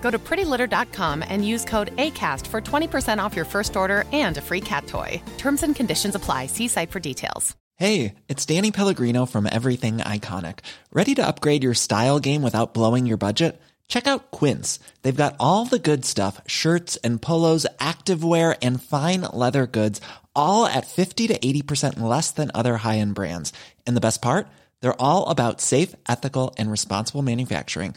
Go to prettylitter.com and use code ACAST for 20% off your first order and a free cat toy. Terms and conditions apply. See site for details. Hey, it's Danny Pellegrino from Everything Iconic. Ready to upgrade your style game without blowing your budget? Check out Quince. They've got all the good stuff shirts and polos, activewear, and fine leather goods, all at 50 to 80% less than other high end brands. And the best part? They're all about safe, ethical, and responsible manufacturing.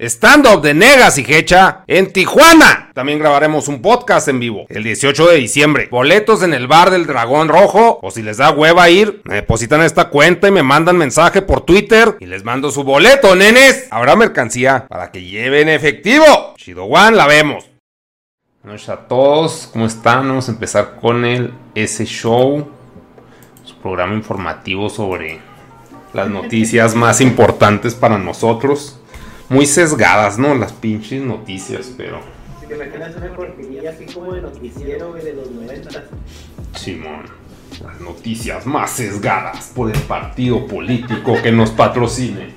Stand-up de Negas y Hecha en Tijuana. También grabaremos un podcast en vivo el 18 de diciembre. Boletos en el bar del Dragón Rojo. O si les da hueva ir, me depositan esta cuenta y me mandan mensaje por Twitter y les mando su boleto, nenes. Habrá mercancía para que lleven efectivo. Chido One, la vemos. Buenas noches a todos, ¿cómo están? Vamos a empezar con el S Show, su programa informativo sobre las noticias más importantes para nosotros muy sesgadas, ¿no? Las pinches noticias, pero. Si te imaginas una cortinilla así como de noticiero, güey, de los 90. Simón. Las noticias más sesgadas por el partido político que nos patrocine.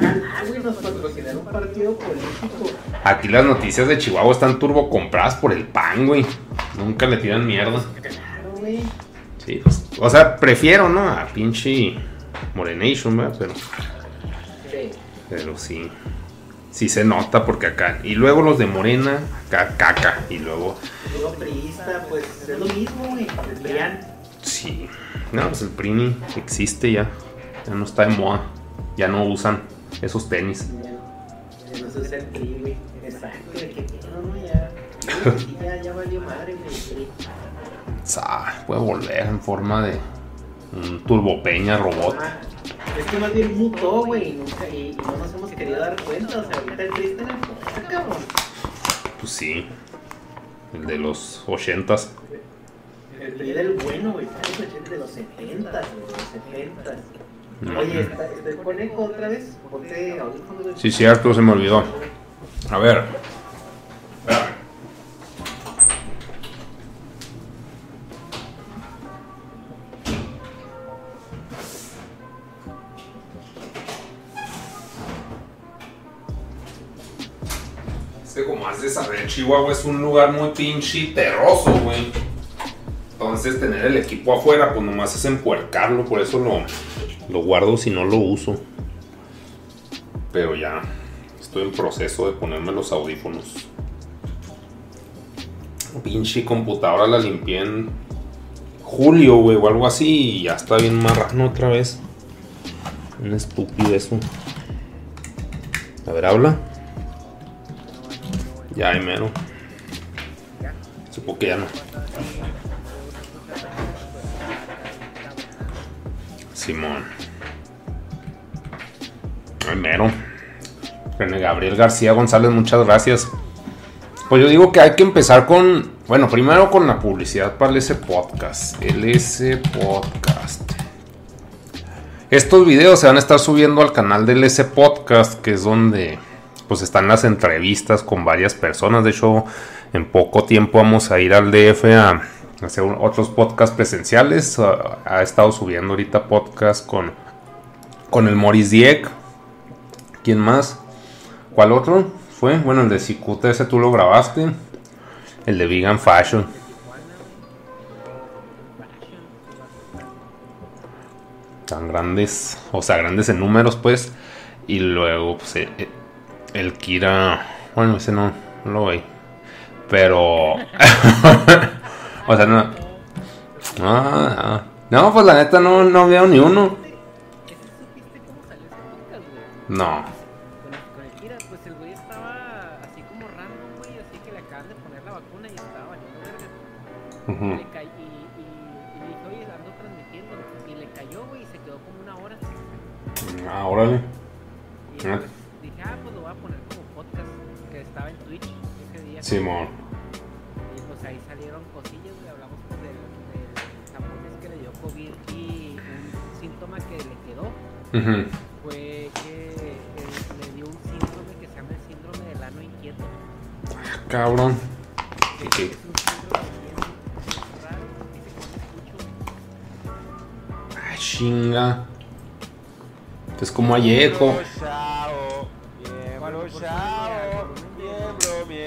Ah, güey, nos patrocinaron un partido político. Aquí las noticias de Chihuahua están turbo compradas por el pan, güey. Nunca le tiran mierda. Claro, güey. Sí, pues, o sea, prefiero, ¿no? A pinche Morenation, ¿verdad? Pero. Pero sí. Sí se nota porque acá. Y luego los de Morena, acá caca. Y luego. Luego priista, pues es lo mismo, güey. El PRIAN. Sí. No, pues el PRINI existe ya. Ya no está de moda. Ya no usan esos tenis. Ya, ya no se usa el PRI, güey. Exacto, que no, no, ya. Ya, ya valió madre, güey. el PRI. Sa, puede volver en forma de un turbopeña robot. Ah, es que más bien mutó, güey, y nunca, y, y no nos hemos querido dar cuenta. O sea, ahorita el PRI está en el poder, cabrón. Pues sí. El de los ochentas. El PRI del bueno, güey. 80, de los 70, güey, los 70. Oye, ¿está, está con eco otra vez? Ponte audífonos. Sí, cierto, se me olvidó. A ver. Espérame. Has de saber, Chihuahua es un lugar muy pinche terroso, güey. Entonces tener el equipo afuera, pues nomás es empuercarlo, por eso lo, lo guardo si no lo uso. Pero ya estoy en proceso de ponerme los audífonos. Pinche computadora la limpié en julio, güey, o algo así, y ya está bien marrano otra vez. Un estúpido eso. A ver, habla. Ya, ahí mero. Supongo que ya no. Simón. Ay, mero. Gabriel García González, muchas gracias. Pues yo digo que hay que empezar con. Bueno, primero con la publicidad para S Podcast. El S Podcast. Estos videos se van a estar subiendo al canal del S Podcast, que es donde pues están las entrevistas con varias personas. De hecho, en poco tiempo vamos a ir al DF a hacer otros podcasts presenciales. Ha, estado subiendo ahorita podcast con, con el Maurice Dieck. ¿Quién más? ¿Cuál otro? Fue, bueno, el de Cicuta, ese tú lo grabaste. El de Vegan Fashion. tan grandes, o sea, grandes en números, pues. Y luego, pues, eh, eh, el Kira, bueno, ese no, no lo ve. Pero, o sea, no. Ah, ah. no, pues la neta no, no veo ni uno. No. Con, con el Kira, pues el güey estaba así como random, güey, así que le acaban de poner la vacuna y y, y, dije, oye, ando transmitiendo. Y le cayó, güey, y se quedó como una hora. Ah, órale. Y Simón. Y pues ahí salieron cosillas, güey, hablamos pues del, del japonés que le dio COVID y un síntoma que le quedó Ujú. fue que eh, le dio un síndrome que se llama el síndrome del ano inquieto. Cabrón. Que Ok. es un síndrome bien raro, dice que no escucho. Ah, chinga. Es como hay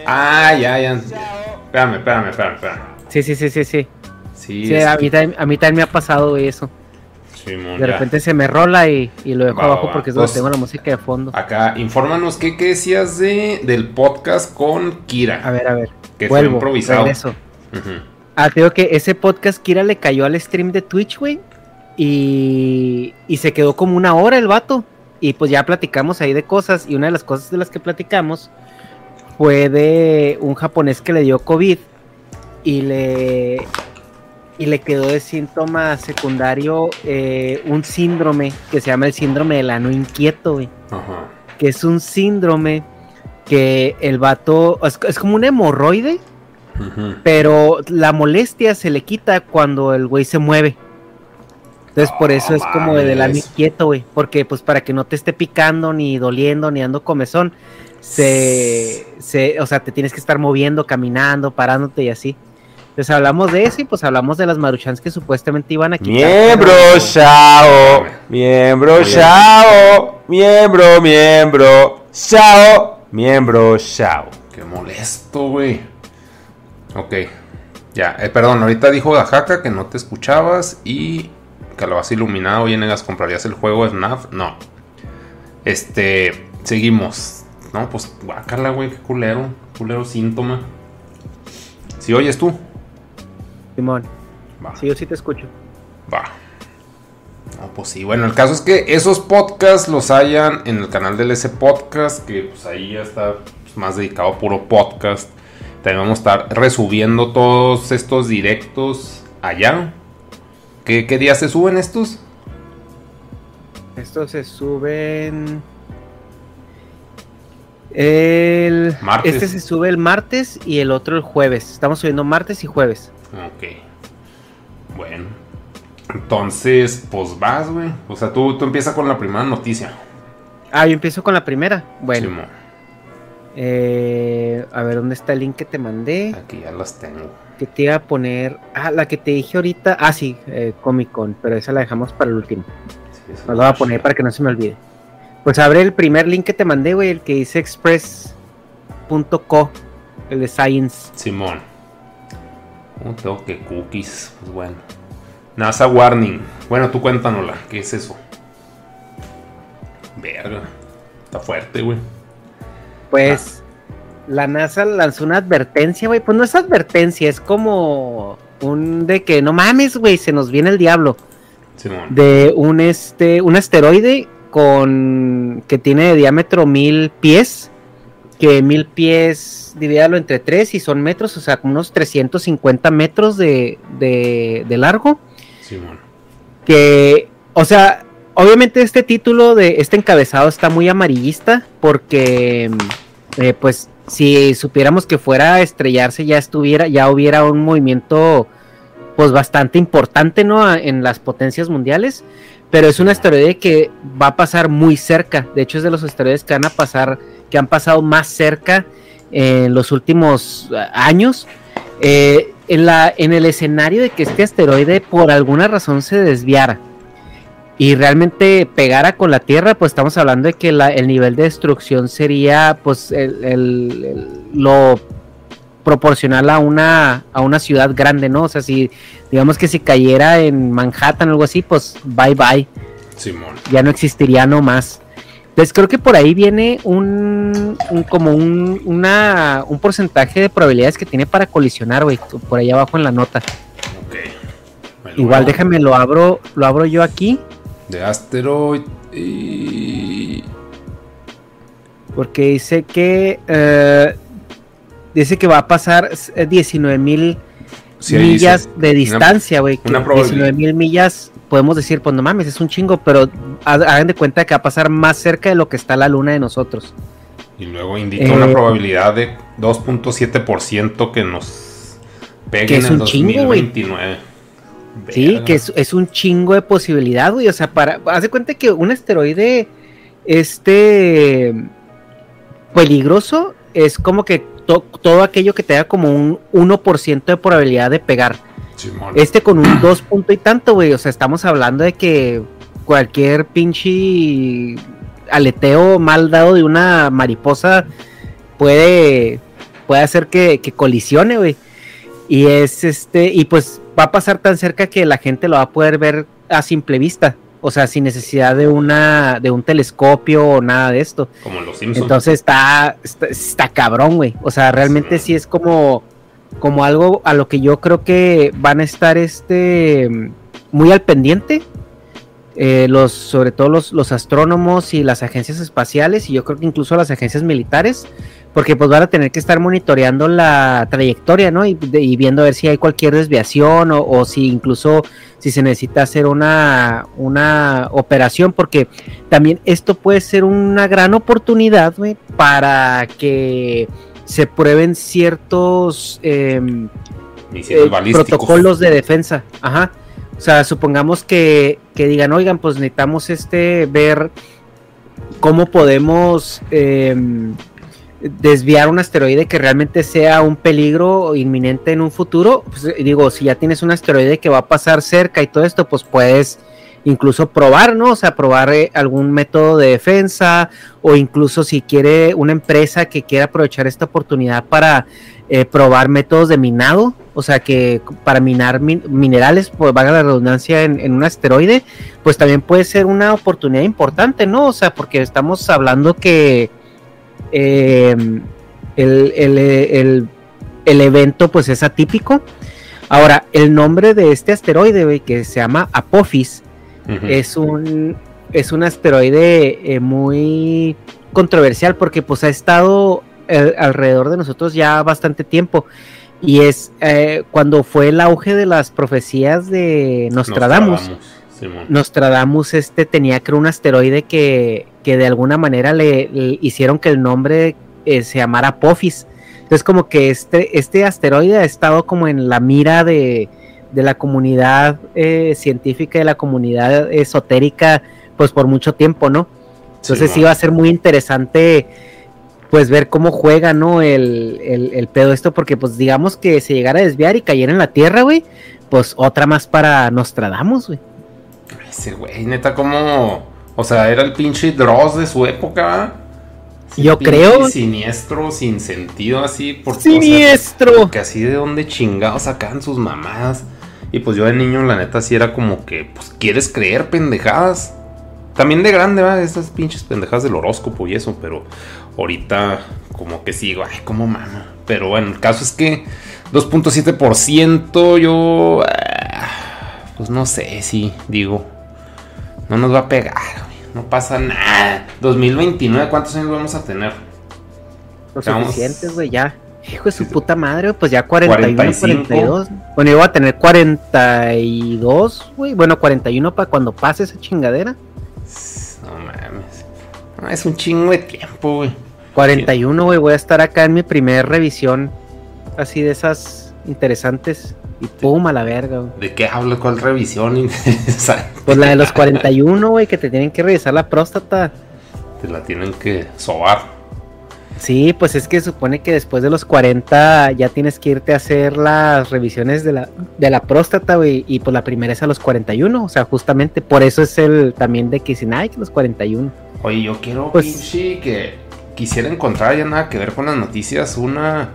Ah, ya, ya. Espérame, espérame, espérame, espérame. Sí, sí, sí, sí, sí. Sí, a mí, también, a mí también me ha pasado eso. Simón, De ya. repente se me rola y, y lo dejo Va, abajo va. porque es donde tengo la música de fondo. Acá, infórmanos qué, qué decías de, del podcast con Kira. A ver, a ver. Que fue improvisado. Ujú. Ah, te digo que ese podcast Kira le cayó al stream de Twitch, güey. Y, y se quedó como una hora el vato. Y pues ya platicamos ahí de cosas. Y una de las cosas de las que platicamos fue de un japonés que le dio COVID. Y le, y le quedó de síntoma secundario eh, un síndrome que se llama el síndrome del ano inquieto, güey Ajá. que es un síndrome que el vato es, es como un hemorroide, pero la molestia se le quita cuando el güey se mueve. Entonces por eso es como de mames. inquieto, güey, porque pues para que no te esté picando ni doliendo ni dando comezón, se, se, o sea, te tienes que estar moviendo, caminando, parándote y así. Entonces hablamos de eso y pues hablamos de las maruchans que supuestamente iban a quitar. Miembro, chao. Miembro, chao. Miembro, miembro. Chao. Miembro, chao. Qué molesto, güey. Ok. Ya, eh, perdón, ahorita dijo Oaxaca que no te escuchabas y Calabaza Iluminado, oye, negas, ¿comprarías el juego FNAF? No. Este, seguimos. No, pues, guácala, güey, qué culero. Culero síntoma. Si oyes tú, Simón, va. sí, yo sí te escucho. Va. No, pues sí, bueno, el caso es que esos podcasts los hayan en el canal del S Podcast, que pues ahí ya está pues, más dedicado a puro podcast. También vamos a estar resubiendo todos estos directos allá. ¿Qué, qué días se suben estos? Estos se suben. El. Martes. Este se sube el martes y el otro el jueves. Estamos subiendo martes y jueves. Ok. Bueno. Entonces, pues vas, güey. O sea, tú, tú empiezas con la primera noticia. Ah, yo empiezo con la primera. Bueno, eh, a ver, ¿dónde está el link que te mandé? Aquí ya las tengo. Que te iba a poner. Ah, la que te dije ahorita. Ah, sí, eh, Comic Con, pero esa la dejamos para el último. Sí, Nos la voy a poner para que no se me olvide. Pues abre el primer link que te mandé, güey, el que dice express.co, el de Science. Simón. Oh, tengo que cookies. Pues bueno. NASA Warning. Bueno, tú cuéntanosla. ¿Qué es eso? Verga. Está fuerte, güey. Pues la NASA lanzó una advertencia, güey. Pues no es advertencia, es como un de que no mames, güey, se nos viene el diablo. De un este, un asteroide con que tiene de diámetro mil pies. Que mil pies, divídalo entre tres y son metros, o sea, unos 350 metros de, de, de largo. Simón. que, o sea, obviamente este título de este encabezado está muy amarillista porque, eh, pues, si supiéramos que fuera a estrellarse ya estuviera, ya hubiera un movimiento, pues, bastante importante, ¿no? En las potencias mundiales, pero es un asteroide que va a pasar muy cerca. De hecho, es de los asteroides que van a pasar, que han pasado más cerca en los últimos ah, años. Eh, en, la, en el escenario de que este asteroide por alguna razón se desviara y realmente pegara con la Tierra, pues estamos hablando de que la- el nivel de destrucción sería pues el, el- el- lo proporcional a una, a una ciudad grande, ¿no? O sea, si digamos que si cayera en Manhattan o algo así, pues bye bye. Simón. ya no existiría no más. Entonces creo que por ahí viene un, un- como un, una, un porcentaje de probabilidades que tiene para colisionar, güey, por ahí abajo en la nota. Ok. Igual déjame lo abro, lo abro yo aquí, De asteroid y. porque dice que eh, dice que va a pasar 19 mil Sí, ahí millas dice. de distancia, güey. que una probabilidad. 19 mil millas, podemos decir, pues no mames, es un chingo, pero ha- hagan de cuenta que va a pasar más cerca de lo que está la luna de nosotros. Y luego indica Eh, una probabilidad de 2.7% que nos peguen Que es en un chingo, güey. 2029. Sí, Verga. que es, es un chingo de posibilidad, güey. O sea, para. Haz de cuenta que un asteroide. Este. Peligroso. Es como que to- todo aquello que te da como un 1% de probabilidad de pegar. Simón. Este con un 2 punto y tanto, güey. O sea, estamos hablando de que cualquier pinche aleteo mal dado de una mariposa puede, puede hacer que, que colisione, güey. Y es este, y pues va a pasar tan cerca que la gente lo va a poder ver a simple vista. O sea, sin necesidad de una, de un telescopio o nada de esto. Como los Simpsons. Entonces está, está, está cabrón, güey. O sea, realmente sí es como, como algo a lo que yo creo que van a estar este muy al pendiente. eh, los, sobre todo los, los astrónomos y las agencias espaciales, y yo creo que incluso las agencias militares, porque pues van a tener que estar monitoreando la trayectoria, ¿no? Y, de- y viendo a ver si hay cualquier desviación o, o si incluso si se necesita hacer una, una operación, porque también esto puede ser una gran oportunidad, güey, para que se prueben ciertos em, eh, protocolos de defensa. Ajá. O sea, supongamos que, que digan, oigan, pues necesitamos este ver cómo podemos em, desviar un asteroide que realmente sea un peligro inminente en un futuro. Pues, eh, digo, si ya tienes un asteroide que va a pasar cerca y todo esto, pues puedes incluso probar, ¿no? O sea, probar eh, algún método de defensa o incluso si quiere una empresa que quiera aprovechar esta oportunidad para eh, probar métodos de minado, o sea que para minar min- minerales, pues valga la redundancia en un asteroide, pues también puede ser una oportunidad importante, ¿no? O sea, porque estamos hablando que eh, el, el- el- el evento pues es atípico. Ahora, el nombre de este asteroide, que se llama Apophis, es un es un asteroide eh, muy controversial porque pues ha estado eh, alrededor de nosotros ya bastante tiempo y es eh, cuando fue el auge de las profecías de Nostradamus. Nostradamus este tenía creo un asteroide que, que de alguna manera le, le hicieron que el nombre eh, se llamara Apophis. Entonces como que este, este asteroide ha estado como en la mira de, de la comunidad eh, científica y de la comunidad esotérica pues por mucho tiempo, ¿no? Entonces sí va a ser muy interesante pues ver cómo juega, ¿no? El, el, el pedo esto, porque pues digamos que se llegara a desviar y cayera en la Tierra, güey, pues otra más para Nostradamus, güey. Ese güey, neta, como. O sea, era el pinche Dross de su época. Yo creo. Siniestro, sin sentido, así. Por, ¡Siniestro! que así de donde chingados sacaban sus mamadas. Y pues yo de niño, la neta, sí era como que, pues, ¿quieres creer pendejadas? También de grande, va, esas pinches pendejadas del horóscopo y eso, pero ahorita como que sigo, ay, como mama. Pero bueno, el caso es que 2.7% yo, ah, pues no sé, sí, digo, no nos va a pegar, güey, no pasa nada. 2029, ¿cuántos años vamos a tener? Lo Vamos. suficientes, güey, ya. Hijo de su puta madre, güey, pues ya 41, 45. 42. Bueno, yo voy a tener 42, güey. Bueno, 41 para cuando pase esa chingadera. No mames. No, es un chingo de tiempo, güey. 41, güey, voy a estar acá en mi primer revisión. Así de esas interesantes. Y pum, a la verga, güey. ¿De qué hablo? ¿Cuál revisión? Pues la de los 41, güey, que te tienen que revisar la próstata. Te la tienen que sobar. Sí, pues es que supone que después de los 40 ya tienes que irte a hacer las revisiones de la, de la próstata, güey, y pues la primera es a los 41, o sea, justamente por eso es el también de que dicen, ay, que los 41. Oye, yo quiero, Pues- pinche, que quisiera encontrar ya nada que ver con las noticias una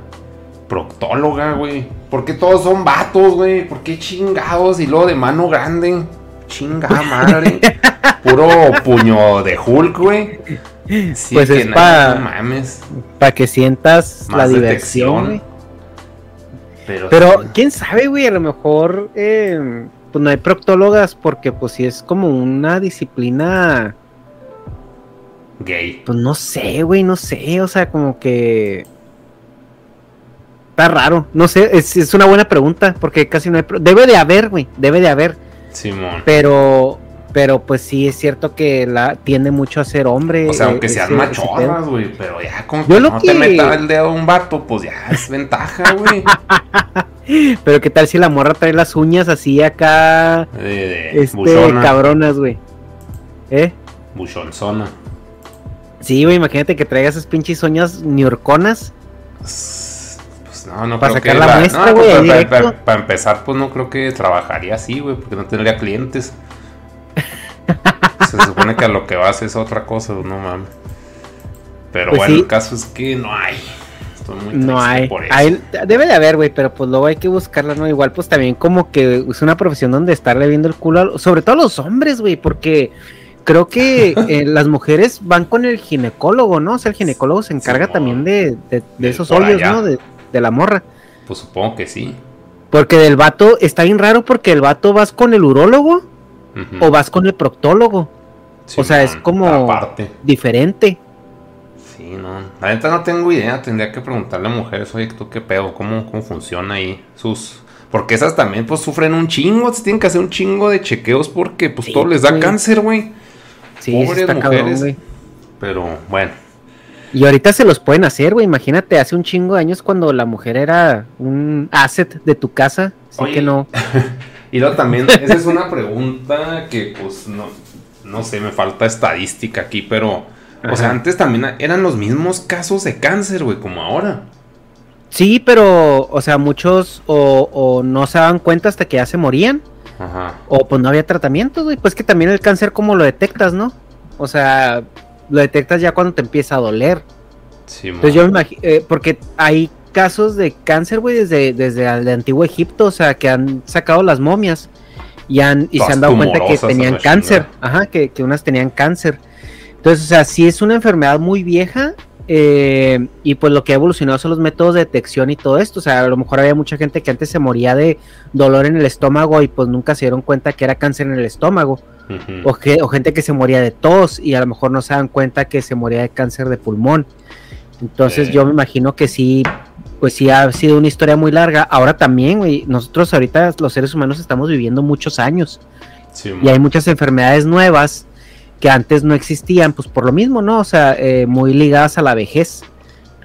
proctóloga, güey. ¿Por qué todos son vatos, güey? ¿Por qué chingados? Y luego de mano grande. chingada madre. Puro puño de Hulk, güey. Sí, Pues es nada, pa-. Para que sientas Más la diversión. güey. Pero, Pero sí. quién sabe, güey, a lo mejor eh, pues no hay proctólogas porque pues sí es como una disciplina, gay. pues no sé, güey, no sé, o sea, como que está raro, no sé, es, es una buena pregunta porque casi no hay, debe de haber, güey, debe de haber, Simón. pero pero pues sí es cierto que la tiende mucho a ser hombre. O sea, eh, aunque sean ese- ese machorras, güey, pero ya como que no que- te meta el dedo a un vato, pues ya es ventaja, güey. Pero qué tal si la morra trae las uñas así acá, este, buchona, cabronas, güey. ¿Eh? buchonzona. Sí, güey, imagínate que traiga esas pinches uñas niurconas. Pues no, no Para creo sacar que la muestra, no, pues, güey, ahí para, directo. para- para empezar, pues no creo que trabajaría así, güey, porque no tendría clientes. Se supone que a lo que vas es otra cosa, no mames. Pero Pues bueno, sí. el caso es que no hay. Estoy muy No hay. por eso. hay- Debe de haber, güey, pero pues luego hay que buscarla, ¿no? Igual, pues también como que es una profesión donde estarle viendo el culo, a- sobre todo a los hombres, güey, porque creo que eh, las mujeres van con el ginecólogo, ¿no? O sea, el ginecólogo se encarga también de, de- esos hoyos, allá. ¿no? De, de la morra. Pues supongo que sí. Porque del vato está bien raro porque el vato vas con el urólogo o vas con el proctólogo. o sea, es como- Aparte. Diferente. Sí, no. La neta no tengo idea. Tendría que preguntarle a mujeres, oye, ¿tú qué pedo? ¿Cómo, cómo funciona ahí? Sus. Porque esas también, pues, sufren un chingo. Se tienen que hacer un chingo de chequeos porque, pues, Sí, todo les da cáncer, güey. Sí, Pobres está mujeres. Pero, bueno. Y ahorita se los pueden hacer, güey. Imagínate, hace un chingo de años cuando la mujer era un asset de tu casa. Así Oye. que no. Y luego también, esa es una pregunta que, pues, no, no sé, me falta estadística aquí, pero. O sea, antes también eran los mismos casos de cáncer, güey, como ahora. Sí, pero, o sea, muchos o, o no se daban cuenta hasta que ya se morían. Ajá. O pues no había tratamiento, güey. Pues que también el cáncer, como lo detectas, no? O sea, lo detectas ya cuando te empieza a doler. Sí, Entonces yo me imagino, porque hay casos de cáncer, güey, desde, desde el antiguo Egipto, o sea, que han sacado las momias y, han, y se han dado cuenta que tenían cáncer, ajá, que, que unas tenían cáncer. Entonces, o sea, sí es una enfermedad muy vieja eh, y pues lo que ha evolucionado son los métodos de detección y todo esto, o sea, a lo mejor había mucha gente que antes se moría de dolor en el estómago y pues nunca se dieron cuenta que era cáncer en el estómago. O, ge- o gente que se moría de tos y a lo mejor no se dan cuenta que se moría de cáncer de pulmón. Entonces yo me imagino que sí, pues sí ha sido una historia muy larga. Ahora también, nosotros ahorita los seres humanos estamos viviendo muchos años Sí, y hay muchas enfermedades nuevas que antes no existían, pues por lo mismo, ¿no? O sea, eh, muy ligadas a la vejez.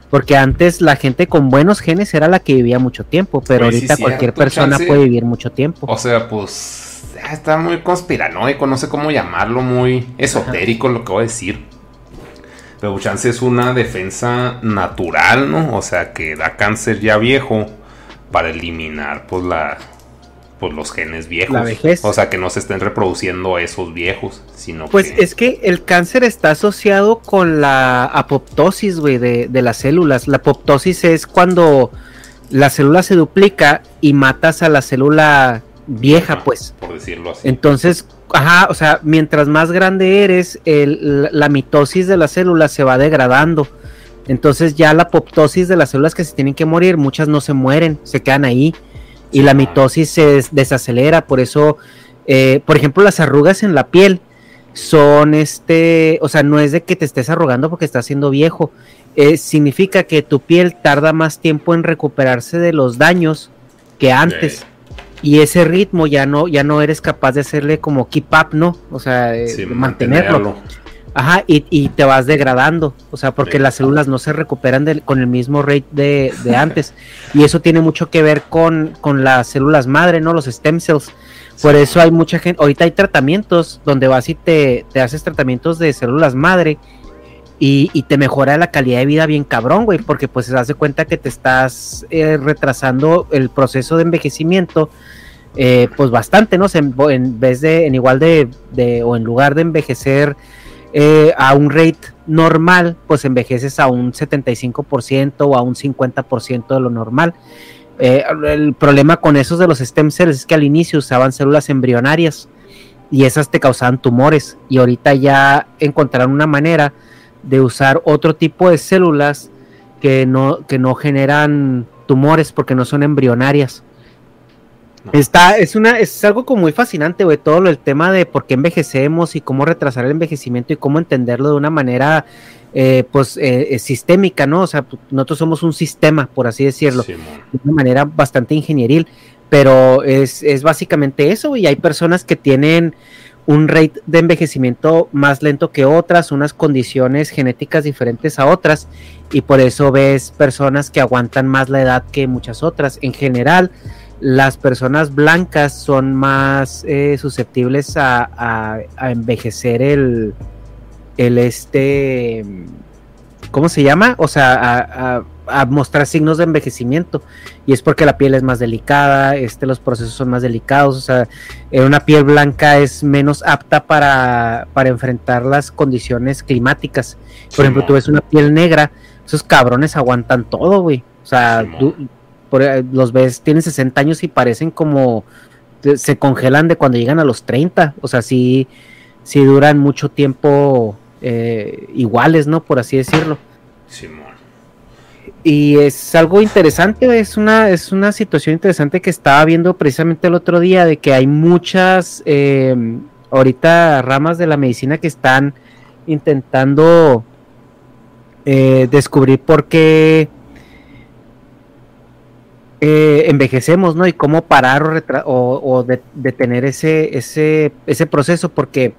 Porque antes la gente con buenos genes era la que vivía mucho tiempo, pero sí, ahorita cualquier cierto, persona chance. puede vivir mucho tiempo. O sea, pues ya está muy conspiranoico, no sé cómo llamarlo, muy esotérico lo que voy a decir. Pero chance es una defensa natural, ¿no? O sea, que da cáncer ya viejo para eliminar pues la pues los genes viejos. La vejez. O sea, que no se estén reproduciendo esos viejos, sino Pues que es que el cáncer está asociado con la apoptosis, güey, de, de las células. La apoptosis es cuando la célula se duplica y matas a la célula vieja, Ajá, pues. por decirlo así. Entonces, ajá, o sea, mientras más grande eres, el- la, la mitosis de las células se va degradando. Entonces ya la apoptosis de las células que se tienen que morir, muchas no se mueren, se quedan ahí. Y la mitosis se des- desacelera, por eso, eh, por ejemplo, las arrugas en la piel son este, o sea, no es de que te estés arrugando porque estás siendo viejo, eh, significa que tu piel tarda más tiempo en recuperarse de los daños que antes. Y ese ritmo ya no, ya no eres capaz de hacerle como keep up, ¿no? O sea, eh, Sí, mantenerlo. Ajá, y, y te vas degradando, o sea, porque Sí. las células no se recuperan con el mismo rate de, de antes. y eso tiene mucho que ver con, con las células madre, ¿no? Los stem cells. Por Sí. eso hay mucha gente, ahorita hay tratamientos donde vas y te, te haces tratamientos de células madre y, y te mejora la calidad de vida bien cabrón, güey, porque pues se das de cuenta que te estás eh, retrasando el proceso de envejecimiento, eh, pues bastante, ¿no? En, en vez de, en igual de, de, o en lugar de envejecer eh, a un rate normal, pues envejeces a un 75% o a un 50% de lo normal. Eh, el problema con esos de los stem cells es que al inicio usaban células embrionarias y esas te causaban tumores y ahorita ya encontraron una manera de usar otro tipo de células que no, que no generan tumores porque no son embrionarias. Está, es una, es algo como muy fascinante, güey, todo lo, el tema de por qué envejecemos y cómo retrasar el envejecimiento y cómo entenderlo de una manera, eh, pues, eh, eh, sistémica, ¿no? O sea, nosotros somos un sistema, por así decirlo, Sí, de una manera bastante ingenieril, pero es, es básicamente eso, y hay personas que tienen un rate de envejecimiento más lento que otras, unas condiciones genéticas diferentes a otras, y por eso ves personas que aguantan más la edad que muchas otras. En general, las personas blancas son más eh, susceptibles a, a- a envejecer el, el este, ¿cómo se llama? O sea, a, mostrar signos de envejecimiento. Y es porque la piel es más delicada, este, los procesos son más delicados. O sea, eh, una piel blanca es menos apta para, para enfrentar las condiciones climáticas. Por ejemplo, tú ves una piel negra, esos cabrones aguantan todo, güey. O sea. Por- eh, los ves, tienen 60 años y parecen como te- se congelan de cuando llegan a los 30. O sea, sí, sí duran mucho tiempo eh, iguales, ¿no? Por así decirlo. Simón. Y es algo interesante, es una, es una situación interesante que estaba viendo precisamente el otro día, de que hay muchas eh, ahorita ramas de la medicina que están intentando eh, descubrir por qué eh, envejecemos, ¿no? Y cómo parar o, retra- o, o de- detener ese, ese, ese proceso, porque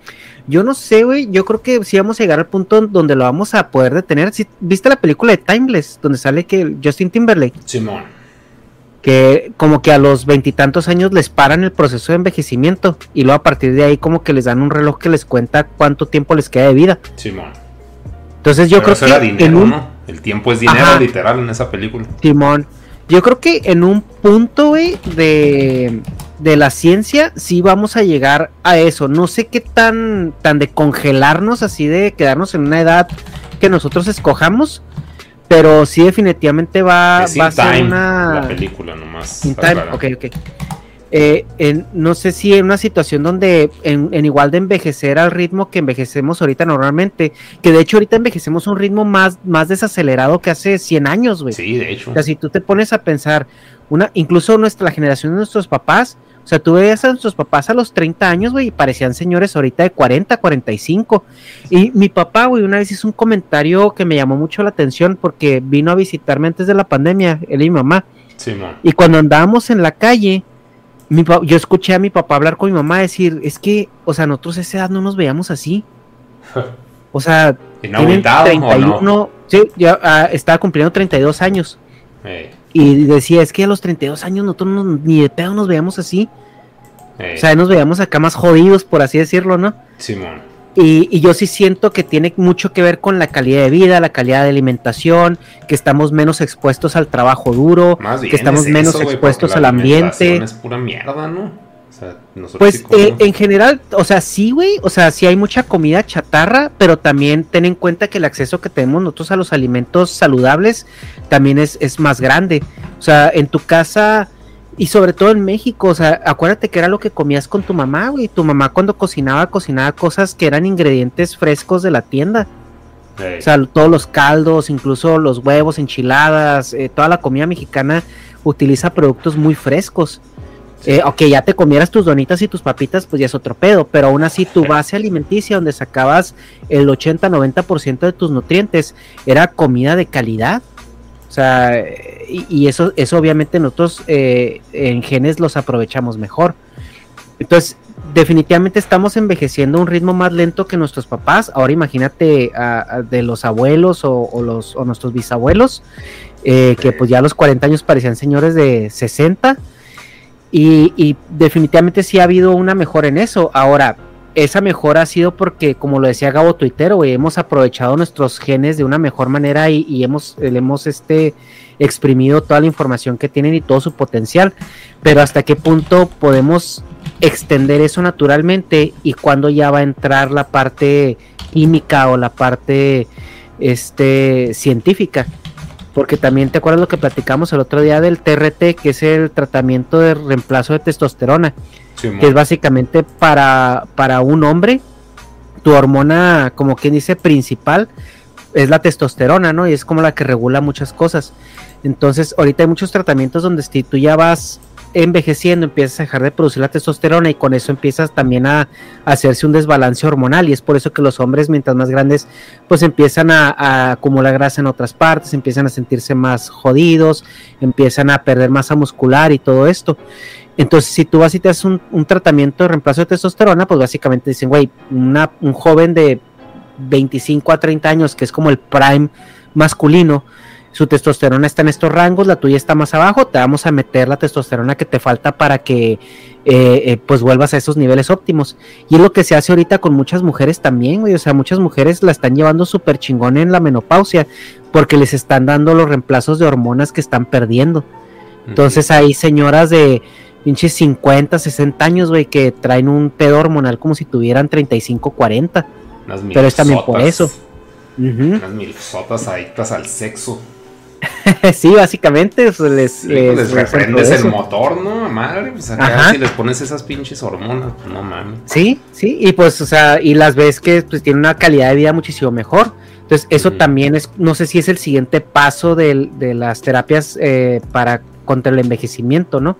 yo no sé, güey, yo creo que sí vamos a llegar al punto donde lo vamos a poder detener. ¿Sí- ¿Viste la película de Timeless, donde sale que Justin Timberlake? Simón. que como que a los veintitantos años les paran el proceso de envejecimiento y luego a partir de ahí como que les dan un reloj que les cuenta cuánto tiempo les queda de vida. Simón. Entonces yo Pero creo eso era que dinero, en un ¿no? El tiempo es dinero, Ajá. literal, en esa película. Simón, yo creo que en un punto güey, de de la ciencia sí vamos a llegar a eso. No sé qué tan tan de congelarnos así de quedarnos en una edad que nosotros escojamos, pero sí definitivamente va, a ser Time, una la película nomás. In time, ok, ok. Eh, en- no sé si en una situación donde en, en igual de envejecer al ritmo que envejecemos ahorita normalmente, que de hecho ahorita envejecemos un ritmo más, más desacelerado que hace 100 años, güey. Sí, de hecho. O sea, si tú te pones a pensar, una, incluso nuestra, la generación de nuestros papás, o sea, tú veías a nuestros papás a los 30 años, güey, y parecían señores ahorita de 40, 45. Y mi papá, güey, una vez hizo un comentario que me llamó mucho la atención porque vino a visitarme antes de la pandemia, él y mi mamá. Simón. Y cuando andábamos en la calle, mi pa- yo escuché a mi papá hablar con mi mamá decir, es que, o sea, nosotros a esa edad no nos veíamos así. O sea, ¿Y no tienen agüitado o 31, no? sí, ya ah, estaba cumpliendo 32 años. Y decía, es que a los 32 años nosotros no- ni de pedo nos veíamos así. O sea, nos veíamos acá más jodidos, por así decirlo, ¿no? Simón. Y, y yo sí siento que tiene mucho que ver con la calidad de vida, la calidad de alimentación, que estamos menos expuestos al trabajo duro, Más bien que estamos es menos expuestos la al ambiente. Es pura mierda, ¿no? O sea, Pues sí eh, en general, o sea, sí, güey, o sea, sí hay mucha comida chatarra, pero también ten en cuenta que el acceso que tenemos nosotros a los alimentos saludables también es, es más grande. O sea, en tu casa y sobre todo en México, o sea, acuérdate que era lo que comías con tu mamá, güey. Tu mamá cuando cocinaba, cocinaba cosas que eran ingredientes frescos de la tienda. O sea, todos los caldos, incluso los huevos, enchiladas, eh, toda la comida mexicana utiliza productos muy frescos. Eh, ok, ya te comieras tus donitas y tus papitas, pues ya es otro pedo, pero aún así tu base alimenticia donde sacabas el 80-90% de tus nutrientes era comida de calidad. Sea, y, eso, eso obviamente nosotros eh, en genes los aprovechamos mejor. Entonces, definitivamente estamos envejeciendo a un ritmo más lento que nuestros papás. Ahora imagínate de los abuelos o, o los, o nuestros bisabuelos, eh, que pues ya a los 40 años parecían señores de 60. Y, y definitivamente sí ha habido una mejora en eso. Ahora, esa mejora ha sido porque, como lo decía Gabo Tuitero, hemos aprovechado nuestros genes de una mejor manera y, hemos, le hemos este, exprimido toda la información que tienen y todo su potencial. Pero hasta qué punto podemos extender eso naturalmente y cuando ya va a entrar la parte química o la parte este, científica. Porque también te acuerdas lo que platicamos el otro día del TRT, que es el tratamiento de reemplazo de testosterona. Que es básicamente para, para un hombre, tu hormona, como quien dice, principal, es la testosterona, ¿no? Y es como la que regula muchas cosas. Entonces, ahorita hay muchos tratamientos donde si tú ya vas envejeciendo, empiezas a dejar de producir la testosterona y con eso empiezas también a, a hacerse un desbalance hormonal y es por eso que los hombres mientras más grandes pues empiezan a, a acumular grasa en otras partes, empiezan a sentirse más jodidos, empiezan a perder masa muscular y todo esto. Entonces, si tú vas y te haces un, un tratamiento de reemplazo de testosterona, pues básicamente dicen, güey, una- un joven de 25 a 30 años, que es como el prime masculino, su testosterona está en estos rangos, la tuya está más abajo, te vamos a meter la testosterona que te falta para que eh, eh, pues vuelvas a esos niveles óptimos. Y es lo que se hace ahorita con muchas mujeres también, güey, o sea, muchas mujeres la están llevando súper chingón en la menopausia, porque les están dando los reemplazos de hormonas que están perdiendo. Entonces hay señoras de pinches 50, 60 años, güey, que traen un pedo hormonal como si tuvieran 35, 40. Unas pero es también por eso. Ujú. Unas milzotas adictas al sexo. sí, básicamente pues, les, Sí, pues les hacen reprendes el motor, ¿no? Madre, pues acá Ajá. si les pones esas pinches hormonas, pues no mames. Sí, sí, y pues, o sea, y las ves que pues tienen una calidad de vida muchísimo mejor. Entonces, eso también es, no sé si es el siguiente paso del- de, las terapias eh, para contra el envejecimiento, ¿no?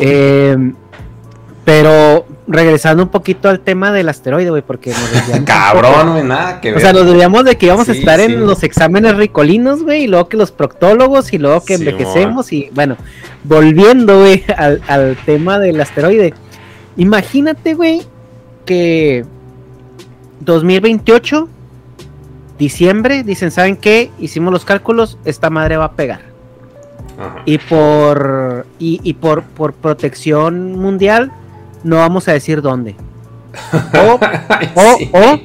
Eh, pero regresando un poquito al tema del asteroide, güey, porque nos desviamos Cabrón, güey, nada que ver. O sea, nos debíamos de que íbamos a estar sí. en los exámenes ricolinos, güey, y luego que los proctólogos, y luego que Sí, envejecemos, y bueno, volviendo, güey, al, al tema del asteroide. Imagínate, güey, que 2028, diciembre, dicen, ¿saben qué? Hicimos los cálculos, esta madre va a pegar. Ajá. Y por, y, y por, por protección mundial, no vamos a decir dónde. O, o, sí. o,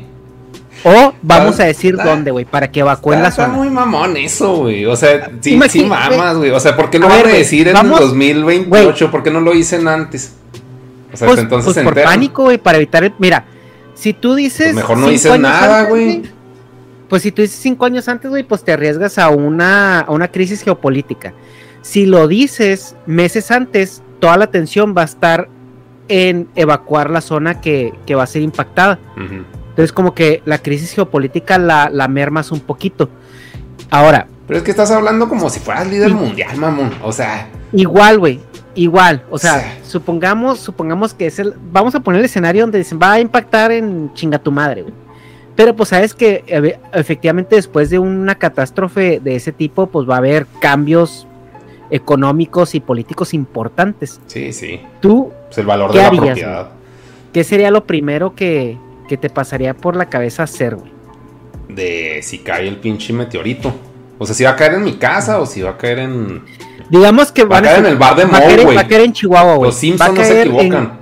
o vamos a decir está- dónde, güey, para que evacúen la Está, está zona. muy mamón eso, güey. O sea, sí, sí mamas, güey. O sea, ¿por qué lo van a decir en vamos- 2028? ¿Por qué no lo dicen antes? O sea, Pues, entonces pues por pánico, güey, para evitar el... Mira, si tú dices... Pues mejor no dices nada, güey. Pues si tú dices cinco años antes, güey, pues te arriesgas a una, a una crisis geopolítica. Si lo dices meses antes, toda la atención va a estar en evacuar la zona que, que va a ser impactada. Entonces como que la crisis geopolítica la, la mermas un poquito. Ahora, Pero es que estás hablando como si fueras líder mundial, mamón. O sea, igual, güey, igual. O sea, supongamos, supongamos que es el... Vamos a poner el escenario donde dicen, va a impactar en chinga tu madre, güey. Pero pues sabes que eh, efectivamente después de una catástrofe de ese tipo, pues va a haber cambios económicos y políticos importantes. sí, sí. ¿Tú Pues el valor ¿Qué de la harías, propiedad. qué sería lo primero que, que te pasaría por la cabeza hacer, güey? De si cae el pinche meteorito. O sea, si va a caer en mi casa o si va a caer en. Digamos que Va a caer en el bar de va a caer Moe, en- güey. Va a caer en Chihuahua, güey. Los Simpsons no se en- equivocan.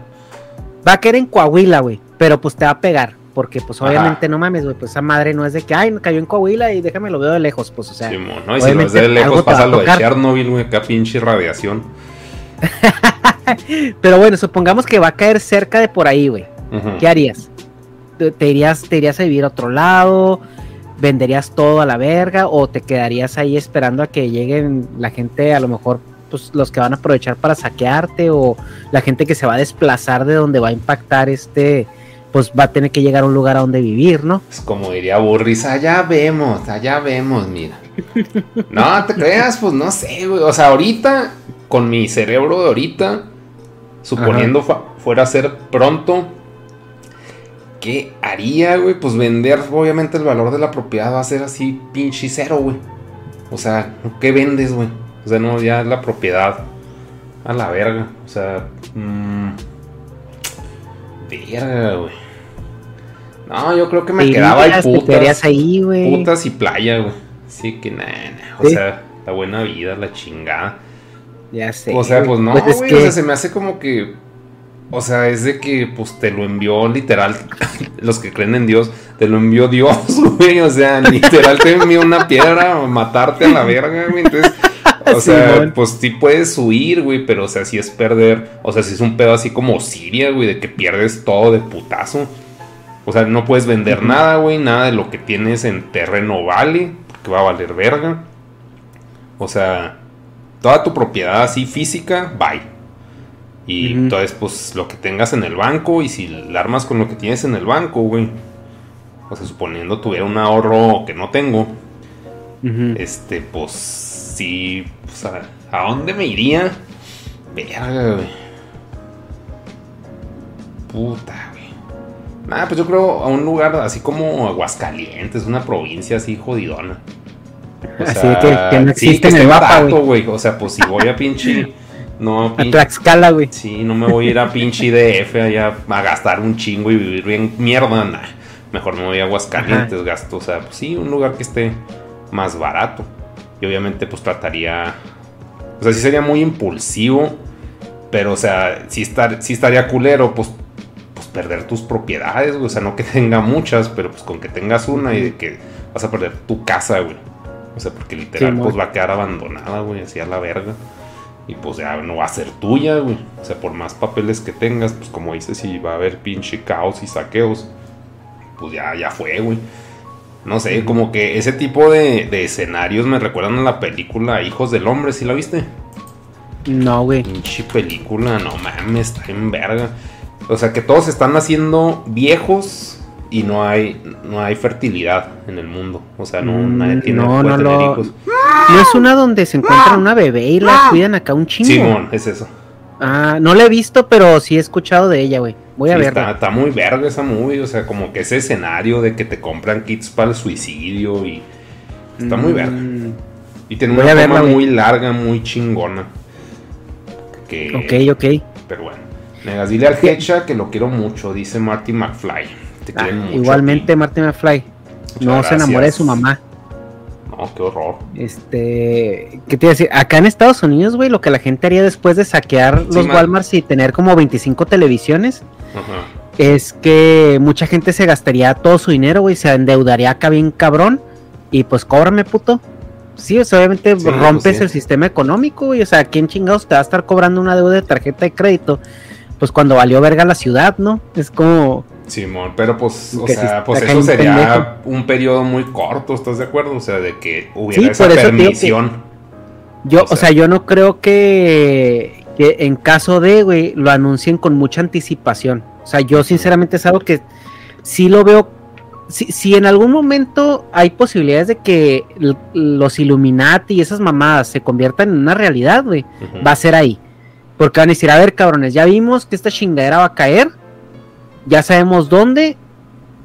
va a caer en Coahuila, güey. Pero pues te va a pegar. Porque pues Ajá. obviamente no mames, güey. Pues esa madre no es de que, ay, cayó en Coahuila y déjame lo veo de lejos. Pues o sea, Simón, ¿no? Y si lo ves de lejos pasa a lo de. Chernobyl, güey. Acá pinche radiación. pero bueno, supongamos que va a caer cerca de por ahí, güey. ¿Qué harías? ¿Te, te irías, ¿Te irías a vivir a otro lado? ¿Venderías todo a la verga? ¿O te quedarías ahí esperando a que lleguen la gente, a lo mejor, pues los que van a aprovechar para saquearte? ¿O la gente que se va a desplazar de donde va a impactar este, pues va a tener que llegar a un lugar a donde vivir, ¿no? Pues como diría Burris, allá vemos, allá vemos, mira. No te creas, pues no sé, güey. O sea, ahorita, con mi cerebro de ahorita, suponiendo fu- fuera a ser pronto, ¿qué haría, güey? Pues vender, obviamente, el valor de la propiedad va a ser así, pinche cero, güey. O sea, ¿qué vendes, güey? O sea, no, ya la propiedad a la verga. O sea, mmm, verga, güey. No, yo creo que me quedaba ahí putas. quedarías ahí, güey. Putas y playa, güey. Sí que nada, o Sí. sea, la buena vida, la chingada. Ya sé. o sea, pues no, Pues güey. que- O sea, se me hace como que. O sea, es de que pues te lo envió literal. los que creen en Dios, te lo envió Dios, güey. O sea, literal te envió una piedra a matarte a la verga, güey. Entonces. O sea, pues sí puedes huir, güey, pero o sea, si es perder, o sea, si es un pedo así como Siria, güey, de que pierdes todo de putazo. O sea, no puedes vender nada, güey, nada de lo que tienes en terreno vale, porque va a valer verga. O sea, toda tu propiedad así física, bye. Y entonces, pues lo que tengas en el banco y si la armas con lo que tienes en el banco, güey. O sea, suponiendo tuviera un ahorro que no tengo, este, pues sí, pues, a, ¿a dónde me iría? Verga, güey. Puta, Nada, pues yo creo a un lugar así como Aguascalientes, una provincia así jodidona. O Así que- que no sí, existe en el mapa, güey. O sea, pues si voy a pinche. No, A pinche. Tlaxcala, güey. Sí, no me voy a ir a pinche DF allá a gastar un chingo y vivir bien mierda, nah. Mejor me voy a Aguascalientes, gasto, o sea, pues sí, un lugar que esté más barato. Y obviamente pues trataría, o sea, sí sería muy impulsivo, pero o sea, sí, estar, sí estaría culero, pues perder tus propiedades, güey. o sea, no que tenga muchas, pero pues con que tengas una y de que vas a perder tu casa, güey. O sea, porque literal Sí, pues va a quedar abandonada, güey, así a la verga. Y pues ya no va a ser tuya, güey. O sea, por más papeles que tengas, pues como dices, si va a haber pinche caos y saqueos, pues ya, ya fue, güey. No sé, como que ese tipo de, de escenarios me recuerdan a la película Hijos del Hombre, ¿sí la viste? No, güey. Pinche película, no mames, está en verga. O sea, que todos están haciendo viejos y no hay, no hay fertilidad en el mundo. O sea, no, Mm, nadie tiene no, no tener lo- hijos. ¿No es una donde se encuentran una bebé y la cuidan acá un chingo? Simón, es eso. Ah, no la he visto, pero sí he escuchado de ella, güey. Voy a Sí, verla. Está, está muy verga esa movie, o sea, como que ese escenario de que te compran kits para el suicidio y está muy verga. Mm, Y tiene voy una a toma verla, güey. muy larga, muy chingona. Que, Ok, ok. Pero bueno. Negas, dile al Hecha que lo quiero mucho, dice Marty McFly. Te Ah, quieren mucho. igualmente. Martin McFly. No se enamore de su mamá. No, qué horror. Este, ¿qué te iba a decir? Acá en Estados Unidos, güey, lo que la gente haría después de saquear Sí, los man. Walmarts y tener como 25 televisiones, Ajá. es que mucha gente se gastaría todo su dinero, güey, se endeudaría acá bien cabrón y pues cóbrame, puto. Sí, o sea, obviamente Sí, rompes pues sí. el sistema económico, güey, o sea, ¿quién chingados te va a estar cobrando una deuda de tarjeta de crédito? Pues cuando valió verga la ciudad, ¿no? Es como, Simón, pero pues, o sea, pues eso sería pendejo. un periodo muy corto, ¿estás de acuerdo? O sea, de que hubiera Sí, esa permisión. Yo, O o sea- sea, yo no creo que, que en caso de, güey, lo anuncien con mucha anticipación. O sea, yo sinceramente es algo que sí lo veo. Si, si en algún momento hay posibilidades de que los Illuminati y esas mamadas se conviertan en una realidad, güey, va a ser ahí. Porque van a decir, a ver, cabrones, ya vimos que esta chingadera va a caer. Ya sabemos dónde.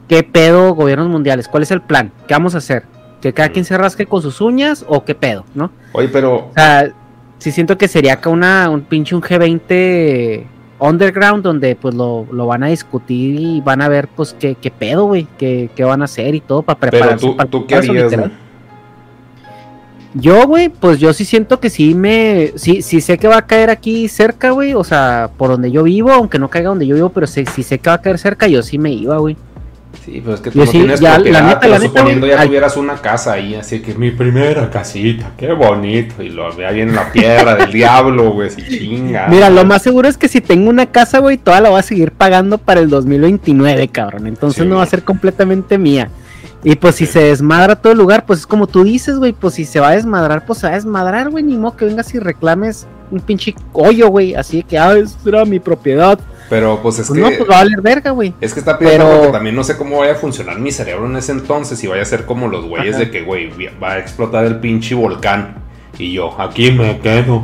¿Qué pedo, gobiernos mundiales? ¿Cuál es el plan? ¿Qué vamos a hacer? ¿Que cada quien se rasque con sus uñas o qué pedo, no? Oye, pero O sea, sí siento que sería acá una, un pinche un G20 underground donde pues lo, lo van a discutir y van a ver pues qué, qué pedo, güey, qué, qué van a hacer y todo para Pero prepararse tú, para tú qué harías? Yo, güey, pues yo sí siento que sí me, sí, sí sé que va a caer aquí cerca, güey, o sea, por donde yo vivo, aunque no caiga donde yo vivo, pero sí, sí sé que va a caer cerca, yo sí me iba, güey. Sí, pero es que tú Yo no sí, tienes ya, la neta, pero la suponiendo ya al- tuvieras una casa ahí, así que mi primera casita, qué bonito, y lo vea bien la piedra del diablo, güey, si chinga. Mira, lo más seguro es que si tengo una casa, güey, toda la voy a seguir pagando para el 2029, cabrón. Entonces Sí, no va a ser completamente mía. Y pues si se desmadra todo el lugar, pues es como tú dices, güey, pues si se va a desmadrar, pues se va a desmadrar, güey, ni modo que vengas y reclames un pinche hoyo, güey, así de que, ah, esa era mi propiedad. Pero pues es Pues que... no, pues va a valer verga, güey. Es que está pidiendo Pero- porque también no sé cómo vaya a funcionar mi cerebro en ese entonces y vaya a ser como los güeyes Ajá. de que, güey, va a explotar el pinche volcán y yo, aquí me quedo.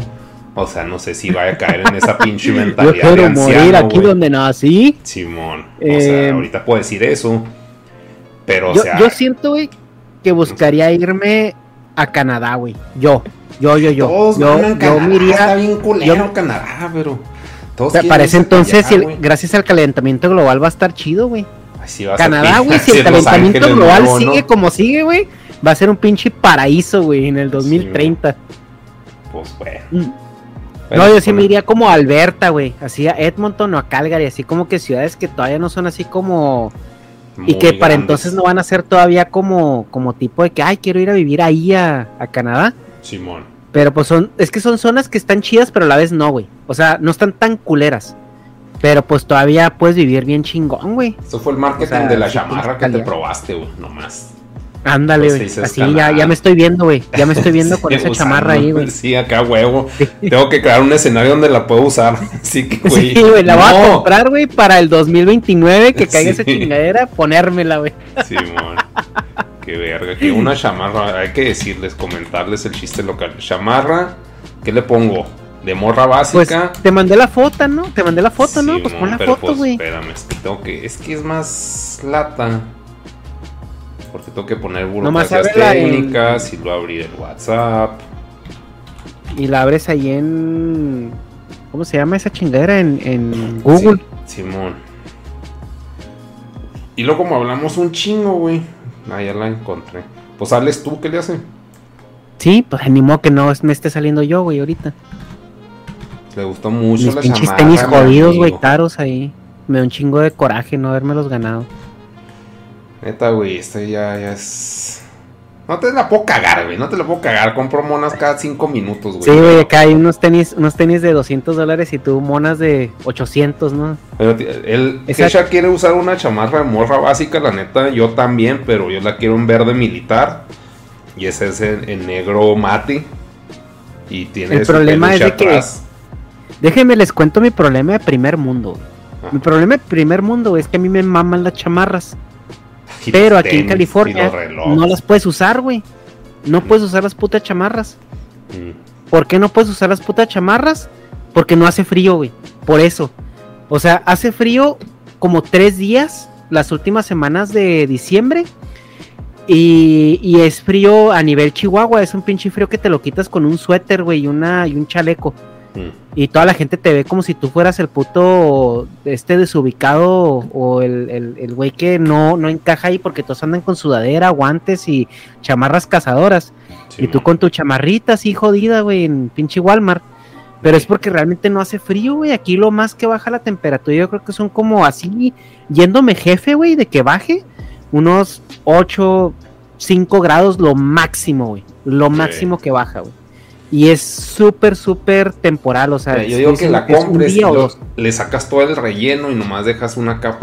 O sea, no sé si vaya a caer en esa pinche Yo mentalidad de quiero anciano, morir aquí donde nací. Simón. O Eh, sea, ahorita puedo decir eso. Pero, o yo, sea, yo siento, güey, que buscaría irme a Canadá, güey. Yo, yo, yo, yo. todos yo, van a yo Canadá, me iría- está bien culero yo- Canadá, pero todos Para ese irse para entonces, allá, si el- gracias al calentamiento global va a estar chido, güey. Sí va a ser Canadá, güey, si el calentamiento Ángeles global nuevo, ¿no? sigue como sigue, güey, va a ser un pinche paraíso, güey, en el 2030. Pues, güey. Mm. Bueno, no, yo pues, sí me bueno. iría como a Alberta, güey, así a Edmonton o a Calgary, así como que ciudades que todavía no son así como... y que para entonces no van a ser todavía como, como tipo de que, ay, quiero ir a vivir ahí a, a Canadá. Simón. Pero pues son, es que son zonas que están chidas, pero a la vez no, güey. O sea, no están tan culeras. Pero pues todavía puedes vivir bien chingón, güey. Eso fue el marketing O sea, de la chamarra que te probaste, güey, nomás. Ándale, güey. Así ya, ya me estoy viendo, güey. Ya me estoy viendo con esa usando, chamarra ahí, güey. Sí, acá huevo. Tengo que crear un escenario donde la puedo usar. Así que, güey. Sí, güey, la voy a no. comprar, güey, para el 2029 que caiga Sí. esa chingadera, ponérmela, güey. Simón. Qué verga. Que una chamarra. Hay que decirles, comentarles el chiste local. Chamarra, ¿qué le pongo? De morra Pues básica. te mandé la foto, ¿no? Te mandé la foto, ¿no? Pues Simón, pon la foto, pues, güey. Espérame, es que tengo que. Es que es más lata. Porque tengo que poner burocracias ábrela en- técnicas y luego abrir el WhatsApp. Y la abres ahí en. ¿Cómo se llama esa chingadera? En, en Google. Sí, Simón. Y luego como hablamos un chingo, güey. Ya la encontré. Pues sales tú, ¿qué le hace? Sí, pues ni modo que no me esté saliendo yo, güey, ahorita. Le gustó mucho Mis la pinches chamarra, tenis jodidos, güey, caros ahí. Me da un chingo de coraje no haberme ganado. Neta, güey, este ya, ya es. No te la puedo cagar, güey. No te la puedo cagar. Compro monas cada cinco minutos, güey. Sí, güey, acá hay unos tenis, unos tenis de 200 dólares y tú monas de 800, ¿no? Pero él, Kesha quiere usar una chamarra de morra básica, la neta, yo también, pero yo la quiero en verde militar. Y ese es en, en negro mate. Y tiene El problema es de que-. Déjenme les cuento mi problema de primer mundo. Ah. Mi problema de primer mundo es que a mí me maman las chamarras. Y Pero aquí en tenis, California no las puedes usar, güey. No puedes usar las putas chamarras. Mm. ¿Por qué no puedes usar las putas chamarras? Porque no hace frío, güey. Por eso. O sea, hace frío como tres días las últimas semanas de diciembre. Y, y es frío a nivel Chihuahua. Es un pinche frío que te lo quitas con un suéter, güey, y, una, y un chaleco. Mm. Y toda la gente te ve como si tú fueras el puto este desubicado o el, el, el güey que no, no encaja ahí porque todos andan con sudadera, guantes y chamarras cazadoras. Sí, y tú con tu chamarrita así jodida, güey, en pinche Walmart. Pero es porque realmente no hace frío, güey. Aquí lo más que baja la temperatura, yo creo que son como así, yéndome jefe, güey, de que baje unos 8, 5 grados lo máximo, güey. Lo máximo que baja, güey. Y es súper, súper temporal, o sea, yo digo que la compres lo- le sacas todo el relleno y nomás dejas una capa.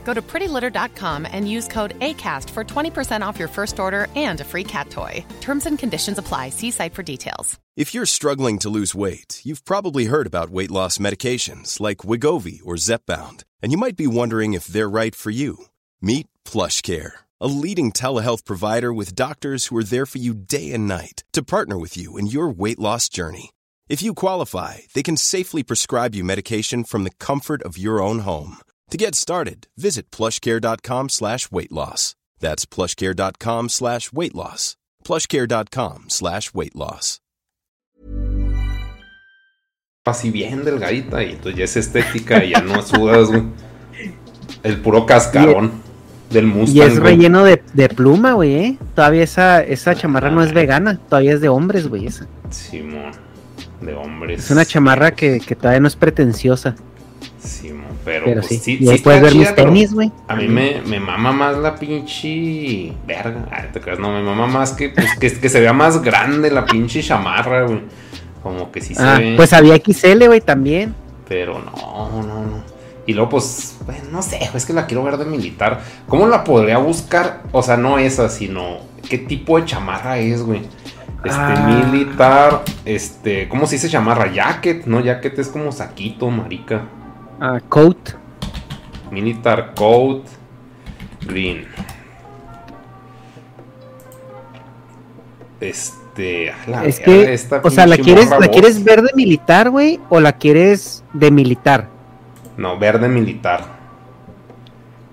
Go to prettylitter.com and use code ACAST for 20% off your first order and a free cat toy. Terms and conditions apply. See site for details. If you're struggling to lose weight, you've probably heard about weight loss medications like Wigovi or Zepbound, and you might be wondering if they're right for you. Meet Plush Care, a leading telehealth provider with doctors who are there for you day and night to partner with you in your weight loss journey. If you qualify, they can safely prescribe you medication from the comfort of your own home. To get started, visit plushcare.com slash weight loss. That's plushcare.com slash weight loss. plushcare.com slash weight loss. así bien delgadita y entonces ya es estética y ya no sudas, güey. El puro cascarón del Mustang. Y es güey. relleno de, de pluma, güey, ¿eh? Todavía esa, esa chamarra no es vegana, todavía es de hombres, güey, esa. Simón, de hombres. Es una chamarra que, que todavía no es pretenciosa. Simón, pero, Pero pues, sí. sí, y sí puedes ver chida, mis pero tenis, güey. A mí me, me mama más la pinche verga. Ay, te creas, no, me mama más que, pues, que, que se vea más grande la pinche chamarra, güey. Como que sí se Ah, ve. pues había XL, güey, también. Pero no, no, no. Y luego, pues, bueno, no sé, es que la quiero ver de militar. ¿Cómo la podría buscar? O sea, no esa, sino qué tipo de chamarra es, güey. Este, Ah. militar, este, ¿cómo se dice chamarra? Jacket, ¿no? Jacket es como saquito, marica. Ah, coat. Militar coat, green. Este, la es que, esta o sea, ¿la quieres, ¿la quieres verde militar, güey? ¿O la quieres de militar? No, verde militar.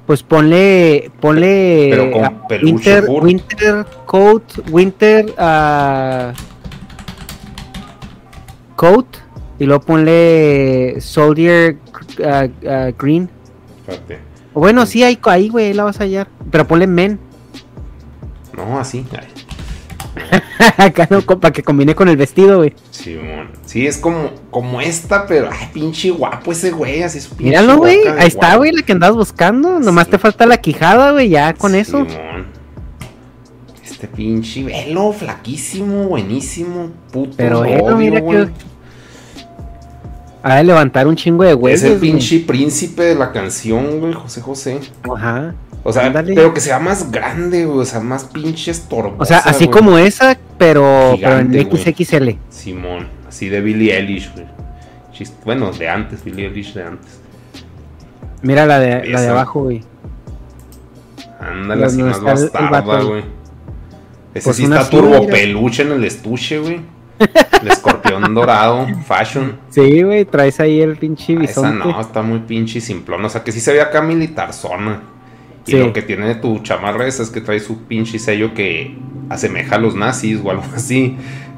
Pues ponle, ponle Pero con peluche winter, winter coat, winter ah, coat y luego ponle soldier ah, ah, green. Espérate. O bueno, sí, ahí, ahí, güey, ahí la vas a hallar. Pero ponle men. No, así. Acá no, para que combine con el vestido, güey. Simón. Sí, es como, como esta, pero ay, pinche guapo ese güey, así su pinche Míralo, güey. Ahí está, güey, la que andabas buscando. Nomás Sí. te falta la quijada, güey, ya con eso. Este pinche velo, flaquísimo, buenísimo, puto. Pero odio, mira güey. que. Ha de levantar un chingo de güeyes. Es el güey. pinche príncipe de la canción, güey, José José. Ajá. O sea, Ándale. pero que sea más grande, güey, o sea, más pinche estorbosa. O sea, así güey. como esa, pero, pero en Gigante, güey. XXL. Simón, así de Billie Eilish, güey. Bueno, de antes, Billie Eilish de antes. Mira la de, la de Esa. abajo, güey. Ándale, así más bastarda, güey. Ese Pues sí está turbo mira. peluche en el estuche, güey. El dorado, fashion. Sí, güey, traes ahí el pinche Ah, Esa bisonte. no, está muy pinche simplón. O sea, que sí se ve acá militar zona. Y Sí. lo que tiene tu chamarra esa es que trae su pinche sello que asemeja a los nazis o algo así.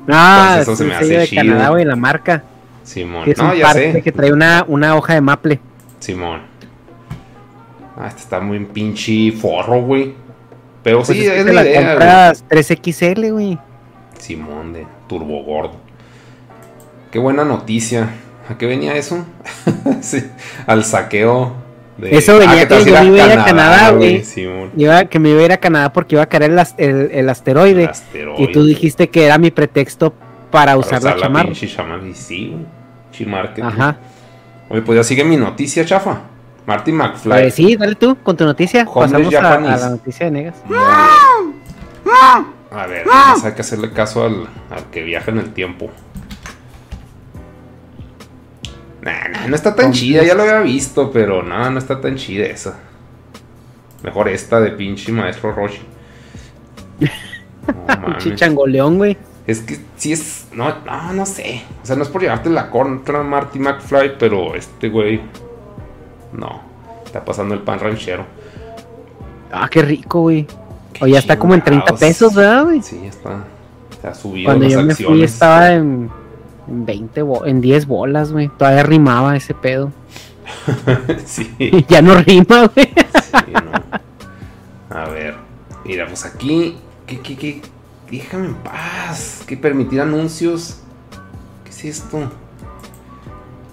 Ah, Entonces eso se sí, me sello hace de chido. Canadá, güey, la marca. Simón. Que es no, un ya sé. que trae una, una hoja de maple. Simón. Ah, este está muy pinche forro, güey. Pero Pues sí, es que es te la idea, güey. compras 3XL, güey. Simón de Turbo Gordo. Qué buena noticia. ¿A qué venía eso? sí, al saqueo. De... Eso venía Ah, que yo me iba a ir a Canadá, güey. Que me iba a ir a Canadá porque iba a caer el, el, el asteroide. El asteroide. Y tú dijiste que era mi pretexto para Para usar la chamarra. chamarra. Y sí, güey. Ajá. Oye, pues ya sigue mi noticia, chafa. Marty McFly. Eh, sí, dale tú con tu noticia. Homeless Pasamos a, a la noticia de Negas. A ver, hay que hacerle caso al, al que viaja en el tiempo. Nah, nah, no está tan chida, ya lo había visto, pero no, no está tan chida esa. Mejor esta de pinche maestro Roshi. No Pinche mames. changoleón, güey. Es que sí es. No, no, no sé. O sea, no es por llevarte la contra Marty McFly, pero este güey. No. Está pasando el pan ranchero. Ah, qué rico, güey. Qué O ya está como en 30 chingados. pesos, ¿verdad, güey? Sí, ya está. Se ha subido Cuando las yo me acciones. fui estaba en 20, bo- en 10 bolas, güey. Todavía rimaba ese pedo. sí. ya no rima, güey. Sí, no. A ver, mira, pues aquí, ¿qué, qué, qué? Déjame en paz. ¿Qué permitir anuncios? ¿Qué es esto?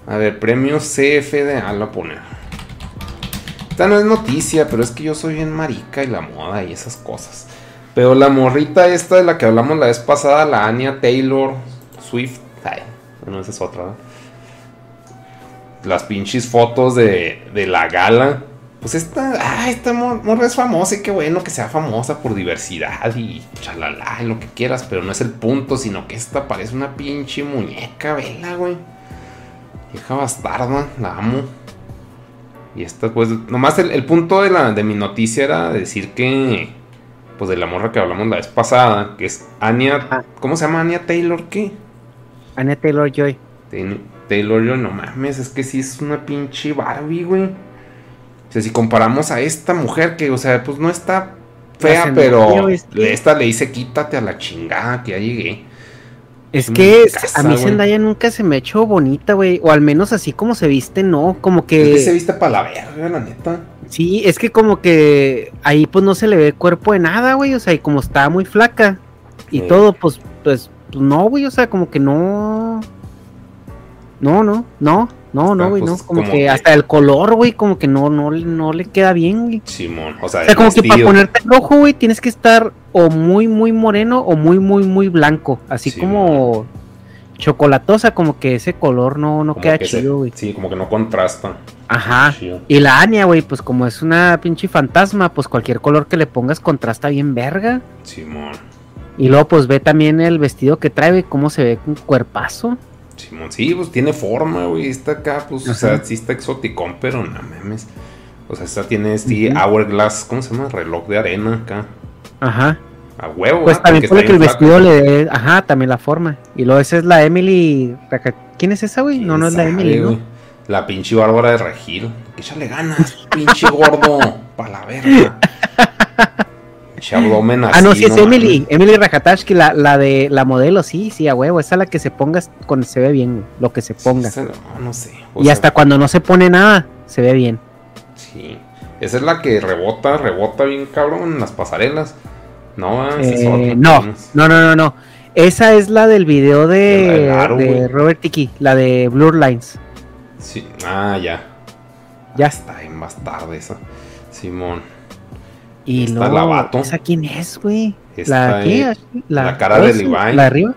A ver, premio CFD. Ah, lo poner. Esta no es noticia, pero es que yo soy bien marica y la moda y esas cosas. Pero la morrita esta de la que hablamos la vez pasada, la Anya Taylor Swift. Bueno, esa es otra. ¿verdad? Las pinches fotos de, de la gala. Pues esta, ah, esta mor- morra es famosa y qué bueno que sea famosa por diversidad y chalala, lo que quieras, pero no es el punto, sino que esta parece una pinche muñeca, vela, güey. Hija bastarda, la amo. Y esta, pues, nomás el, el punto de, la, de mi noticia era decir que, pues, de la morra que hablamos la vez pasada, que es Anya, Ah. ¿cómo se llama Anya Taylor? ¿Qué? Anya Taylor Joy. Taylor, yo no mames, es que sí es una pinche Barbie, güey. O sea, si comparamos a esta mujer que, o sea, pues no está fea, pero esta le dice quítate a la chingada que ya llegué. Es que casa, a mí. Zendaya nunca se me ha hecho bonita, güey. O al menos así como se viste, no. Como Es que que. se viste para la verga, la neta. Sí, es que como que ahí pues no se le ve cuerpo de nada, güey. O sea, y como está muy flaca y Sí. todo, pues, pues, pues no, güey. O sea, como que no. No, no, no, no, no, Ah, güey, pues, no. Como, como que, que- hasta el color, güey, como que no, no, no le queda bien, güey. Simón, o sea, O sea, como que para ponerte rojo, güey, tienes que estar o muy, muy moreno o muy, muy, muy blanco. Así Sí, como chocolatosa, como que ese color no, no Como queda que chido, güey. Sí, como que no contrasta. Ajá. Chido. Y la Anya, güey, pues como es una pinche fantasma, pues cualquier color que le pongas contrasta bien verga. Simón, Y luego pues ve también el vestido que trae, güey, cómo se ve con cuerpazo. Simón. Sí, pues tiene forma, güey. Está acá, pues, o sea, sí está exoticón, pero no mames. O sea, esta tiene este hourglass, ¿cómo se llama? Reloj de arena acá. Ajá. A huevo, Pues también está que el vestido le dé, ajá, también la forma. Y luego esa es la Emily. ¿Quién es esa, güey? No, no es la ¿Quién Emily. La pinche Bárbara de Regil. Échale ganas, pinche gordo. Pa' la verga. Así. Ah, no, sí es. Emily. Emily Rajatashki, la, la de la modelo, sí, sí, a huevo. Esa es la que se ponga cuando se ve bien, lo que se ponga. Esa- no, no sé. o y sea, hasta cuando no se pone nada, se ve bien. Sí. Esa es la que rebota, rebota bien cabrón en las pasarelas. No, ah, es Eh, otra. no, no, no, no, no. Esa es la del video De de. Robert Tiki, la de Blur Lines. Sí. Ah, ya. Ya. Está bien más tarde esa. Simón. Y Está luego, la vato. ¿esa quién es, güey? ¿La la cara de Levi. ¿La arriba?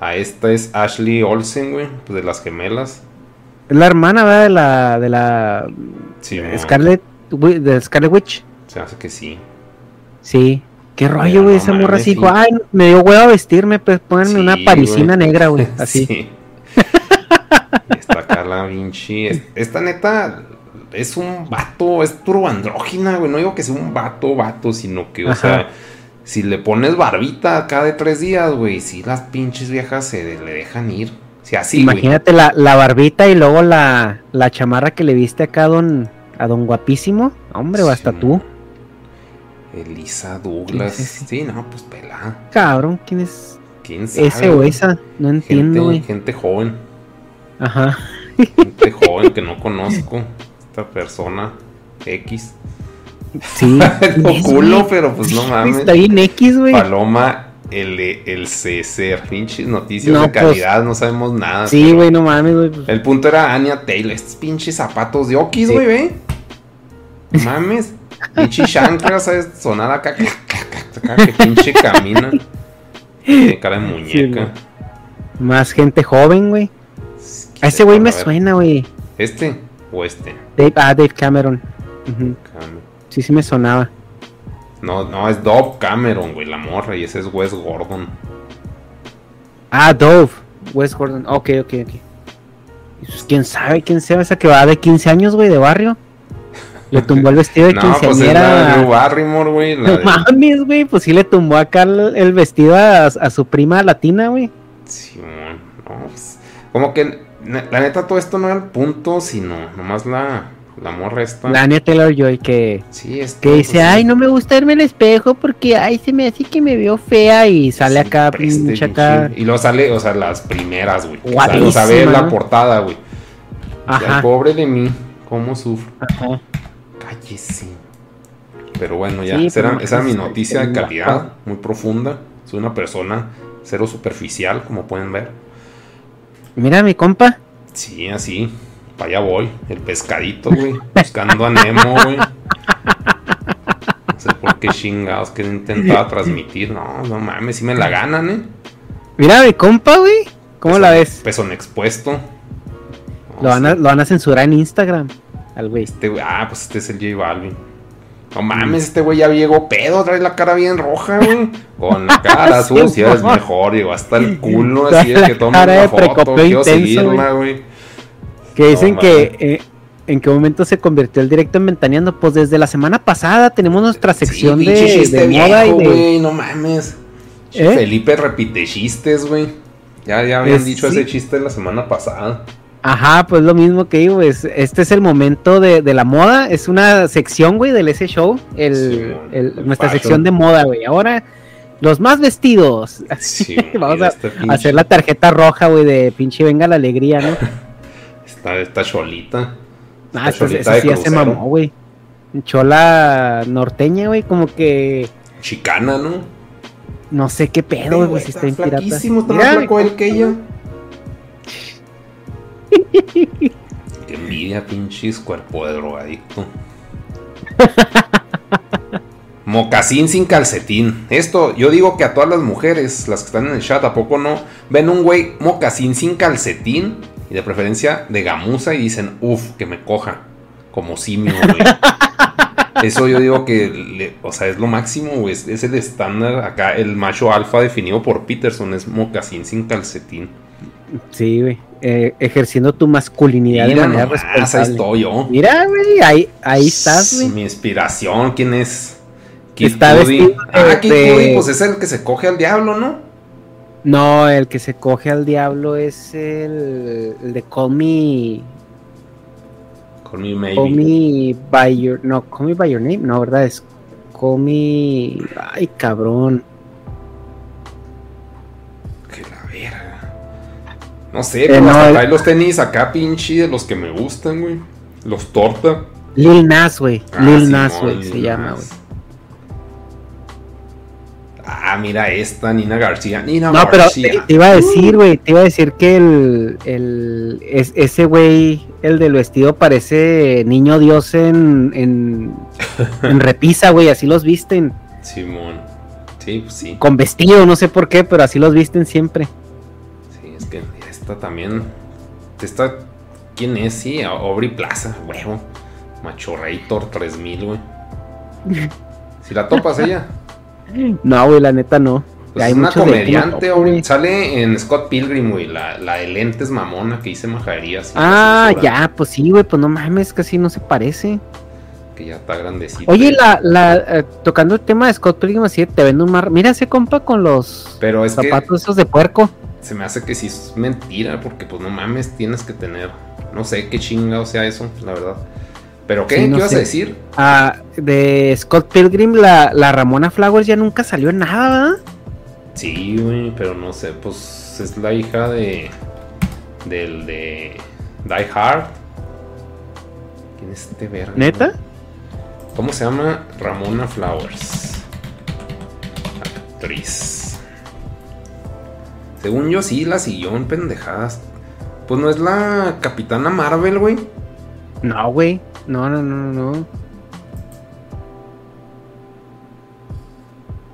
A esta es Ashley Olsen, güey. Pues de las gemelas. Es la hermana, ¿verdad? De la, de la Simón. Scarlet, de Scarlet Witch. Se hace que sí. Sí. Qué rollo, güey. no esa morra así sí. dijo, ay, me dio huevo a vestirme, pues pónganme una Sí, parisina negra, güey. Así. Sí. Esta Carla Vinci. es- Esta neta es un vato, es turbo andrógina, güey. No digo que sea un vato, vato, sino que, o Ajá. sea, si le pones barbita cada de tres días, güey, si las pinches viejas se le dejan ir. Si así, güey. Imagínate la, la barbita y luego la, la chamarra que le viste acá a don, a don guapísimo. Hombre, o hasta tú. Elisa Douglas. Sí, no, pues pelada. Cabrón, ¿quién es ¿Quién sabe? ese o esa? No entiendo, Gente, güey. gente joven. Ajá. Gente joven que no conozco. Esta persona X. Sí. ¿quién No culo, pero pues no mames. Está bien X, güey. Paloma el, el CC. Pinches noticias No, de pues, calidad, no sabemos nada. Sí, güey, no mames, güey. pues, El punto era Anya Taylor. Estos pinches zapatos de Okis, güey, ve. No mames. Pinche chancla, ¿sabes? Sonar acá. Que pinche camina. Tiene cara de muñeca. Más gente joven, güey. A ese güey me suena, güey. ¿Este o este? Dave, ah, Dave Cameron. Ujú. Cam- Sí, sí me sonaba. No, no, es Dove Cameron, güey, la morra. Y ese es Wes Gordon. Ah, Dove. Wes Gordon. Ok, ok, ok. Pues, quién sabe, quién sea esa que va de 15 años, güey, de barrio. Le tumbó el vestido de No, pues de quinceañera. Barrymore, güey. No de... mames, güey, pues sí le tumbó acá el, el vestido a, a su prima latina, güey. Simón, no, pues, como que la neta todo esto no era el punto, sino nomás la, la morra esta. La Anya Taylor Joy que, Sí, es que dice, ay, no me gusta verme al espejo porque, ay, se me hace que me veo fea y sale acá, pinche acá. Y luego sale, o sea, las primeras, güey. O sea, Guapísima, o sea, ve la portada, güey. Ajá. pobre de mí, cómo sufro. Ajá. Cállese. Pero bueno, ya, Sí, esa, era, pues, esa era mi es- noticia de es calidad, muy profunda. Soy una persona cero superficial, como pueden ver. Mira, mi compa. Sí, así. Para allá voy. El pescadito, güey. Buscando a Nemo, güey. No sé por qué chingados que intentaba transmitir. No, no mames, si me la ganan, ¿eh? Mira, mi compa, güey. ¿Cómo la ves? Pezón expuesto. No, Lo van, a, sí. lo van a censurar en Instagram. Al güey. Este ah, pues este es el J Balvin. No mames, este güey ya llegó pedo, trae la cara bien roja, güey. Con la cara Sí, sucia es mejor, llegó hasta el culo, así la que toma una foto, quiero seguirla, güey. Que dicen No, que eh, en qué momento se convirtió el directo en Ventaneando. Pues desde la semana pasada tenemos nuestra sección Sí, de, de moda viejo, y de. güey, no mames. ¿Eh? Felipe repite chistes, güey. Ya, ya habían Es- dicho sí. ese chiste la semana pasada. Ajá, pues lo mismo que digo, es, este es el momento de, de la moda, es una sección, güey, del ese show, el, Sí, el- el nuestra fashion. sección de moda, güey. Ahora, los más vestidos. Sí, Vamos a, este a hacer la tarjeta roja, güey, de pinche venga la alegría, ¿no? Esta cholita. Ah, Esta esa, cholita esa sí ya se mamó, güey. Chola norteña, güey, como que Chicana, ¿no? no sé qué pedo, güey, si está en pirata. flaquísimo, está más flaco él que ella. Qué envidia, pinches cuerpo de drogadicto. Mocasín sin calcetín. Esto, yo digo que a todas las mujeres, las que están en el chat, ¿a poco no? Ven un güey mocasín sin calcetín y de preferencia de gamuza y dicen, uff, que me coja. Como simio, güey. Eso yo digo que, le- o sea, es lo máximo, güey. Es, es el estándar acá. El macho alfa definido por Peterson es mocasín sin calcetín. Sí, güey, eh, ejerciendo tu masculinidad Mira de manera nomás, ahí responsable. estoy yo. Mira, güey, ahí, ahí estás, güey. Mi inspiración, ¿quién es? Kid Está vestido de- Ah, Kid de- Cudi, pues es el que se coge al diablo, ¿no? No, el que se coge al diablo es el, el de Call Me, maybe. Call Me by Your, no, Call Me by Your Name, no, verdad es Call Me, ay cabrón, No sé, Eh, pero no, el- trae los tenis acá, pinche, de los que me gustan, güey. Los torta. Lil Nas, güey, Ah, Lil Nas, güey, se llama, güey. Ah, mira esta, Nina García. Nina No, pero te, te iba a decir, güey, te iba a decir que el, el es- ese güey, el del vestido parece niño dios en, en, en repisa, güey, así los visten, Simón. Sí, pues sí. con vestido, no sé por qué, pero así los visten siempre. Esta también. Esta. ¿Quién es? Sí, Aubrey Plaza, huevo. Machorrator 3000, güey. Si la topas ella. No, güey, la neta no. Pues es una comediante, no. Sale en Scott Pilgrim, güey. La, la de lentes mamona que hice majaderías. Ah, ya, pues sí, güey, pues no mames, casi no se parece. Que ya está grandecita. Oye, la, la, eh, tocando el tema de Scott Pilgrim, así te vende un mar. Mira ese compa con los Pero es que zapatos esos de puerco. se me hace que sí es mentira. Porque, pues no mames, tienes que tener. No sé qué chingado sea eso, la verdad. Pero, ¿qué? Sí, no ¿Qué ibas a decir? Ah, de Scott Pilgrim, la, la Ramona Flowers ya nunca salió en nada, ¿verdad? Sí, güey, pero no sé, pues es la hija de. del de. Die Hard. ¿Quién es este verga? ¿Neta? ¿Cómo se llama? Ramona Flowers. Actriz. Según yo, sí, la siguió en pendejadas. Pues no es la Capitana Marvel, güey. No, güey. No, no, no, no, no.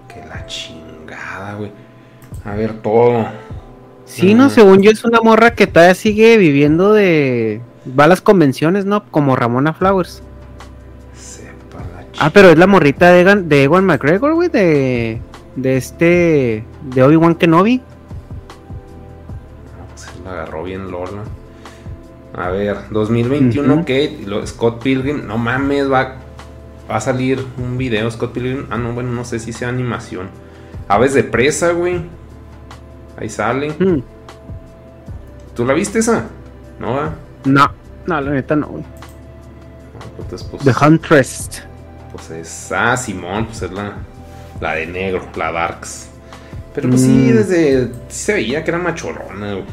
Que la chingada, güey. A ver, todo. Sí, no, Mm. según yo es una morra que todavía sigue viviendo de... Va a las convenciones, ¿no? Como Ramona Flowers. Ah, pero es la morrita de de Ewan McGregor, güey, de... De este... De Obi-Wan Kenobi. Se la agarró bien Lola. A ver, 2021 Ujú. Kate y lo- Scott Pilgrim. No mames, va, va a salir un video Scott Pilgrim. Ah, no, bueno, no sé si sea animación. Aves de presa, güey. Ahí sale. Mm, ¿Tú la viste esa? No, va. No, no, la neta no, güey. Ah, pues, pues, The Huntress. Pues es. Ah, Simón, pues es la, la de negro, la Darks. Pero pues sí, Mm. desde. Sí se veía que era machorrona, güey.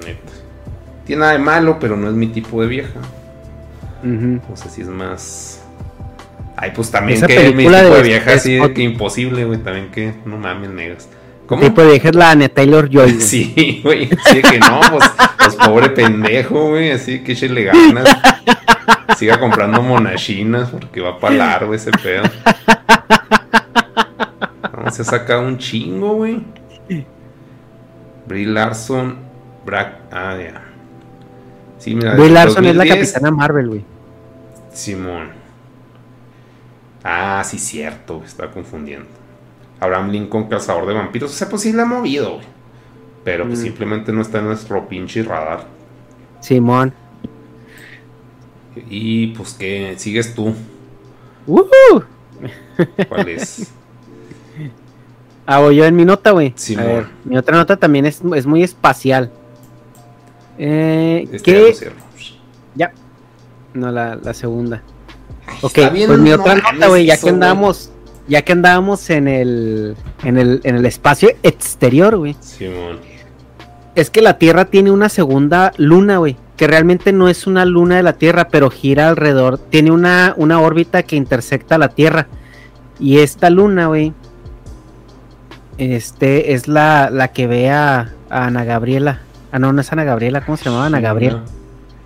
La neta. Tiene nada de malo, pero no es mi tipo de vieja. Ujú. No sé si es más. Ay, pues también Esa que mi tipo de, de vieja así de que imposible, güey. También que no mames, negas. ¿Cómo? Tipo de vieja es la Anya Taylor Joy. Sí, güey. Sí, de que no, pues, pues pobre pendejo, güey. Así que échele ganas. Siga comprando monachinas porque va para largo ese pedo. No, se ha sacado un chingo, güey. Brie Larson, Brack. Ah, ya. Sí, mira. Brie Larson es la 2010, capitana Marvel, güey. Simón. Ah, sí, cierto, está confundiendo. Abraham Lincoln, cazador de vampiros. O sea, pues sí la ha movido, güey. Pero pues Mm. simplemente no está en nuestro pinche radar. Simón. Y pues que sigues tú. ¡Woohoo! ¿Cuál es? Ah, voy yo en mi nota, güey. A ver, mi otra nota también es, es muy espacial. Eh, Este ¿qué? Ya. No, la, la segunda. Ok, está bien, pues mi otra nota, güey, ya que andábamos, ya que andábamos en el, en el, en el espacio exterior, güey. Simón. Es que la Tierra tiene una segunda luna, güey. Que realmente no es una luna de la Tierra, pero gira alrededor. Tiene una, una órbita que intersecta la Tierra. Y esta luna, güey. Este es la, la que ve a, a Ana Gabriela. Ah, no, no es Ana Gabriela. ¿Cómo se llamaba Ana Gabriela?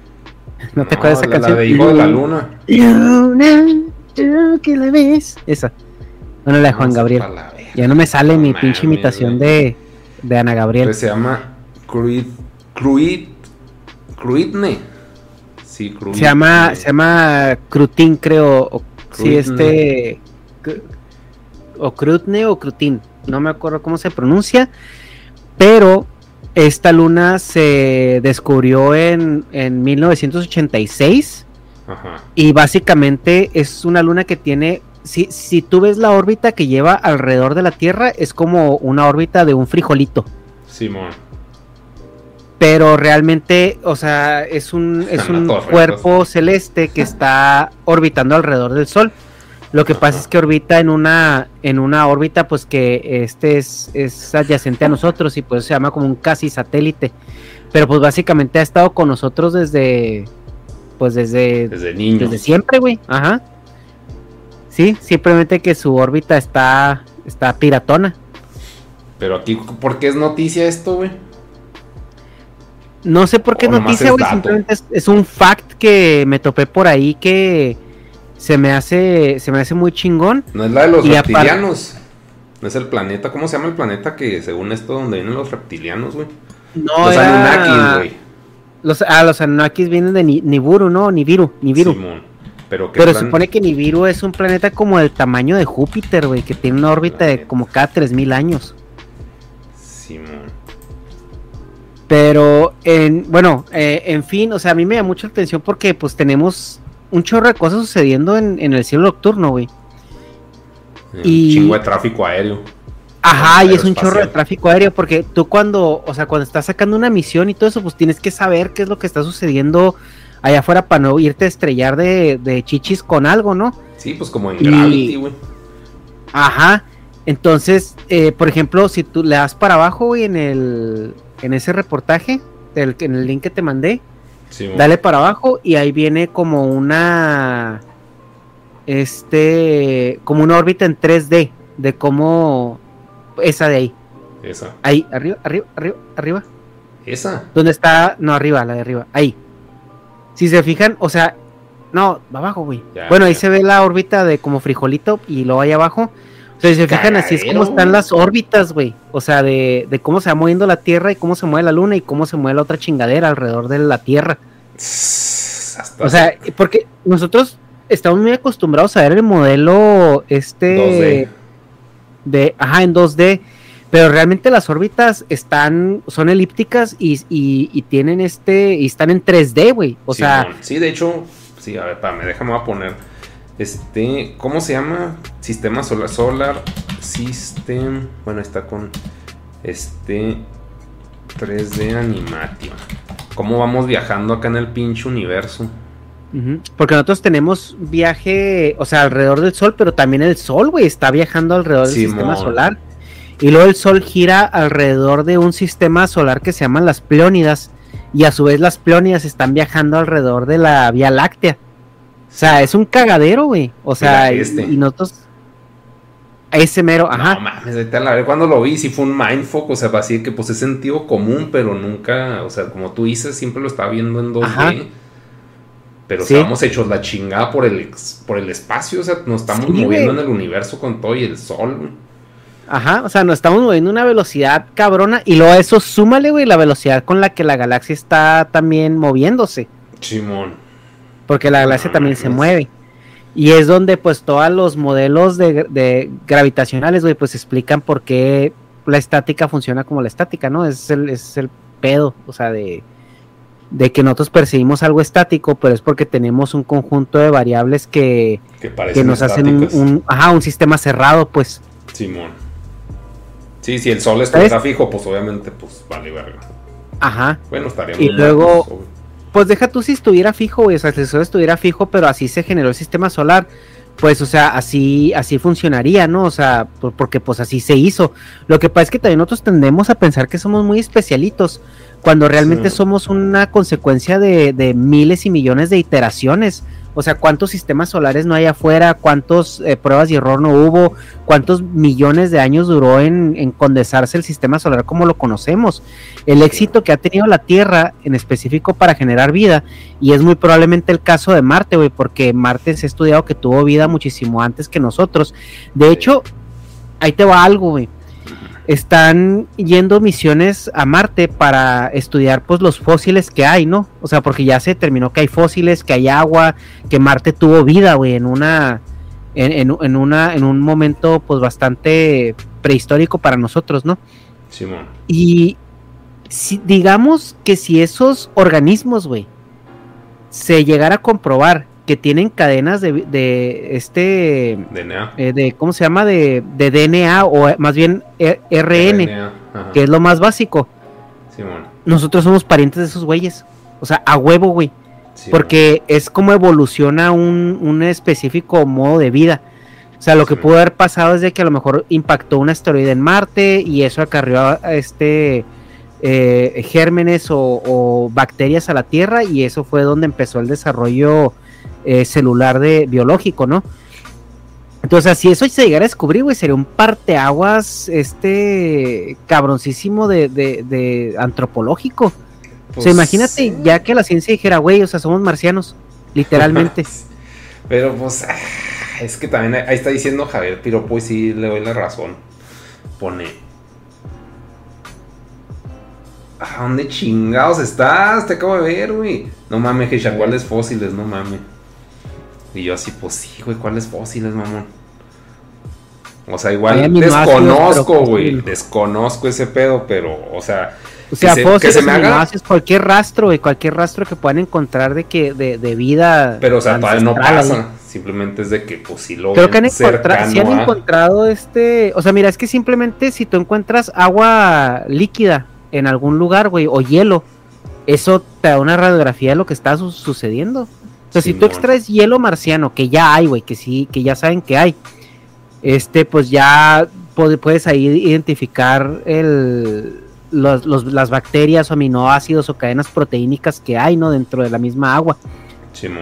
¿No te acuerdas de esa la, canción? La de Hijo de la Luna. Luna, tú que la ves. Esa. Bueno, la de Juan Gabriel. Ya no me sale No mi pinche imitación de, de Ana Gabriel. Pues se llama Cruid. Cruid. Cruidne. Sí, Cruid. Se llama, se llama Crutin, creo. O, sí, este. O Crutne o Crutin. No me acuerdo cómo se pronuncia. Pero esta luna se descubrió en, en 1986. Ajá. Y básicamente es una luna que tiene. Si, si tú ves la órbita que lleva alrededor de la Tierra, es como una órbita de un frijolito. Simón. Pero realmente, o sea, es un, es un torre, cuerpo celeste que está orbitando alrededor del Sol. Lo que pasa es que orbita en una, en una órbita, pues que este es, es adyacente a nosotros y pues se llama como un casi satélite. Pero pues básicamente ha estado con nosotros desde, pues desde, Desde niño. desde siempre, güey. Ajá. Sí, simplemente que su órbita está, está piratona. Pero aquí, ¿por qué es noticia esto, güey? No sé por qué noticia, güey. Simplemente es, es un fact que me topé por ahí que se me hace, se me hace muy chingón. No es la de los Y reptilianos. No es el planeta. ¿Cómo se llama el planeta que según esto donde vienen los reptilianos, güey? No, los era- Anunnakis, güey. Los, ah, los Anunnakis vienen de Ni- Nibiru, ¿no? Nibiru, Nibiru. Simón. Pero Pero plan- supone que Nibiru es un planeta como del tamaño de Júpiter, güey, que tiene una órbita de como cada 3000 años. Simón. Pero, en, bueno, eh, en fin, o sea, a mí me da mucha atención porque pues tenemos un chorro de cosas sucediendo en, en el cielo nocturno, güey. Un Y- chingo de tráfico aéreo. Ajá, y es un chorro de tráfico aéreo porque tú cuando, o sea, cuando estás sacando una misión y todo eso, pues tienes que saber qué es lo que está sucediendo allá afuera para no irte a estrellar de, de chichis con algo, ¿no? Sí, pues como en Y- Gravity, güey. Ajá. Entonces, eh, por ejemplo, si tú le das para abajo, güey, en el, en ese reportaje, del, en el link que te mandé, dale para abajo y ahí viene como una, este, como una órbita en 3D de cómo, esa de ahí, Esa. ahí, arriba, arriba, arriba, arriba. Esa. ¿Dónde está? No, arriba, la de arriba. Ahí. Si se fijan, o sea, no, abajo, güey. Ya, Bueno, ahí se ve la órbita de como frijolito y luego ahí abajo. Sea, si se fijan, así es como están las órbitas, güey. O sea, de, de cómo se va moviendo la Tierra y cómo se mueve la Luna y cómo se mueve la otra chingadera alrededor de la Tierra. Hasta O sea, porque nosotros estamos muy acostumbrados a ver el modelo este 2D. de, ajá, en 2D, pero realmente las órbitas están, son elípticas y, y- y tienen este, y están en 3D, güey. O sea, Simón. Sí, de hecho, sí, a ver, espérame, déjame voy a poner. Este, ¿cómo se llama? Sistema solar, solar System. Bueno, está con este 3D Animation. ¿Cómo vamos viajando acá en el pinche universo? porque nosotros tenemos viaje, o sea, alrededor del Sol, pero también el Sol, güey, está viajando alrededor del sistema solar. Y luego el Sol gira alrededor de un sistema solar que se llaman las Pléonidas. Y a su vez las Pléonidas están viajando alrededor de la Vía Láctea. O sea, es un cagadero, güey. O sea, y, y nosotros... Ese mero, ajá. No mames, la verdad, cuando lo vi, sí fue un mindfuck. O sea, así que pues es sentido común, pero nunca, o sea, como tú dices, siempre lo estaba viendo en 2D. Ajá. Pero Sí. estábamos hechos la chingada por el, por el espacio. O sea, nos estamos Sí, moviendo güey. en el universo con todo y el sol. güey. Ajá, o sea, nos estamos moviendo a una velocidad cabrona. Y luego a eso súmale, güey, la velocidad con la que la galaxia está también moviéndose. Simón. Porque la galaxia también se mames. mueve. Y es donde pues todos los modelos de, de gravitacionales, güey, pues explican por qué la estática funciona como la estática, ¿no? Es el, es el pedo, o sea, de, de que nosotros percibimos algo estático, pero es porque tenemos un conjunto de variables que, Que nos hacen un, ajá, un sistema cerrado, pues. Simón. Sí, si el sol está, fijo, pues obviamente, pues vale verga. Ajá. Bueno, estaría Y muy luego- mal, pues, deja tú si estuviera fijo, güey, o sea, si el sol estuviera fijo, pero así se generó el sistema solar, pues, o sea, así, así funcionaría, ¿no? O sea, por- porque pues así se hizo. Lo que pasa es que también nosotros tendemos a pensar que somos muy especialitos, cuando realmente Sí. somos una consecuencia de, de miles y millones de iteraciones. O sea, cuántos sistemas solares no hay afuera, cuántas pruebas y error no hubo, cuántos millones de años duró en, en condensarse el sistema solar como lo conocemos. El éxito que ha tenido la Tierra en específico para generar vida, y es muy probablemente el caso de Marte, güey, porque Marte se ha estudiado que tuvo vida muchísimo antes que nosotros. De hecho, ahí te va algo, güey. Están yendo misiones a Marte para estudiar pues los fósiles que hay, ¿no? O sea, porque ya se determinó que hay fósiles, que hay agua, que Marte tuvo vida, güey, en una en, en- en una en un momento pues bastante prehistórico para nosotros, ¿no? Simón. Y si, digamos que si esos organismos, güey, se llegara a comprobar que tienen cadenas de, de este, DNA. eh, de, ¿cómo se llama? De, de DNA o eh, más bien eh, RN, RNA, que es lo más básico. Simón. Nosotros somos parientes de esos güeyes. O sea, a huevo, güey. Porque es como evoluciona un, un específico modo de vida. O sea, lo que Sí. pudo haber pasado es de que a lo mejor impactó un asteroide en Marte y eso acarrió a este eh, gérmenes o, o bacterias a la Tierra y eso fue donde empezó el desarrollo eh, celular de biológico, ¿no? Entonces, si eso se llegara a descubrir, güey, sería un parteaguas, este, cabroncísimo de, de, de antropológico. o Pues, sea, imagínate, ya que la ciencia dijera, güey, o sea, somos marcianos, literalmente. Pero pues, ah, es que también ahí está diciendo Javier Piropo y sí le doy la razón. Pone. ¿A dónde chingados estás? Te acabo de ver, güey. No mames, ¿cuáles fósiles? No mames. Y yo así, pues sí, güey, ¿cuáles fósiles, mamón? O sea, igual desconozco, güey. Desconozco ese pedo, pero, o sea. O sea, se, que fósiles, se me haga. cualquier rastro, güey, cualquier rastro que puedan encontrar de que de, de vida. Pero, o sea, todavía no ahí. pasa. Simplemente es de que, pues sí lo Creo que han encontrado, sí han a- encontrado este, o sea, mira, es que simplemente si tú encuentras agua líquida en algún lugar, güey, o hielo, eso te da una radiografía de lo que está su- sucediendo. Sea, si tú extraes hielo marciano, que ya hay, güey, que sí, que ya saben que hay, este, pues ya pu- puedes ahí identificar el, los- los- las bacterias o aminoácidos o cadenas proteínicas que hay, ¿no? Dentro de la misma agua.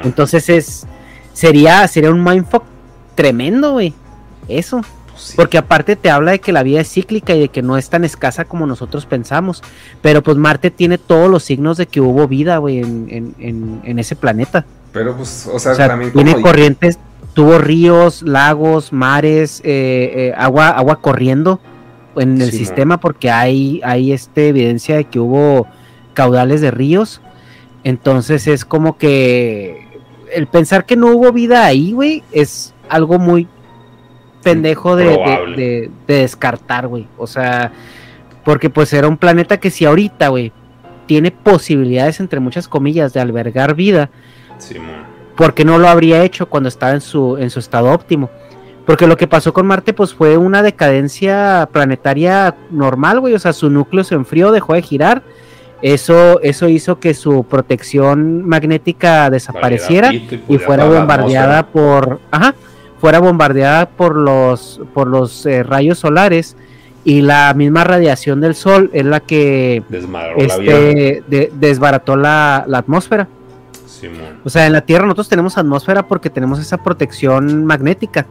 Entonces es sería sería un mindfuck tremendo, güey. Eso, Pues sí. porque aparte te habla de que la vida es cíclica y de que no es tan escasa como nosotros pensamos. Pero pues Marte tiene todos los signos de que hubo vida, güey, en, en- en- en ese planeta. Pero, pues, o sea, O sea, también como. tiene corrientes, tuvo ríos, lagos, mares, eh, eh, agua, agua corriendo en el sistema porque hay, hay este evidencia de que hubo caudales de ríos. Entonces es como que el pensar que no hubo vida ahí, güey, es algo muy pendejo de, de- Improbable. de- de descartar, güey. O sea, porque pues era un planeta que si ahorita, güey, tiene posibilidades, entre muchas comillas, de albergar vida, Simón. porque no lo habría hecho cuando estaba en su, en su estado óptimo. Porque lo que pasó con Marte, pues fue una decadencia planetaria normal, güey. O sea, su núcleo se enfrió, dejó de girar. Eso, eso hizo que su protección magnética desapareciera y fuera la bombardeada por, ajá, fuera bombardeada por los, por los eh, rayos solares y la misma radiación del Sol es la que la este, de- desbarató la, la atmósfera. Simón. O sea, en la Tierra nosotros tenemos atmósfera porque tenemos esa protección magnética,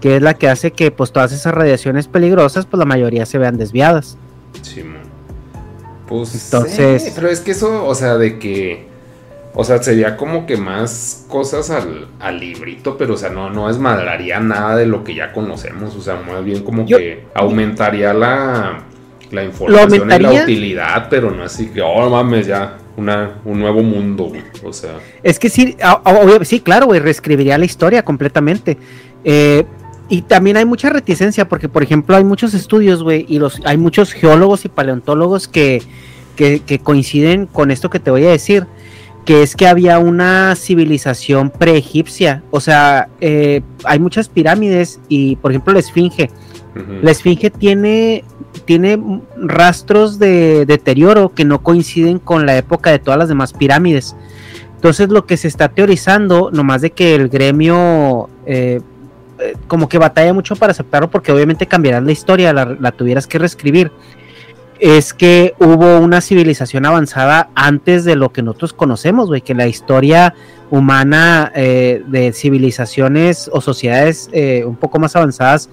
que es la que hace que pues todas esas radiaciones peligrosas, pues la mayoría se vean desviadas. Simón. Pues. Entonces- sí, pero es que eso, o sea, de que. O sea, sería como que más cosas al, al librito, pero o sea, no, no desmadraría nada de lo que ya conocemos. O sea, más bien como Yo- que aumentaría la, la información y la utilidad, pero no así que, oh mames, ya, una, un nuevo mundo, güey. O sea, Es que sí, a- a- obvio- sí, claro, güey, reescribiría la historia completamente. Eh, y también hay mucha reticencia, porque por ejemplo hay muchos estudios, güey, y los, hay muchos geólogos y paleontólogos que, que, que coinciden con esto que te voy a decir, que es que había una civilización preegipcia. O sea, eh, hay muchas pirámides y, por ejemplo, la Esfinge. La Esfinge tiene, tiene rastros de deterioro que no coinciden con la época de todas las demás pirámides. Entonces lo que se está teorizando, nomás de que el gremio eh, eh, como que batalla mucho para aceptarlo porque obviamente cambiarás la historia, la, tuvieras que reescribir, es que hubo una civilización avanzada antes de lo que nosotros conocemos, güey, que la historia humana eh, de civilizaciones o sociedades un poco más avanzadas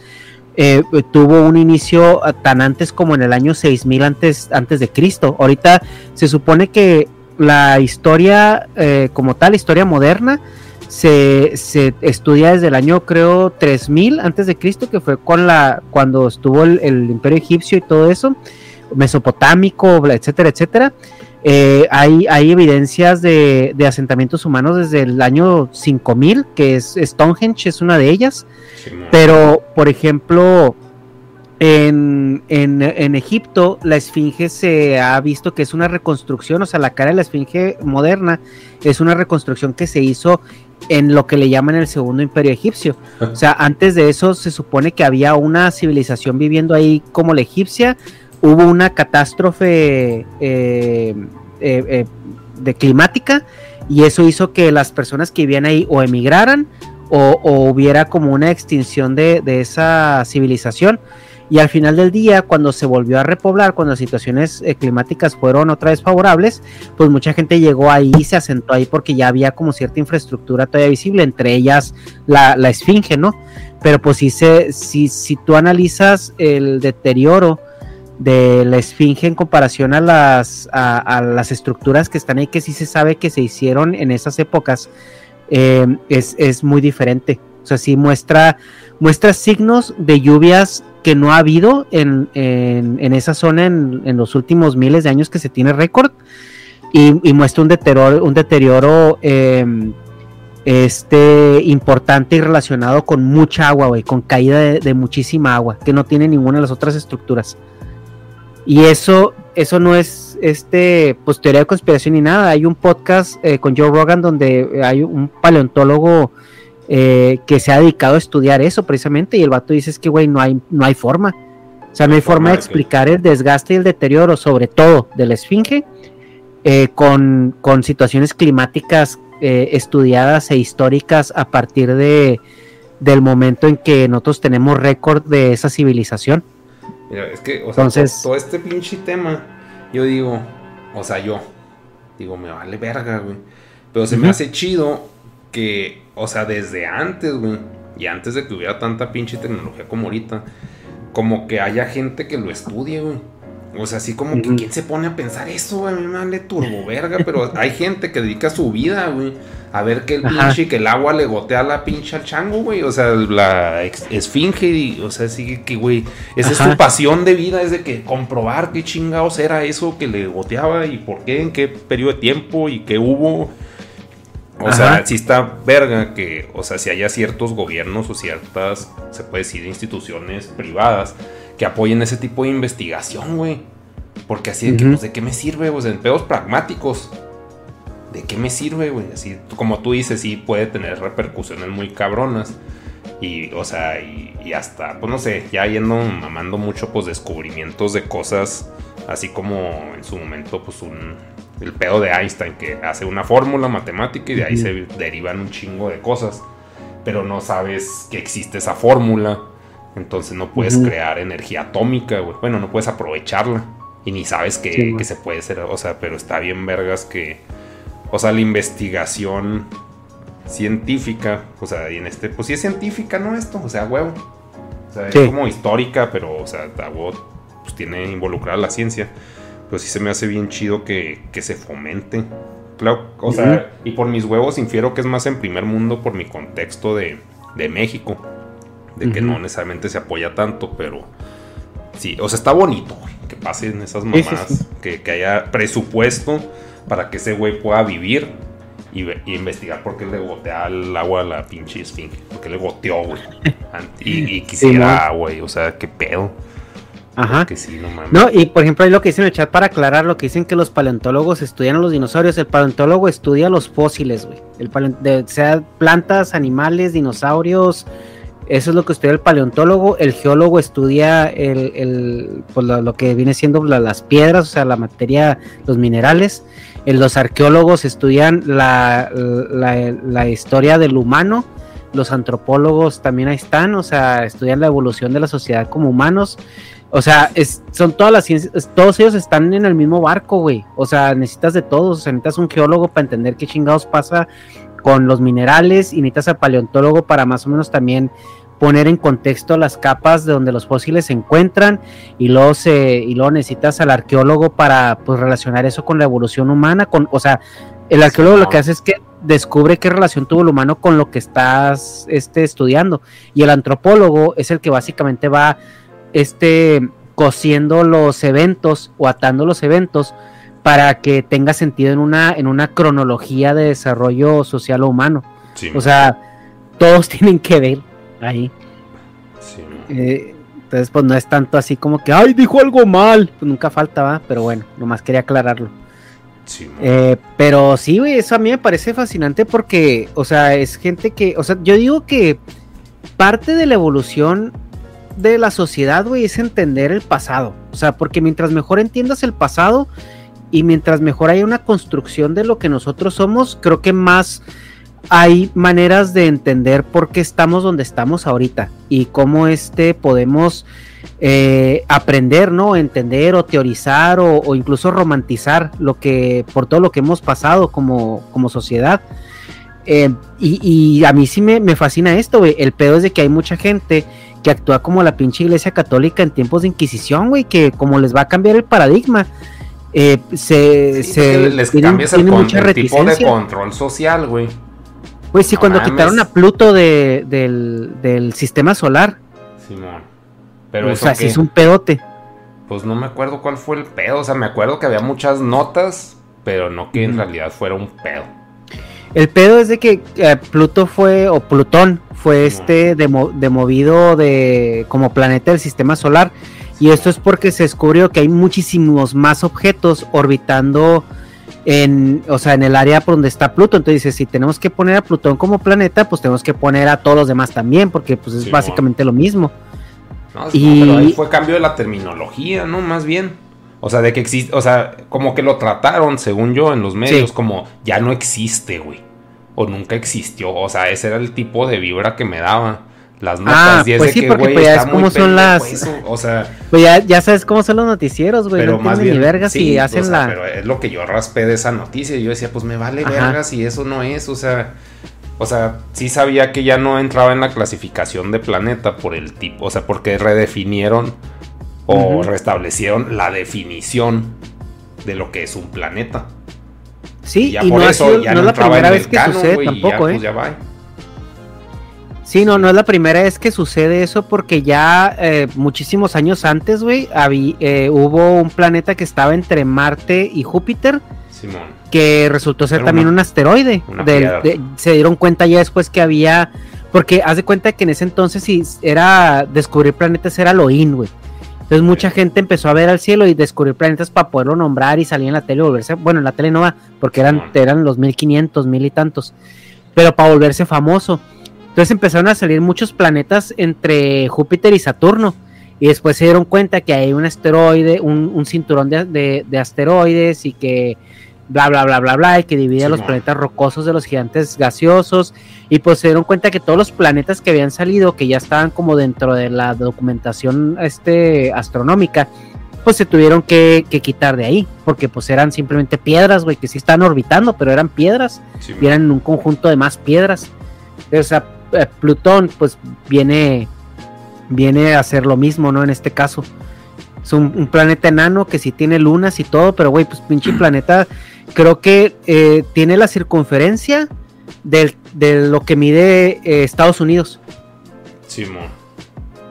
eh, tuvo un inicio ah, tan antes como en el año 6000 antes, antes de Cristo. Ahorita se supone que la historia eh, como tal, historia moderna, se, se estudia desde el año creo 3000 antes de Cristo, que fue con la, cuando estuvo el, el imperio egipcio y todo eso, mesopotámico, etcétera, etcétera. Eh, hay, hay evidencias de, de asentamientos humanos desde el año 5000, que es Stonehenge, es una de ellas. Pero, por ejemplo, en, en, en Egipto, la esfinge se ha visto que es una reconstrucción, o sea, la cara de la esfinge moderna es una reconstrucción que se hizo en lo que le llaman el segundo imperio egipcio. O sea, antes de eso se supone que había una civilización viviendo ahí como la egipcia, hubo una catástrofe eh, eh, eh, de climática y eso hizo que las personas que vivían ahí o emigraran o, hubiera como una extinción de, esa civilización y al final del día, cuando se volvió a repoblar, cuando las situaciones climáticas fueron otra vez favorables, pues mucha gente llegó ahí y se asentó ahí porque ya había como cierta infraestructura todavía visible, entre ellas la, la esfinge, ¿no? Pero pues si, se, si, si tú analizas el deterioro de la esfinge en comparación a las, a, las estructuras que están ahí, que sí se sabe que se hicieron en esas épocas, eh, es, es muy diferente. O sea, sí muestra, muestra signos de lluvias que no ha habido en, en, esa zona en, en, los últimos miles de años que se tiene récord. Y, muestra un deterioro, un deterioro eh, este, importante y relacionado con mucha agua, güey, con caída de, muchísima agua, que no tiene ninguna de las otras estructuras. Y eso, eso no es este, pues, teoría de conspiración ni nada. Hay un podcast eh, con Joe Rogan donde hay un paleontólogo eh, que se ha dedicado a estudiar eso precisamente y el vato dice es que, güey, no hay, no hay forma. O sea, no hay forma de explicar el desgaste y el deterioro, sobre todo de la esfinge, eh, con, con, situaciones climáticas eh, estudiadas e históricas a partir de, del momento en que nosotros tenemos récord de esa civilización. Mira, es que, o sea, Entonces, todo, todo, este pinche tema, yo digo, o sea, yo, digo, me vale verga, güey. Pero se uh -huh. me hace chido que, o sea, desde antes, güey, y antes de que hubiera tanta pinche tecnología como ahorita, como que haya gente que lo estudie, güey. O sea, así como que quién se pone a pensar eso, güey, a mí me vale turbo verga, pero hay gente que dedica su vida, güey, a ver que el Ajá. pinche, que el agua le gotea la pinche al chango, güey, o sea, la esfinge, y, o sea, sí que, güey, esa Ajá. es su pasión de vida, es de que comprobar qué chingados era eso que le goteaba y por qué, en qué periodo de tiempo y qué hubo. O Ajá. sea, si está verga que, o sea, si haya ciertos gobiernos o ciertas, se puede decir, instituciones privadas que apoyen ese tipo de investigación, güey. Porque así de uh -huh. que, pues, ¿de qué me sirve? Pues en pedos pragmáticos. ¿De qué me sirve, güey? Así, como tú dices, sí puede tener repercusiones muy cabronas. Y, o sea, y, y, hasta, pues no sé, ya yendo mamando mucho, pues descubrimientos de cosas, así como en su momento, pues un, el pedo de Einstein, que hace una fórmula matemática y de ahí se derivan un chingo de cosas. Pero no sabes que existe esa fórmula entonces no puedes uh -huh. crear energía atómica, güey. Bueno, no puedes aprovecharla. Y ni sabes que, sí, que, se puede hacer. O sea, pero está bien vergas que... O sea, la investigación científica, o sea, y en este... Pues sí es científica, ¿no? Esto, o sea, huevo. O sea, sí. es como histórica, pero, o sea, huevo, pues tiene involucrada la ciencia. Pero sí se me hace bien chido que, que se fomente. Claro, o uh -huh. sea, y por mis huevos infiero que es más en primer mundo por mi contexto de, de México de que uh -huh. no necesariamente se apoya tanto, pero sí, o sea, está bonito, que pasen esas sí, sí. Que, que, haya presupuesto para que ese güey pueda vivir y, y, investigar por qué le gotea el agua a la pinche esfinge, porque le goteó, güey, y, y, quisiera, güey, o sea, qué pedo. Ajá. Sí, no, no, y por ejemplo, hay lo que dicen en el chat para aclarar lo que dicen que los paleontólogos estudian a los dinosaurios. El paleontólogo estudia los fósiles, güey. El de, sea plantas, animales, dinosaurios, eso es lo que estudia el paleontólogo. El geólogo estudia el, el pues lo, lo, que viene siendo la, las piedras, o sea, la materia, los minerales. El, los arqueólogos estudian la, la, la, historia del humano. Los antropólogos también ahí están, o sea, estudian la evolución de la sociedad como humanos. O sea, es, son todas las ciencias, todos ellos están en el mismo barco, güey. O sea, necesitas de todos. O sea, necesitas un geólogo para entender qué chingados pasa con los minerales y necesitas al paleontólogo para más o menos también poner en contexto las capas de donde los fósiles se encuentran y luego se y luego necesitas al arqueólogo para pues relacionar eso con la evolución humana con o sea el arqueólogo sí, no. lo que hace es que descubre qué relación tuvo el humano con lo que estás este, estudiando y el antropólogo es el que básicamente va este cosiendo los eventos o atando los eventos para que tenga sentido en una en una cronología de desarrollo social o humano sí, o sea todos tienen que ver ahí. Sí. Eh, entonces, pues no es tanto así como que, ay, dijo algo mal. Pues nunca falta, ¿va? Pero bueno, nomás quería aclararlo. Sí, eh, pero sí, güey, eso a mí me parece fascinante porque, o sea, es gente que, o sea, yo digo que parte de la evolución de la sociedad, güey, es entender el pasado. O sea, porque mientras mejor entiendas el pasado y mientras mejor haya una construcción de lo que nosotros somos, creo que más hay maneras de entender por qué estamos donde estamos ahorita y cómo este podemos eh, aprender, ¿no? Entender o teorizar o, o, incluso romantizar lo que, por todo lo que hemos pasado como, como sociedad. Eh, y, y, a mí sí me, me fascina esto, güey. El pedo es de que hay mucha gente que actúa como la pinche iglesia católica en tiempos de Inquisición, güey, que como les va a cambiar el paradigma, eh, se, Sí, se porque les tienen- cambias el, con- el tipo de control social, güey. Pues sí, No cuando mames. quitaron a Pluto de- del, del sistema solar, Simón. Pero o eso sea, sí es un pedote. Pues no me acuerdo cuál fue el pedo. O sea, me acuerdo que había muchas notas, pero no que en realidad fuera un pedo. El pedo es de que eh, Pluto fue, o Plutón, fue este demo- demovido de como planeta del sistema solar. Y esto es porque se descubrió que hay muchísimos más objetos orbitando en, o sea, en el área por donde está Pluto. Entonces dice, si tenemos que poner a Plutón como planeta, pues tenemos que poner a todos los demás también, porque pues es Sí, básicamente lo mismo. No, Y- no, pero ahí fue cambio de la terminología, ¿no? Más bien. O sea, de que existe, o sea, como que lo trataron, según yo, en los medios, Sí. como ya no existe, güey. O nunca existió. O sea, ese era el tipo de vibra que me daba. Las notas. Ah, y es pues de sí, que, porque güey, pues ya es como son las- eso, O sea, Pues ya, ya sabes cómo son los noticieros, güey. pero no más bien. ni vergas sí, y o hacen sea, la. Pero es lo que yo raspé de esa noticia. Y yo decía, pues me vale Ajá. vergas y eso no es. O sea, o sea, sí sabía que ya no entraba en la clasificación de planeta por el tipo. O sea, porque redefinieron o restablecieron la definición de lo que es un planeta. Sí, y ya y por no, ha eso sido- ya no no es la primera vez que canon, sucede güey, y ya, tampoco, ¿eh? pues, ya va. Sí, no, no es la primera vez que sucede eso porque ya eh, muchísimos años antes, güey, eh, hubo un planeta que estaba entre Marte y Júpiter Simón. que resultó ser también una- un asteroide. Del- de- se dieron cuenta ya después que había, porque haz de cuenta que en ese entonces sí era descubrir planetas era lo in, güey. Entonces mucha gente empezó a ver al cielo y descubrir planetas para poderlo nombrar y salir en la tele y volverse, bueno, en la tele no va, porque eran, eran los 1500, mil y tantos, pero para volverse famoso. Entonces empezaron a salir muchos planetas entre Júpiter y Saturno. Y después se dieron cuenta que hay un asteroide, un, un cinturón de, de- de asteroides y que bla, bla, bla, bla, bla, y que divide a los planetas rocosos de los gigantes gaseosos. Y pues se dieron cuenta que todos los planetas que habían salido, que ya estaban como dentro de la documentación este, astronómica, pues se tuvieron que, que quitar de ahí, porque pues eran simplemente piedras, güey, que sí están orbitando, pero eran piedras y eran un conjunto de más piedras. O sea, eh, Plutón, pues viene, viene a hacer lo mismo, ¿no? En este caso. Es un, un planeta enano que sí tiene lunas y todo, pero güey, pues pinche planeta, creo que eh, tiene la circunferencia del- de lo que mide eh, Estados Unidos. Simón.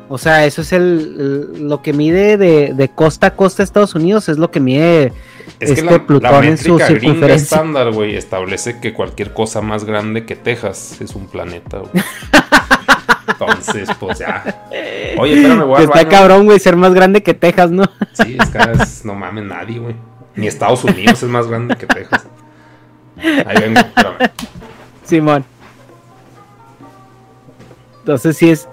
O sea, eso es el, el- lo que mide de, de costa a costa Estados Unidos, es lo que mide Es que este la, la Plutón en su métrica gringa estándar, güey, establece que cualquier cosa más grande que Texas es un planeta, güey. Entonces, pues ya. Oye, espérame, voy Está baño. cabrón, güey, ser más grande que Texas, ¿no? Sí, es que es- no mames nadie, güey. Ni Estados Unidos es más grande que Texas. Ahí vengo, espérame. Simón. Entonces sí es,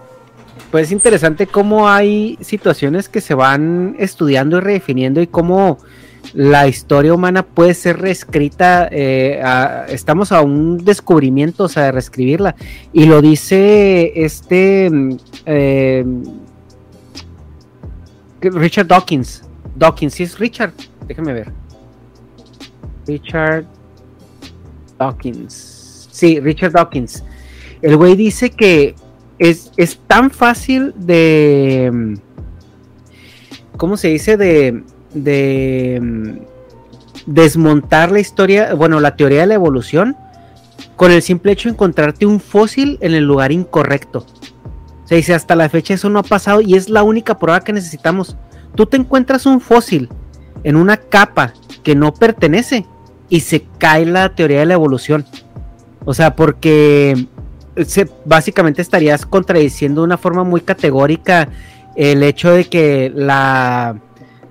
pues es interesante cómo hay situaciones que se van estudiando y redefiniendo y cómo la historia humana puede ser reescrita. eh, estamos a un descubrimiento, o sea, de reescribirla. Y lo dice este mm, eh, Richard Dawkins. Dawkins, sí es Richard. Déjame ver. Richard Dawkins. Sí, Richard Dawkins. El güey dice que es, es tan fácil de. mm, ¿Cómo se dice? De. De mm, desmontar la historia, bueno, la teoría de la evolución, con el simple hecho de encontrarte un fósil en el lugar incorrecto. Se dice, hasta la fecha eso no ha pasado y es la única prueba que necesitamos. Tú te encuentras un fósil en una capa que no pertenece y se cae la teoría de la evolución. O sea, porque se, básicamente estarías contradiciendo de una forma muy categórica el hecho de que la,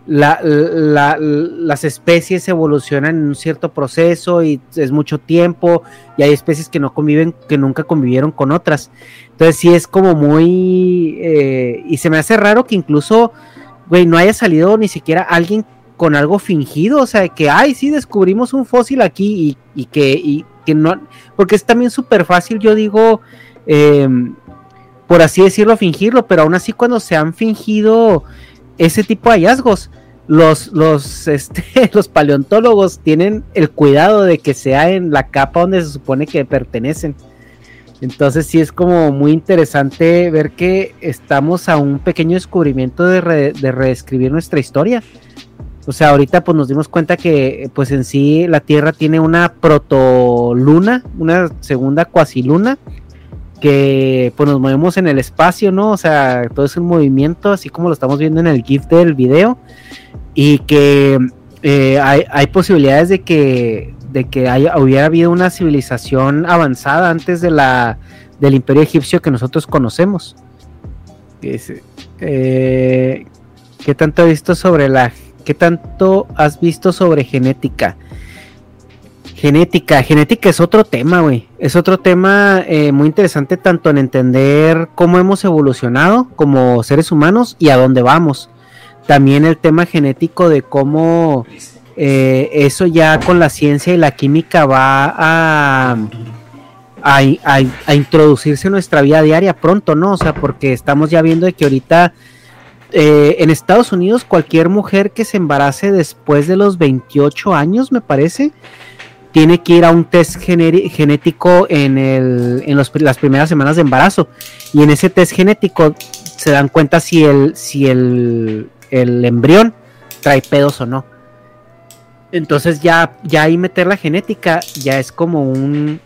la- la- las especies evolucionan en un cierto proceso y es mucho tiempo y hay especies que no conviven, que nunca convivieron con otras. Entonces sí es como muy... eh, y se me hace raro que incluso, güey, no haya salido ni siquiera alguien con algo fingido, o sea, que, ay, sí, descubrimos un fósil aquí y, que, y que no, porque es también súper fácil, yo digo, eh, por así decirlo, fingirlo, pero aún así cuando se han fingido ese tipo de hallazgos, los, los, este, los paleontólogos tienen el cuidado de que sea en la capa donde se supone que pertenecen. Entonces sí es como muy interesante ver que estamos a un pequeño descubrimiento de, re- de reescribir nuestra historia. O sea, ahorita pues nos dimos cuenta que pues en sí la Tierra tiene una protoluna, una segunda cuasiluna, que pues nos movemos en el espacio, ¿no? O sea, todo es un movimiento, así como lo estamos viendo en el GIF del video, y que eh, hay, hay posibilidades de que, de que haya, hubiera habido una civilización avanzada antes de la, del imperio egipcio que nosotros conocemos. Eh, ¿Qué tanto has visto sobre la qué tanto has visto sobre genética? Genética, genética es otro tema, güey. Es otro tema eh, muy interesante tanto en entender cómo hemos evolucionado como seres humanos y a dónde vamos. También el tema genético de cómo eh, eso ya con la ciencia y la química va a, a, a- introducirse en nuestra vida diaria pronto, ¿no? O sea, porque estamos ya viendo de que ahorita eh, en Estados Unidos cualquier mujer que se embarace después de los 28 años, me parece, tiene que ir a un test gené- genético en, el, en los- las primeras semanas de embarazo. Y en ese test genético se dan cuenta si el, si el, el embrión trae pedos o no. Entonces ya, ya ahí meter la genética ya es como un,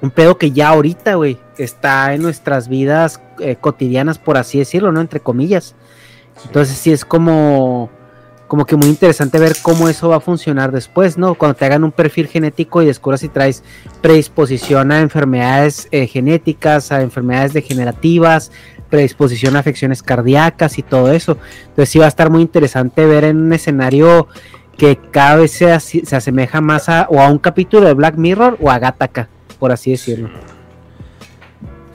un pedo que ya ahorita, güey, está en nuestras vidas eh, cotidianas, por así decirlo, ¿no? Entre comillas. Entonces sí es como, como que muy interesante ver cómo eso va a funcionar después, ¿no? Cuando te hagan un perfil genético y descubras si traes predisposición a enfermedades eh, genéticas, a enfermedades degenerativas, predisposición a afecciones cardíacas y todo eso. Entonces sí va a estar muy interesante ver en un escenario que cada vez se, se asemeja más a o a un capítulo de Black Mirror o a Gattaca, por así decirlo.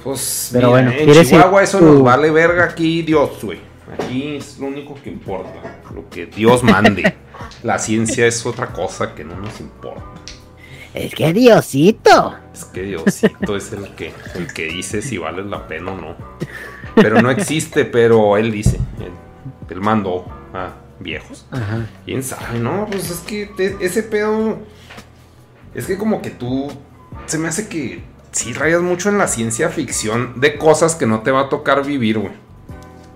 Pues, Pero mira, bueno, en ¿quieres ir Chihuahua eso tú? nos vale verga aquí Dios, güey. Aquí es lo único que importa. Lo que Dios mande. La ciencia es otra cosa que no nos importa. Es que Diosito. Es que Diosito es el que, el que dice si vale la pena o no. Pero no existe, pero él dice. Él, él mandó a viejos. Ajá. ¿Quién sabe? No, pues es que te- ese pedo. Es que como que tú. Se me hace que sí rayas mucho en la ciencia ficción de cosas que no te va a tocar vivir, güey.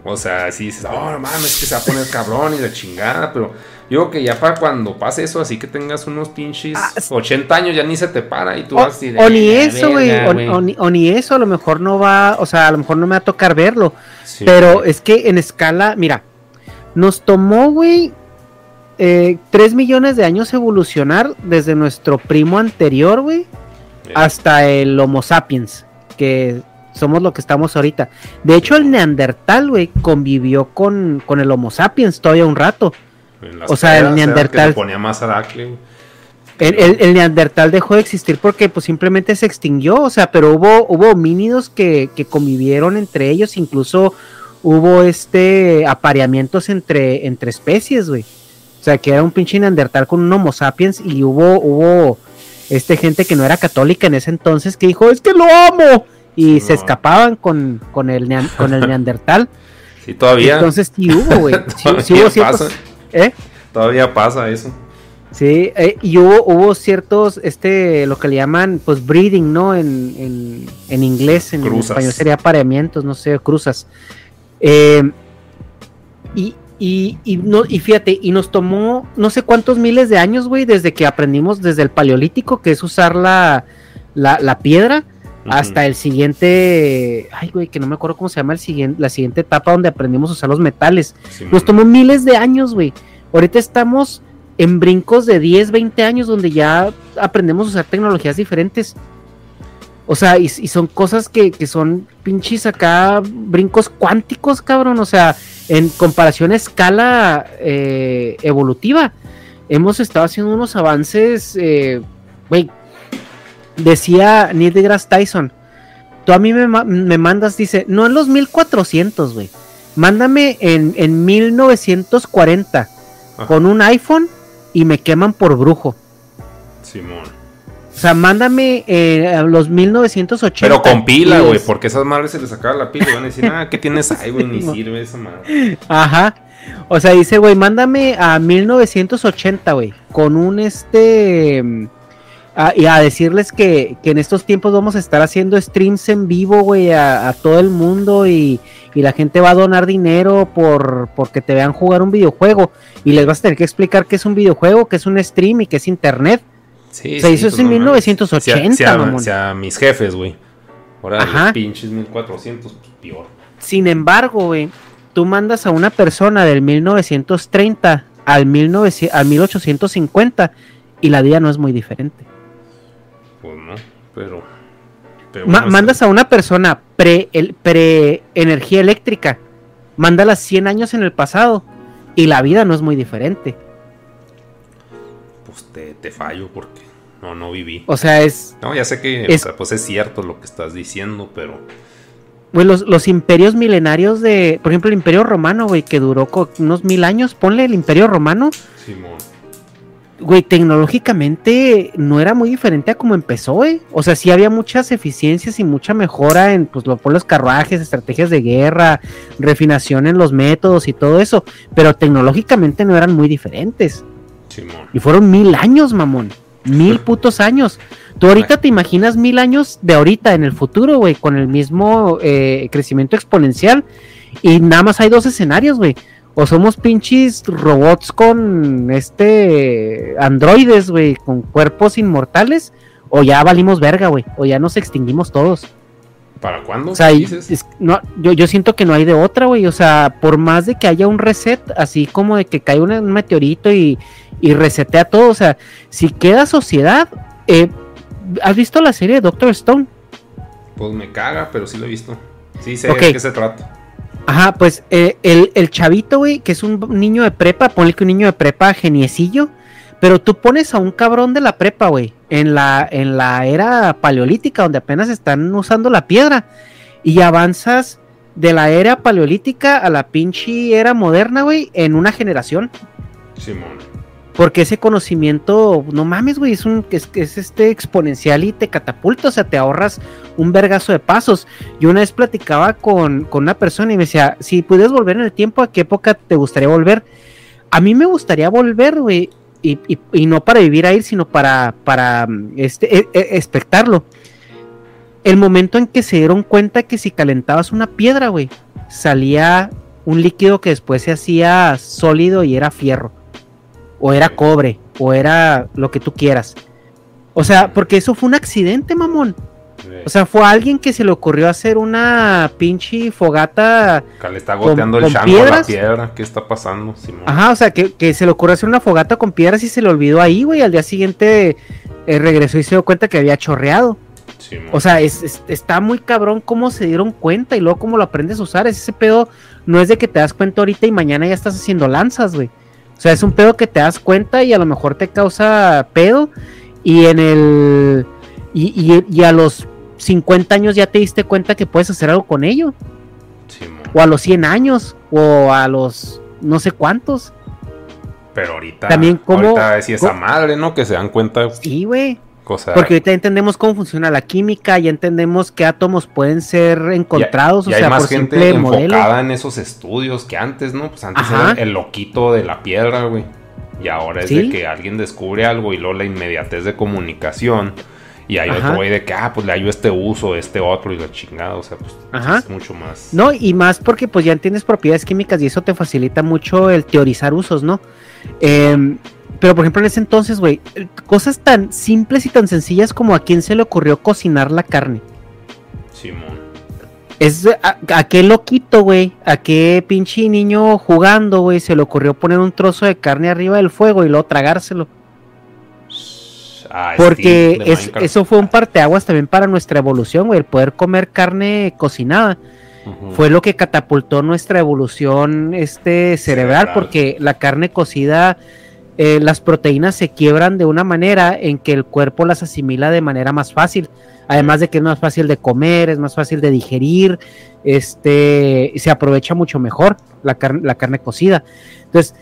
O sea, si dices, oh, no mames, que se va a poner cabrón y la chingada, pero yo creo que ya para cuando pase eso, así que tengas unos pinches 80 años, ya ni se te para y tú O, vas así de, o ni "Ah, eso, güey. O, o ni, o ni eso, a lo mejor no va, o sea, a lo mejor no me va a tocar verlo. Sí. pero es que en escala, mira, nos tomó, güey, eh, 3 millones de años evolucionar desde nuestro primo anterior, güey, hasta el Homo sapiens, que somos lo que estamos ahorita. De hecho, el Neandertal, güey, convivió con, con el Homo sapiens todavía un rato. O sea, el Neandertal- ponía más aracle, el- el Neandertal dejó de existir porque pues simplemente se extinguió, o sea, pero hubo, hubo homínidos que, que convivieron entre ellos, incluso hubo este apareamientos entre, entre especies, güey. O sea, que era un pinche Neandertal con un Homo sapiens y hubo, hubo este gente que no era católica en ese entonces que dijo, es que lo amo. Y se escapaban con, con, el, nean- con el Neandertal. Sí, todavía. Entonces sí hubo, güey. Sí, sí hubo ciertos... pasa. ¿Eh? Todavía pasa eso. Sí, eh, y hubo, hubo ciertos, este, lo que le llaman, pues, breeding, ¿no? En, en, en inglés, en español sería apareamientos, no sé, cruzas. Eh, y, y, y, no, y fíjate, y nos tomó no sé cuántos miles de años, güey, desde que aprendimos desde el paleolítico, que es usar la, la, la piedra, hasta el siguiente, ay, güey, que no me acuerdo cómo se llama el siguiente, la siguiente etapa donde aprendimos a usar los metales. Nos tomó miles de años, güey. Ahorita estamos en brincos de 10, 20 años donde ya aprendemos a usar tecnologías diferentes. O sea, y, y son cosas que, que son pinches acá, brincos cuánticos, cabrón. O sea, en comparación a escala eh, evolutiva, hemos estado haciendo unos avances, eh, güey. Decía Neil deGrasse Tyson, tú a mí me, me mandas, dice, no en los 1400, güey. Mándame en, en 1940 con un iPhone y me queman por brujo. Simón. sea, mándame eh, a los 1980. Pero con pila, güey, porque esas madres se les acaba la pila y van a decir, ah, ¿qué tienes ahí, güey? Ni sirve esa madre. Ajá. O sea, dice, güey, mándame a 1980, güey, con un este... a- y a decirles que, que en estos tiempos vamos a estar haciendo streams en vivo, güey, a, a todo el mundo y, y la gente va a donar dinero por porque te vean jugar un videojuego y les vas a tener que explicar qué es un videojuego, qué es un stream y qué es internet. Sí, O sea, sí, eso es pues en no mames. 1980, Si a, si a- mamón. si a mis jefes, güey. Ahora, Ajá. los pinches 1400, pues peor. Sin embargo, güey, tú mandas a una persona del 1930 al, 1900 al 1850 y la vida no es muy diferente. Pero. pero Ma- mandas a una persona pre, el, pre energía eléctrica, mándala 100 años en el pasado y la vida no es muy diferente. Pues te, te fallo porque no, no viví. O sea, es, No, ya sé que, es- o sea, pues es cierto lo que estás diciendo, pero. güey, los, los imperios milenarios de, por ejemplo, el imperio romano, güey, que duró unos mil años, ponle el imperio romano, Simón. Güey, tecnológicamente no era muy diferente a como empezó, güey. O sea, sí había muchas eficiencias y mucha mejora en pues, lo- por los carruajes, estrategias de guerra, refinación en los métodos y todo eso, pero tecnológicamente no eran muy diferentes. Simón. Y fueron mil años, mamón. Mil putos años. Tú ahorita te imaginas mil años de ahorita en el futuro, güey, con el mismo eh, crecimiento exponencial. Y nada más hay dos escenarios, güey. O somos pinches robots con este androides, güey, con cuerpos inmortales. O ya valimos verga, güey. O ya nos extinguimos todos. ¿Para cuándo? O sea, es- no, yo, yo siento que no hay de otra, güey. O sea, por más de que haya un reset, así como de que cae un meteorito y, y resetea todo, o sea, si queda sociedad, eh, ¿has visto la serie de Doctor Stone? Pues me caga, pero sí lo he visto. Sí sé de qué se trata. Ajá, pues eh, el, el chavito, güey, que es un niño de prepa, ponle que un niño de prepa geniecillo, pero tú pones a un cabrón de la prepa, güey, en la, en la era paleolítica, donde apenas están usando la piedra, y avanzas de la era paleolítica a la pinche era moderna, güey, en una generación. Simón. Porque ese conocimiento, no mames, güey, es un es, es este exponencial y te catapulta, o sea, te ahorras un vergazo de pasos. Yo una vez platicaba con, con una persona y me decía, si pudieras volver en el tiempo, ¿a qué época te gustaría volver? A mí me gustaría volver, güey, y, y- no para vivir ahí, sino para, para este, e- e- espectarlo. El momento en que se dieron cuenta que si calentabas una piedra, güey, salía un líquido que después se hacía sólido y era fierro o era cobre, o era lo que tú quieras. O sea, porque eso fue un accidente, mamón. O sea, fue alguien que se le ocurrió hacer una pinche fogata. acá le está con- goteando el con chango a la piedras. piedra. ¿Qué está pasando, Simón? Ajá, o sea, que, que se le ocurrió hacer una fogata con piedras y se le olvidó ahí, güey. Al día siguiente eh, regresó y se dio cuenta que había chorreado. Simón. O sea, es, es- está muy cabrón cómo se dieron cuenta y luego cómo lo aprendes a usar. Es ese pedo no es de que te das cuenta ahorita y mañana ya estás haciendo lanzas, güey. O sea, es un pedo que te das cuenta y a lo mejor te causa pedo y en el... Y, y- y a los 50 años ya te diste cuenta que puedes hacer algo con ello. Simón. O a los 100 años. O a los no sé cuántos. Pero ahorita, También cómo- ahorita es esa madre, ¿no? Que se dan cuenta. Sí, güey. Cosa, Porque ahorita entendemos cómo funciona la química, ya entendemos qué átomos pueden ser encontrados, y o hay sea, más por gente simple modelo. enfocada en esos estudios que antes, ¿no? Pues antes Ajá. era el loquito de la piedra, güey. Y ahora es Sí. de que alguien descubre algo y luego la inmediatez de comunicación. Y hay Ajá. otro güey de que, ah, pues le hallo este uso, este otro y la chingada. O sea, pues Ajá. es mucho más. No, y más porque pues ya entiendes propiedades químicas y eso te facilita mucho el teorizar usos, ¿no? Em, pero por ejemplo en ese entonces, güey, cosas tan simples y tan sencillas como a quién se le ocurrió cocinar la carne. Simón. Es a, a qué loquito, güey, a qué pinche niño jugando, güey, se le ocurrió poner un trozo de carne arriba del fuego y luego tragárselo. Ah, Porque es- eso fue un parteaguas también para nuestra evolución, güey, el poder comer carne cocinada. Fue lo que catapultó nuestra evolución este cerebral, Cerebral. porque la carne cocida, eh, las proteínas se quiebran de una manera en que el cuerpo las asimila de manera más fácil. Además de que es más fácil de comer, es más fácil de digerir, este, se aprovecha mucho mejor la carne, la carne cocida. Entonces,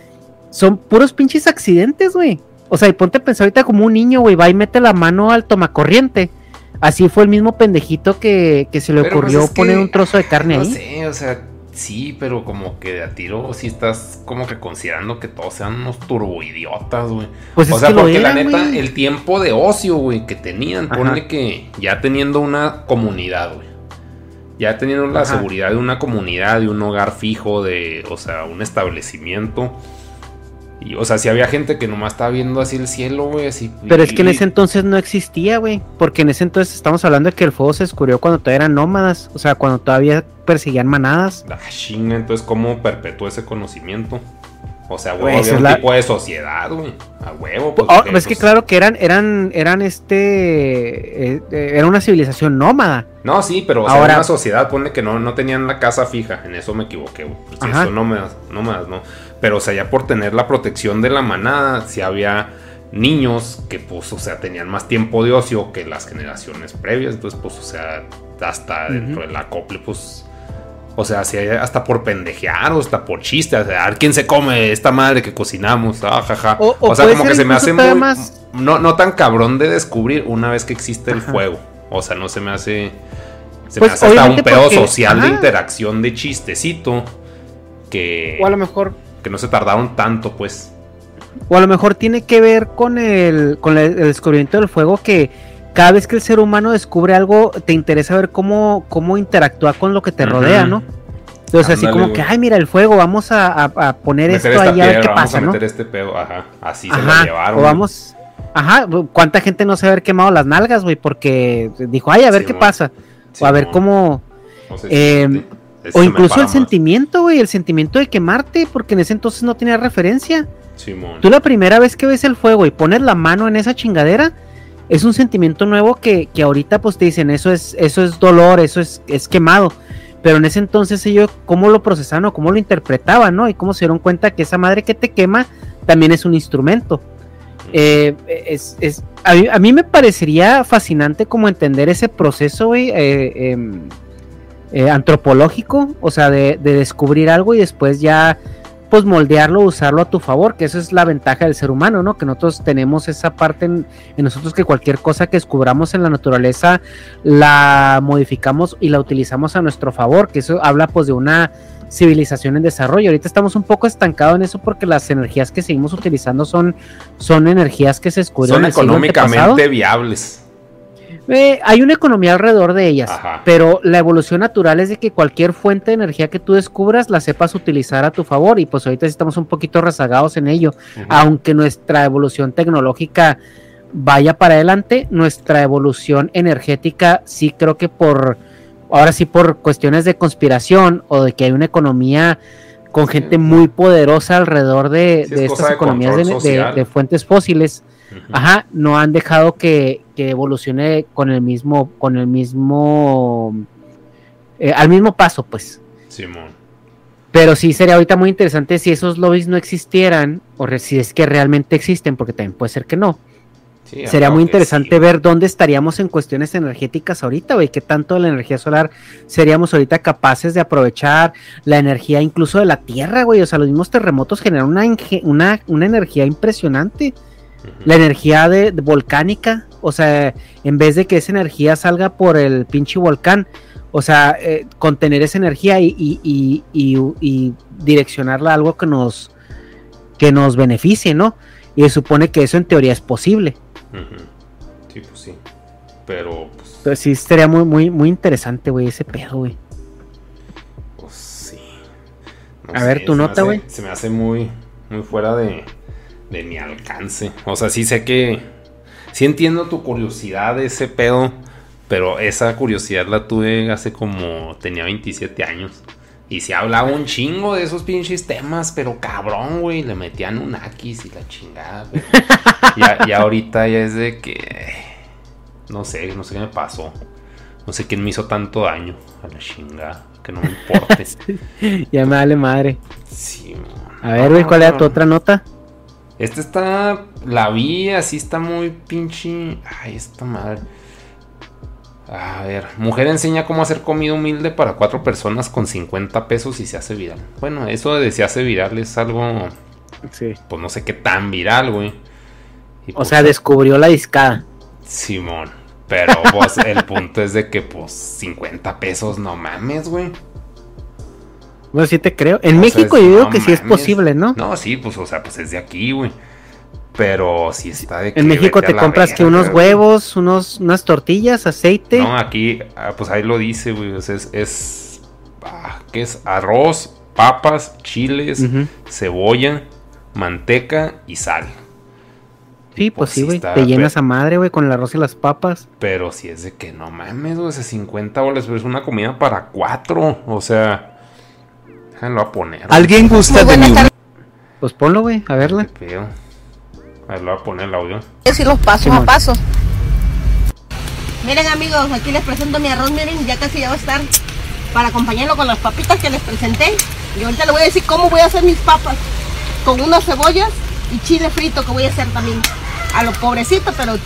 son puros pinches accidentes, güey. O sea, y ponte a pensar ahorita como un niño, güey, va y mete la mano al tomacorriente. Así fue el mismo pendejito que, que se le Pero, pues, ocurrió que- poner un trozo de carne No ahí. sé, o sea, sí, pero como que de a tiro sí estás como que considerando que todos sean unos turboidiotas, güey. Pues o es sea, que lo porque la neta, el tiempo de ocio, güey, que tenían, Ajá. ponle que ya teniendo una comunidad, güey. Ya teniendo la Ajá. seguridad de una comunidad, de un hogar fijo, de, o sea, un establecimiento. Y, o sea, si había gente que nomás estaba viendo así el cielo, güey, así. Pero es que en ese entonces no existía, güey. Porque en ese entonces estamos hablando de que el fuego se descubrió cuando todavía eran nómadas. O sea, cuando todavía perseguían manadas. La chinga, entonces, ¿cómo perpetuó ese conocimiento? O sea, Güey, huevo, esa había un la- tipo de sociedad, güey. A huevo, pues. Oh, es que pues, claro que eran, eran, eran este, eh, eh, era una civilización nómada. No, sí, pero o sea, Ahora- una sociedad, pone que no, no tenían la casa fija. En eso me equivoqué, güey. Pues, eso no me no. Pero, o sea, ya por tener la protección de la manada, si había niños que, pues, o sea, tenían más tiempo de ocio que las generaciones previas. Entonces, pues, o sea, hasta dentro del acople, pues. O sea, si hay- hasta por pendejear o hasta por chiste, o sea, a ver quién se come esta madre que cocinamos, ah, jaja. O- O, o sea, como que se me hace muy, más- no, no tan cabrón de descubrir una vez que existe el Ajá. fuego. O sea, no se me hace. Se Pues, me hace hasta un pedo porque- social de interacción de chistecito. Que, O a lo mejor que no se tardaron tanto, pues. O a lo mejor tiene que ver con el, con el, el descubrimiento del fuego que cada vez que el ser humano descubre algo, te interesa ver cómo, cómo interactúa con lo que te rodea, ¿no? Entonces así como que, ay, mira el fuego, vamos a, a- a poner Meter esto ahí a ver qué vamos pasa, a ¿no? meter este pedo, ajá. Así se Ajá, la llevaron. o vamos, ajá, cuánta gente no se haber quemado las nalgas, güey, porque dijo, ay, a ver qué pasa, o a ver cómo, No sé eh, o se incluso el más. sentimiento, güey, el sentimiento de quemarte, porque en ese entonces no tenía referencia. Simón. Tú la primera vez que ves el fuego y pones la mano en esa chingadera, es un sentimiento nuevo que, que ahorita pues te dicen, eso es, eso es dolor, eso es, es quemado. Pero en ese entonces ellos, ¿cómo lo procesaban o cómo lo interpretaban, no? Y cómo se dieron cuenta que esa madre que te quema también es un instrumento. Eh, es, es- a, mí, me parecería fascinante como entender ese proceso, güey, eh, em, eh, antropológico, o sea, de, de descubrir algo y después ya pues moldearlo, usarlo a tu favor, que eso es la ventaja del ser humano, ¿no? Que nosotros tenemos esa parte en, en nosotros que cualquier cosa que descubramos en la naturaleza la modificamos y la utilizamos a nuestro favor, que eso habla pues de una civilización en desarrollo. Ahorita estamos un poco estancados en eso porque las energías que seguimos utilizando son, son energías que se descubrieron Son económicamente viables. Eh, hay una economía alrededor de ellas, Ajá. pero la evolución natural es de que cualquier fuente de energía que tú descubras la sepas utilizar a tu favor y pues ahorita estamos un poquito rezagados en ello, aunque nuestra evolución tecnológica vaya para adelante, nuestra evolución energética sí creo que por, ahora sí por cuestiones de conspiración o de que hay una economía con gente muy poderosa alrededor de, Sí, es de cosa estas economías de, fuentes fósiles. Ajá, no han dejado que, que evolucione con el mismo, con el mismo, eh, al mismo paso, pues. Simón. Pero sí sería ahorita muy interesante si esos lobbies no existieran, o si es que realmente existen, porque también puede ser que no. Sí, Sería muy interesante sí. ver dónde estaríamos en cuestiones energéticas ahorita, güey, qué tanto de la energía solar seríamos ahorita capaces de aprovechar, la energía incluso de la Tierra, güey, o sea, los mismos terremotos generan una, una, una energía impresionante, La energía de, de volcánica, o sea, en vez de que esa energía salga por el pinche volcán, o sea, eh, contener esa energía y, y, y, y- direccionarla a algo que nos, que nos beneficie, ¿no? Y se supone que eso en teoría es posible. Ujú. Sí, pues sí. Pero, pues, Entonces sí sería muy, muy, muy interesante, güey, ese pedo, güey. pues sí. A ver, tu nota, güey. Se me hace muy, muy fuera de, de mi alcance. O sea, sí sé que. Sí entiendo tu curiosidad de ese pedo. Pero esa curiosidad la tuve hace como. Tenía 27 años. Y se hablaba un chingo de esos pinches temas, pero cabrón, güey. Le metían un Akis y la chingada, güey. Ya, ya ahorita ya es de que. No sé, no sé qué me pasó. No sé quién me hizo tanto daño a la chingada. Que no me importe. Ya me vale madre. Sí, man. A ver, güey, ¿cuál era tu otra nota? Esta está. La vi, así está muy pinche. Ay, esta madre. A ver, mujer enseña cómo hacer comida humilde para cuatro personas con 50 pesos y se hace viral. Bueno, eso de se hace viral es algo, Sí. pues no sé qué tan viral, güey. Y, O pues, sea, descubrió la discada. Simón. Pero pues el punto es de que pues 50 pesos, no mames, güey. Bueno, sí te creo. En O sea, México yo digo no que sí es posible, ¿no? No, sí, pues o sea, pues es de aquí, güey. Pero si está de que En México te compras que unos güey. huevos, unos, unas tortillas, aceite. No, aquí, ah, pues ahí lo dice, güey. o sea, es, es ah, ¿qué es? Arroz, papas, chiles, cebolla, manteca y sal. sí, pues pues sí, güey. Te llenas pero- a madre, güey, con el arroz y las papas. Pero si es de que no mames, güey, ese 50 bolas, pero es una comida para cuatro. O sea, déjenlo a poner. güey. ¿Alguien gusta de mi Pues ponlo, güey, a verla. Qué pedo. A ver, lo voy a poner el audio. decir los pasos a paso. Miren amigos, aquí les presento mi arroz, miren, ya casi ya va a estar para acompañarlo con las papitas que les presenté. Y ahorita les voy a decir cómo voy a hacer mis papas. Con unas cebollas y chile frito que voy a hacer también. A los pobrecitos, pero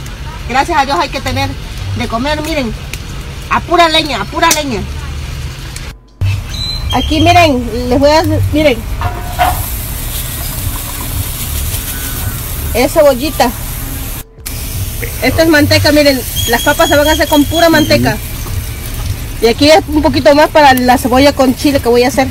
gracias a Dios hay que tener de comer, miren. A pura leña, a pura leña. Aquí miren, les voy a hacer, miren. Es cebollita. Esta es manteca, miren, las papas se van a hacer con pura manteca. Y aquí es un poquito más para la cebolla con chile que voy a hacer.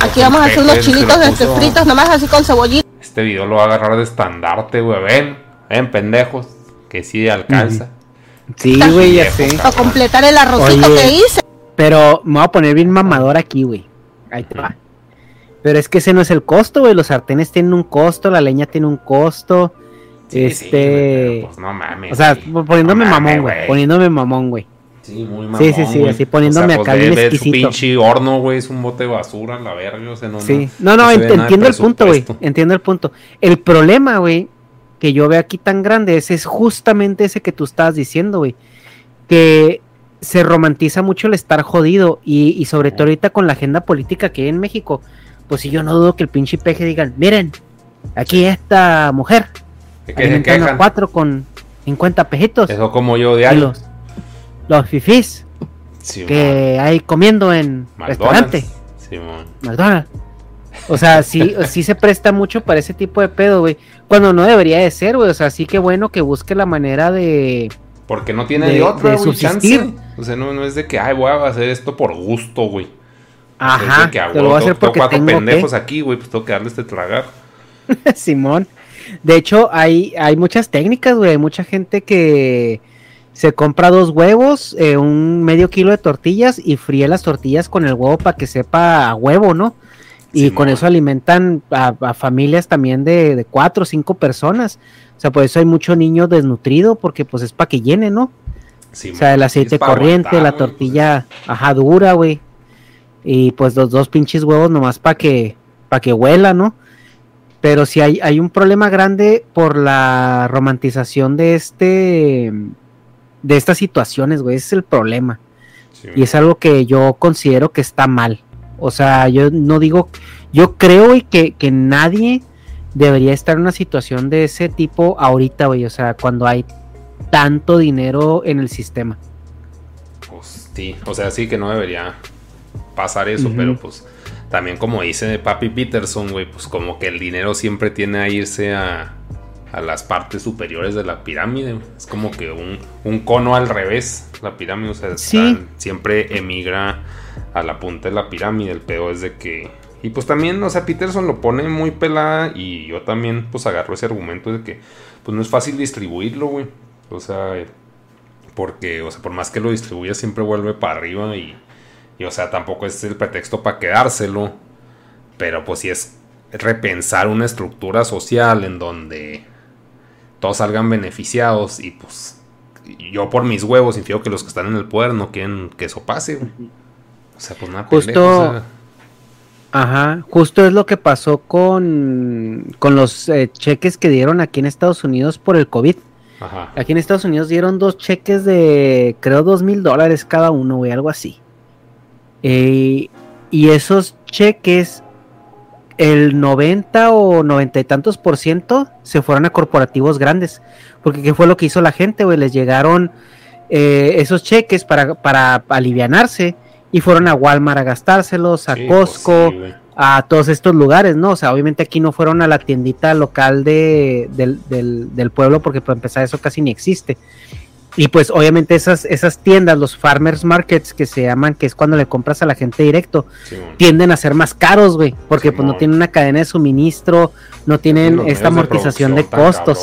Aquí vamos a hacer unos chilitos este, fritos, nomás así con cebollita. Este video lo va a agarrar de estandarte, güey. Ven, ven, pendejos. Que sí alcanza. Sí, güey, ya sé. Para completar el arrocito Oye. que hice. Pero me voy a poner bien mamador aquí, güey. Ahí te va. Pero es que ese no es el costo, güey. Los sartenes tienen un costo, la leña tiene un costo. Sí, este. pues no mames. o sea, poniéndome No mames, mamón, güey. Poniéndome mamón, güey. Sí, muy mamón, Sí, sí, sí, güey. así poniéndome acá ve- bien ve su exquisito. pinche horno, güey, es un bote de basura, la verga, o sea, no, Sí. No, no, ent- entiendo el punto, güey. Entiendo el punto. El problema, güey, que yo veo aquí tan grande es, es justamente ese que tú estabas diciendo, güey. Que se romantiza mucho el estar jodido y, y sobre todo ahorita con la agenda política que hay en México. Pues si yo no dudo que el pinche peje digan, miren, aquí esta mujer ¿De qué se alimentando a cuatro con 50 pejitos. Eso como yo de los, los fifís Sí, que hay comiendo en McDonald's. restaurante. Simón. McDonald's. O sea, sí, sí se presta mucho para ese tipo de pedo, güey. Cuando no debería de ser, güey. O sea, sí que bueno que busque la manera de. Porque no tiene De- de, otra, güey, chance. O sea, no, no es de que, ay, voy a hacer esto por gusto, güey. Es Ajá, de que, ah, te lo voy a hacer porque tengo cuatro tengo pendejos que. aquí, güey, pues tengo que darles de tragar. Simón. De hecho, hay, hay muchas técnicas, güey. Hay mucha gente que se compra dos huevos, eh, un medio kilo de tortillas y fríe las tortillas con el huevo para que sepa a huevo, ¿no? Y con eso alimentan a, a familias también de, de cuatro o cinco personas. O sea, por eso hay mucho niño desnutrido, porque pues es para que llene, ¿no? O sea, el aceite corriente, aguantar, la güey, pues, tortilla, ajá, dura, güey. Y pues los dos pinches huevos nomás para que, para que huela, ¿no? Pero sí hay, hay un problema grande por la romantización de este, de estas situaciones, güey. Ese es el problema. Sí, Y es algo que yo considero que está mal. O sea, yo no digo, yo creo, güey, que, que nadie debería estar en una situación de ese tipo ahorita, güey. O sea, cuando hay tanto dinero en el sistema. Pues sí, o sea, sí que no debería pasar eso, pero pues también como dice Papi Peterson, güey, pues como que el dinero siempre tiene a irse a, a las partes superiores de la pirámide. Es como que un, un cono al revés, la pirámide, o sea, Sí. siempre emigra a la punta de la pirámide. El peor es de que... Y pues también, o sea, Peterson lo pone muy pelada y yo también pues agarro ese argumento de que pues no es fácil distribuirlo, güey. O sea, porque, o sea, por más que lo distribuya, siempre vuelve para arriba y, y, o sea, tampoco es el pretexto para quedárselo. Pero, pues, sí es repensar una estructura social en donde todos salgan beneficiados y, pues, yo por mis huevos infiero que los que están en el poder no quieren que eso pase. güey. O sea, pues nada, Justo- pendejo, Ajá, justo es lo que pasó con, con los eh, cheques que dieron aquí en Estados Unidos por el COVID. ajá. Aquí en Estados Unidos dieron dos cheques de, creo, dos mil dólares cada uno, güey, algo así. Eh, y esos cheques, el 90 o 90 y tantos por ciento se fueron a corporativos grandes. Porque ¿qué fue lo que hizo la gente, güey? Les llegaron eh, esos cheques para, para alivianarse y fueron a Walmart a gastárselos, a Sí, pues Costco, a todos estos lugares, ¿no? O sea, obviamente aquí no fueron a la tiendita local de, del, del, del pueblo porque para empezar eso casi ni existe. Y pues obviamente esas, esas tiendas, los farmers markets que se llaman, que es cuando le compras a la gente directo, tienden a ser más caros, güey, porque pues no tienen una cadena de suministro, no tienen Los esta de amortización de, costos.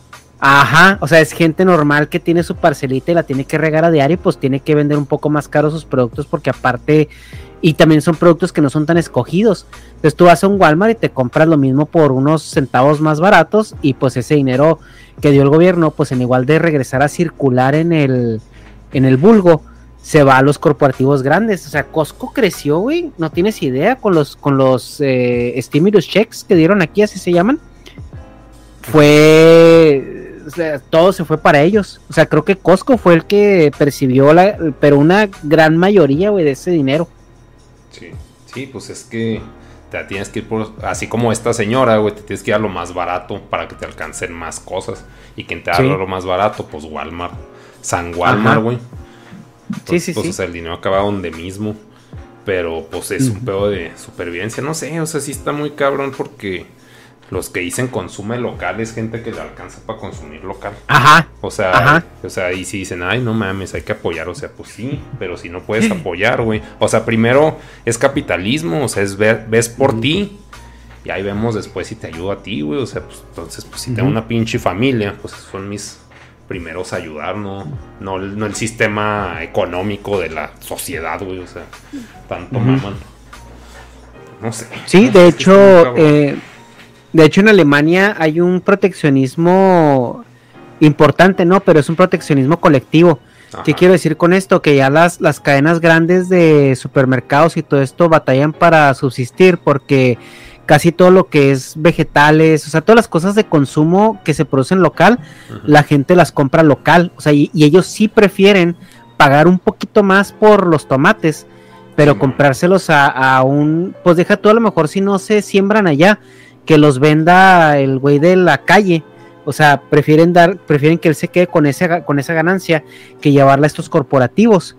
Ajá. O sea, es gente normal que tiene su parcelita y la tiene que regar a diario, pues tiene que vender un poco más caro sus productos porque aparte, y también son productos que no son tan escogidos. Entonces tú vas a un Walmart y te compras lo mismo por unos centavos más baratos y pues ese dinero que dio el gobierno, pues en igual de regresar a circular en el, en el vulgo, se va a los corporativos grandes. O sea, Costco creció, güey, no tienes idea con los, con los eh, stimulus checks que dieron aquí, así se llaman fue o sea, todo se fue para ellos. O sea, creo que Costco fue el que percibió la, pero una gran mayoría, güey, de ese dinero. Sí, sí, pues es que te tienes que ir por, así como esta señora, güey, te tienes que ir a lo más barato para que te alcancen más cosas. Y quien te da Sí. lo más barato, pues Walmart. San Walmart, güey. Sí, Pues, sí, pues, sí. o sea, el dinero acaba donde mismo. Pero pues es un pedo de supervivencia. No sé, o sea, sí está muy cabrón porque los que dicen consume local es gente que le alcanza para consumir local. Ajá. O sea, Ajá. o sea, y si dicen, ay, no mames, hay que apoyar, o sea, pues sí, pero si no puedes apoyar, güey. O sea, primero es capitalismo, o sea, es ver, ves por ti y ahí vemos después si te ayudo a ti, güey. O sea, pues entonces, pues si tengo una pinche familia, pues son mis primeros a ayudar, no, no, el- no el sistema económico de la sociedad, güey. O sea, tanto Ujú. maman. No sé. Sí, de hecho, eh, de hecho en Alemania hay un proteccionismo importante, ¿no? Pero es un proteccionismo colectivo. ¿Qué quiero decir con esto? Que ya las, las cadenas grandes de supermercados y todo esto batallan para subsistir porque casi todo lo que es vegetales, o sea, todas las cosas de consumo que se producen local, la gente las compra local, o sea, y, y ellos sí prefieren pagar un poquito más por los tomates, pero Sí, comprárselos a, a un, pues deja tú a lo mejor si no se siembran allá, que los venda el güey de la calle, o sea, prefieren dar, prefieren que él se quede con ese, con esa ganancia que llevarla a estos corporativos.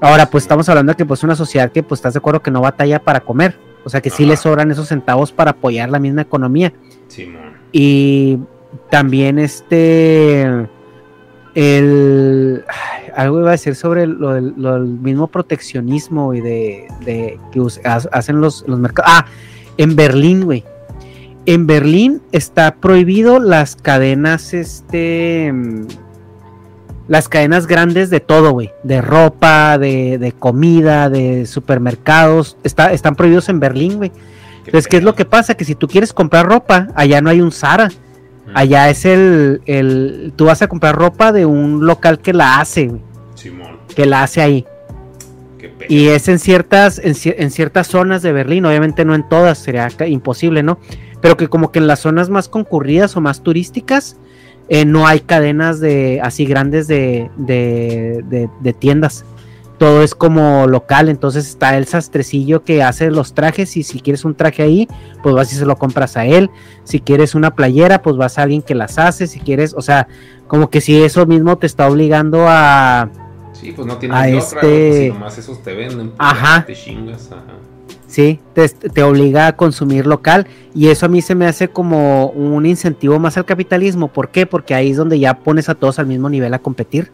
Ahora, pues Sí. estamos hablando de que pues una sociedad que pues estás de acuerdo que no batalla para comer, o sea que sí Ajá. le sobran esos centavos para apoyar la misma economía. Simón. Y también este. El. algo iba a decir sobre lo del, lo del mismo proteccionismo y de, de que hacen los, los mercados. Ah, en Berlín, güey. En Berlín está prohibido las cadenas, este. mm, Las cadenas grandes de todo, güey. De ropa, de, de comida, de supermercados. Está, están prohibidos en Berlín, güey. Entonces, ¿qué es lo que pasa? Que si tú quieres comprar ropa, allá no hay un Zara. Allá es el, el. Tú vas a comprar ropa de un local que la hace, güey, Simón. que la hace ahí. Y es en ciertas, en, en ciertas zonas de Berlín, obviamente no en todas, sería imposible, ¿no? Pero que como que en las zonas más concurridas o más turísticas, eh, no hay cadenas de así grandes de, de, de- de tiendas. todo es como local, entonces está el sastrecillo que hace los trajes y si quieres un traje ahí, pues vas y se lo compras a él, si quieres una playera, pues vas a alguien que las hace, si quieres, o sea, como que si eso mismo te está obligando a... Sí, pues no tienes a este- otra, güey, pues si nomás esos te venden. pues, Ajá. Te chingas, ajá. Sí, te, te obliga a consumir local y eso a mí se me hace como un incentivo más al capitalismo. ¿Por qué? Porque ahí es donde ya pones a todos al mismo nivel a competir.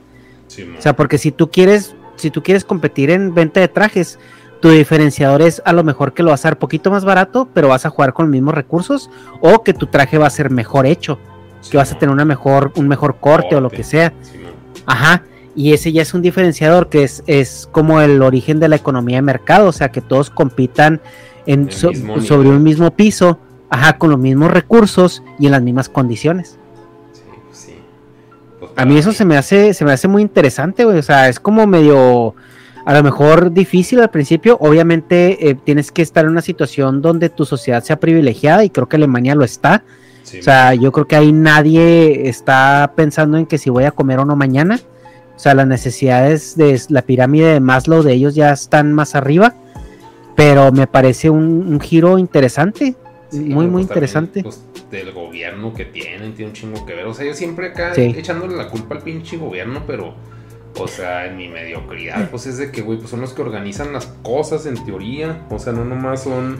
Sí. O sea, porque si tú quieres, si tú quieres competir en venta de trajes, tu diferenciador es a lo mejor que lo vas a dar poquito más barato, pero vas a jugar con los mismos recursos, o que tu traje va a ser mejor hecho, que vas a tener una mejor, un mejor corte, o lo que sea. Sí. Ajá. Y ese ya es un diferenciador que es, es como el origen de la economía de mercado, o sea, que todos compitan en, so- sobre un mismo piso, ajá, con los mismos recursos y en las mismas condiciones. Sí, pues sí. Pues A mí eso se me hace, se me hace muy interesante, güey. O sea, es como medio, a lo mejor difícil al principio. Obviamente eh, tienes que estar en una situación donde tu sociedad sea privilegiada y creo que Alemania lo está. Sí, O sea, yo creo que ahí nadie está pensando en que si voy a comer o no mañana. O sea, las necesidades de la pirámide de Maslow de ellos ya están más arriba. Pero me parece un, un giro interesante. Sí, muy, muy pues, interesante. pues, del gobierno que tienen, tiene un chingo que ver. O sea, yo siempre acá Sí. echándole la culpa al pinche gobierno, pero, o sea, en mi mediocridad, pues es de que, güey, pues son los que organizan las cosas en teoría. O sea, no nomás son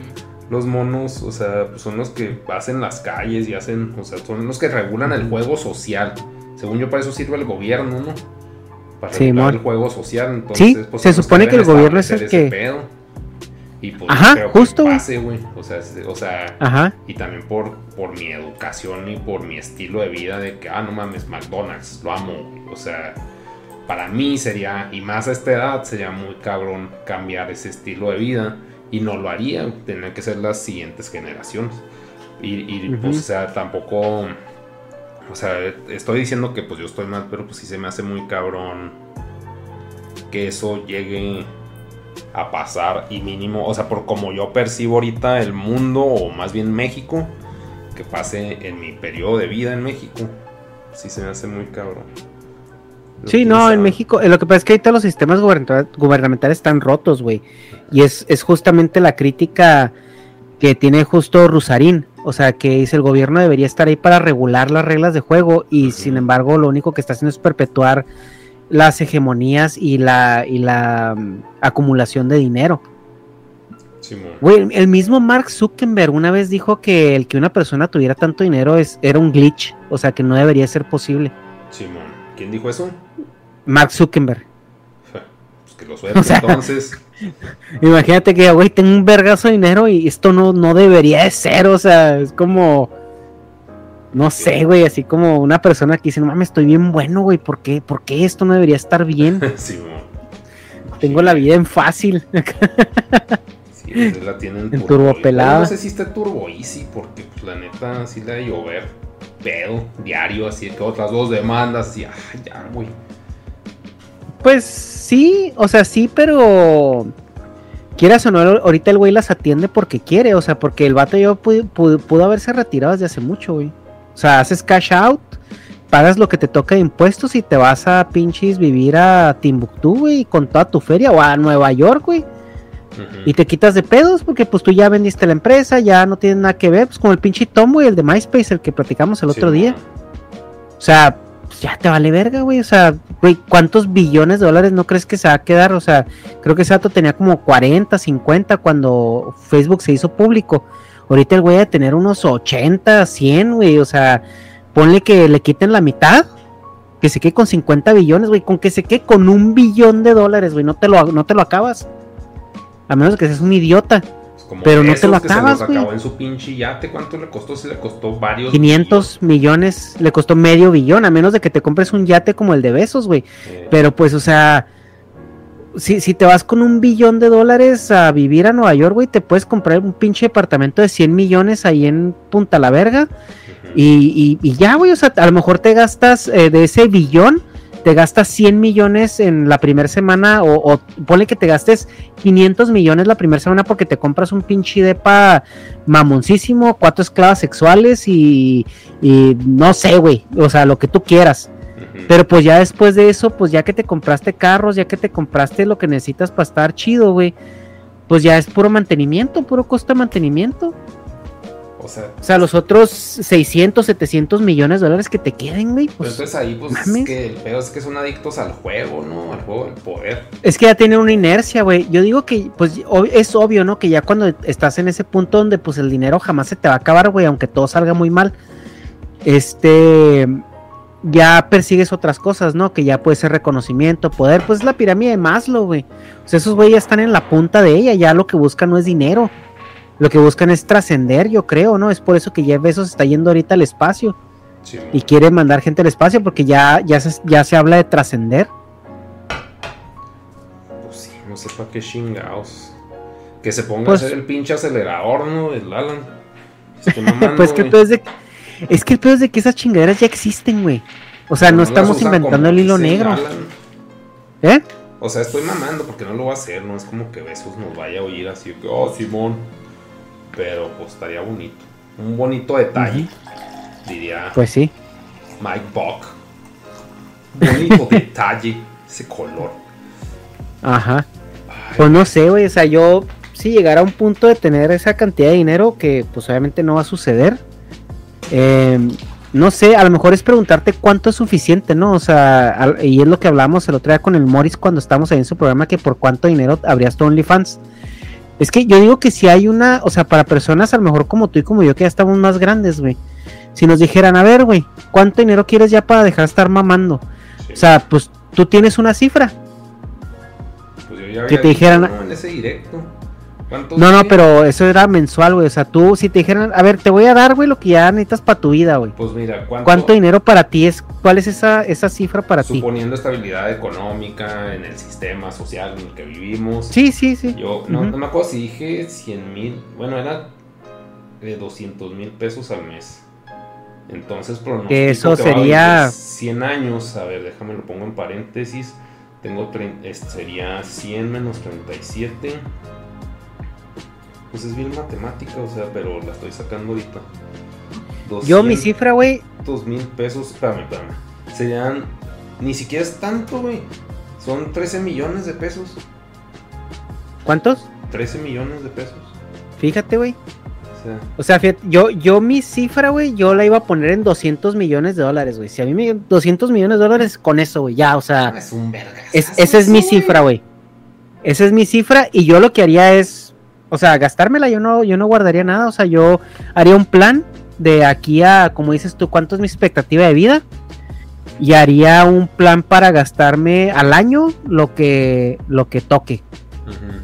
los monos, o sea, pues son los que hacen las calles y hacen, o sea, son los que regulan el juego social. Según yo, para eso sirve el gobierno, ¿no? Para Sí, el juego social. Entonces, Sí, pues, se supone que el gobierno es el que- pedo. Y pues, Ajá, creo justo, pase, güey. O sea, o sea, Ajá. y también por, por mi educación y por mi estilo de vida de que, ah, no mames, McDonald's, lo amo. güey. O sea, para mí sería, y más a esta edad, sería muy cabrón cambiar ese estilo de vida. Y no lo haría, tendrían que ser las siguientes generaciones. Y, y, pues, o sea, tampoco, o sea, estoy diciendo que pues yo estoy mal, pero pues sí se me hace muy cabrón que eso llegue a pasar y mínimo, o sea, por como yo percibo ahorita el mundo o más bien México, que pase en mi periodo de vida en México, sí se me hace muy cabrón. Sí, ¿Quién no, sabe? en México, eh, lo que pasa es que ahorita los sistemas gubernamental- gubernamentales están rotos, güey. Y es, es justamente la crítica que tiene justo Rusarín. O sea, que dice el gobierno debería estar ahí para regular las reglas de juego y sin embargo lo único que está haciendo es perpetuar las hegemonías y la, y la mm, acumulación de dinero. Güey, el mismo Mark Zuckerberg una vez dijo que el que una persona tuviera tanto dinero es, era un glitch, o sea que no debería ser posible. Simón. ¿Quién dijo eso? Mark Zuckerberg. Pues que lo suelte O sea, entonces. Imagínate que, güey, tengo un vergazo de dinero y esto no, no debería de ser, o sea, es como, no sé, güey, así como una persona que dice, no mames, estoy bien bueno, güey, ¿por qué? ¿Por qué esto no debería estar bien? Simón. Tengo la vida en fácil. Sí, pues, la tienen En turbo- turbopelada. No sé si está turbo easy, porque pues, la neta sí le ha de llover pedo diario, así que otras dos demandas, y ay, ya, güey. Pues sí, o sea, sí, pero quieras o no, ahorita el güey las atiende porque quiere, o sea, porque el vato yo pudo, pudo, pudo haberse retirado desde hace mucho, güey. O sea, haces cash out, pagas lo que te toca de impuestos y te vas a pinches vivir a Timbuktu, güey, con toda tu feria, o a Nueva York, güey. Y te quitas de pedos porque pues tú ya vendiste la empresa, ya no tienes nada que ver, pues como el pinche Tom, güey, el de MySpace, el que platicamos el otro día. O sea, ya te vale verga, güey. O sea, güey, ¿cuántos billones de dólares no crees que se va a quedar? O sea, creo que ese dato tenía como 40, 50 cuando Facebook se hizo público. Ahorita el güey de tener unos 80, 100, güey. O sea, ponle que le quiten la mitad. Que se quede con 50 billones, güey. Con que se quede con un billón de dólares, güey. No, te lo, no te lo acabas. A menos que seas un idiota. Como pero no te lo acabas, güey. acabó en su pinche yate, ¿cuánto le costó? Se le costó varios. 500 millones, le costó medio billón, a menos de que te compres un yate como el de Besos, güey. Eh, Pero pues, o sea, si, si te vas con un billón de dólares a vivir a Nueva York, güey, te puedes comprar un pinche departamento de 100 millones ahí en Punta La Verga. y- y ya, güey, o sea, a lo mejor te gastas eh, de ese billón, te gastas 100 millones en la primera semana o, o ponle que te gastes 500 millones la primera semana porque te compras un pinche depa mamoncísimo, cuatro esclavas sexuales y, y no sé, güey, o sea, lo que tú quieras. Pero pues ya después de eso, pues ya que te compraste carros, ya que te compraste lo que necesitas para estar chido, güey, pues ya es puro mantenimiento, puro costo de mantenimiento. O sea, O sea, los otros 600, 700 millones de dólares que te queden, güey, pues entonces ahí, pues es que el pedo es que son adictos al juego, ¿no? Al juego del poder. es que ya tienen una inercia, güey. Yo digo que, pues es obvio, ¿no? Que ya cuando estás en ese punto donde pues el dinero jamás se te va a acabar, güey, aunque todo salga muy mal, este, ya persigues otras cosas, ¿no? Que ya puede ser reconocimiento, poder, pues es la pirámide de Maslow, güey. O sea, esos güeyes ya están en la punta de ella, ya lo que buscan no es dinero. Lo que buscan es trascender, yo creo, ¿no? Es por eso que Jeff Bezos está yendo ahorita al espacio Sí, y quiere mandar gente al espacio porque ya, ya, se, ya se habla de trascender. Pues sí, no sé para qué chingados. Que se ponga Pues- a hacer el pinche acelerador, ¿no? El Alan. Mamando, pues que el pedo es de es que el pedo es de que esas chingaderas ya existen, güey. O sea, no, estamos inventando el hilo negro. Alan. ¿Eh? O sea, estoy mamando porque no lo va a hacer, no es como que Besos nos vaya a oír así que, oh, Simón. Pero pues estaría bonito. Un bonito detalle, diría Pues sí. Mike Buck. Bonito detalle, ese color. Ajá. Pues no sé, güey. O sea, yo si llegara a un punto de tener esa cantidad de dinero, que pues obviamente no va a suceder. eh, no sé, a lo mejor es preguntarte cuánto es suficiente, ¿no? O sea, al- y es lo que hablamos el otro día con el Morris cuando estábamos ahí en su programa, que por cuánto dinero habrías tu OnlyFans. Es que yo digo que si hay una, o sea, para personas a lo mejor como tú y como yo, que ya estamos más grandes, güey. Si nos dijeran, a ver, güey, ¿cuánto dinero quieres ya para dejar de estar mamando? O sea, pues tú tienes una cifra. Pues yo ya Que te dijeran- directo. ¿Cuántos No, no, pero eso era mensual, güey. O sea, tú, si te dijeran, a ver, te voy a dar, güey, lo que ya necesitas para tu vida, güey. Pues mira, ¿cuánto, ¿Cuánto dinero para ti es? ¿Cuál es esa, esa cifra para ti? suponiendo estabilidad económica en el sistema social en el que vivimos? Sí, sí, sí. Yo no, me acuerdo si dije 100 mil, bueno, era de 200 mil pesos al mes. Entonces, pronostico Que eso que a sería- vivir 100 años. A ver, déjame lo pongo en paréntesis. Tengo trein- es- sería 100 menos 37. Pues es bien matemática, o sea, pero la estoy sacando ahorita. Yo, mi cifra, güey, 200 mil pesos, espérame, espérame. Serían, ni siquiera es tanto, güey. Son 13 millones de pesos. ¿cuántos? 13 millones de pesos. Fíjate, güey. O sea, O sea, fíjate, yo, yo mi cifra, güey, yo la iba a poner en 200 millones de dólares, güey. Si a mí me 200 millones de dólares, con eso, güey, ya, o sea, es un verga. es, esa es mi cifra, güey. Esa es mi cifra y yo lo que haría es, o sea, gastármela, yo no, yo no guardaría nada, o sea, yo haría un plan de aquí a, como dices tú, cuánto es mi expectativa de vida y haría un plan para gastarme al año lo que, lo que toque.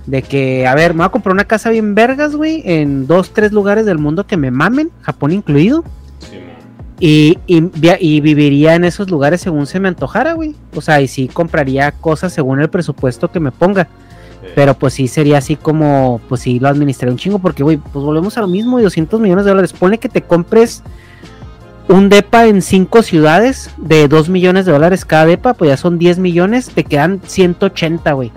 De que, a ver, me voy a comprar una casa bien vergas, güey, en dos, tres lugares del mundo que me mamen, Japón incluido. Y, y viviría en esos lugares según se me antojara, güey. O sea, y sí compraría cosas según el presupuesto que me ponga. Pero pues sí sería así como, pues sí lo administraría un chingo, porque, güey, pues volvemos a lo mismo, y 200 millones de dólares. Pone que te compres un depa en cinco ciudades de 2 millones de dólares cada depa, pues ya son 10 millones, te quedan 180, güey.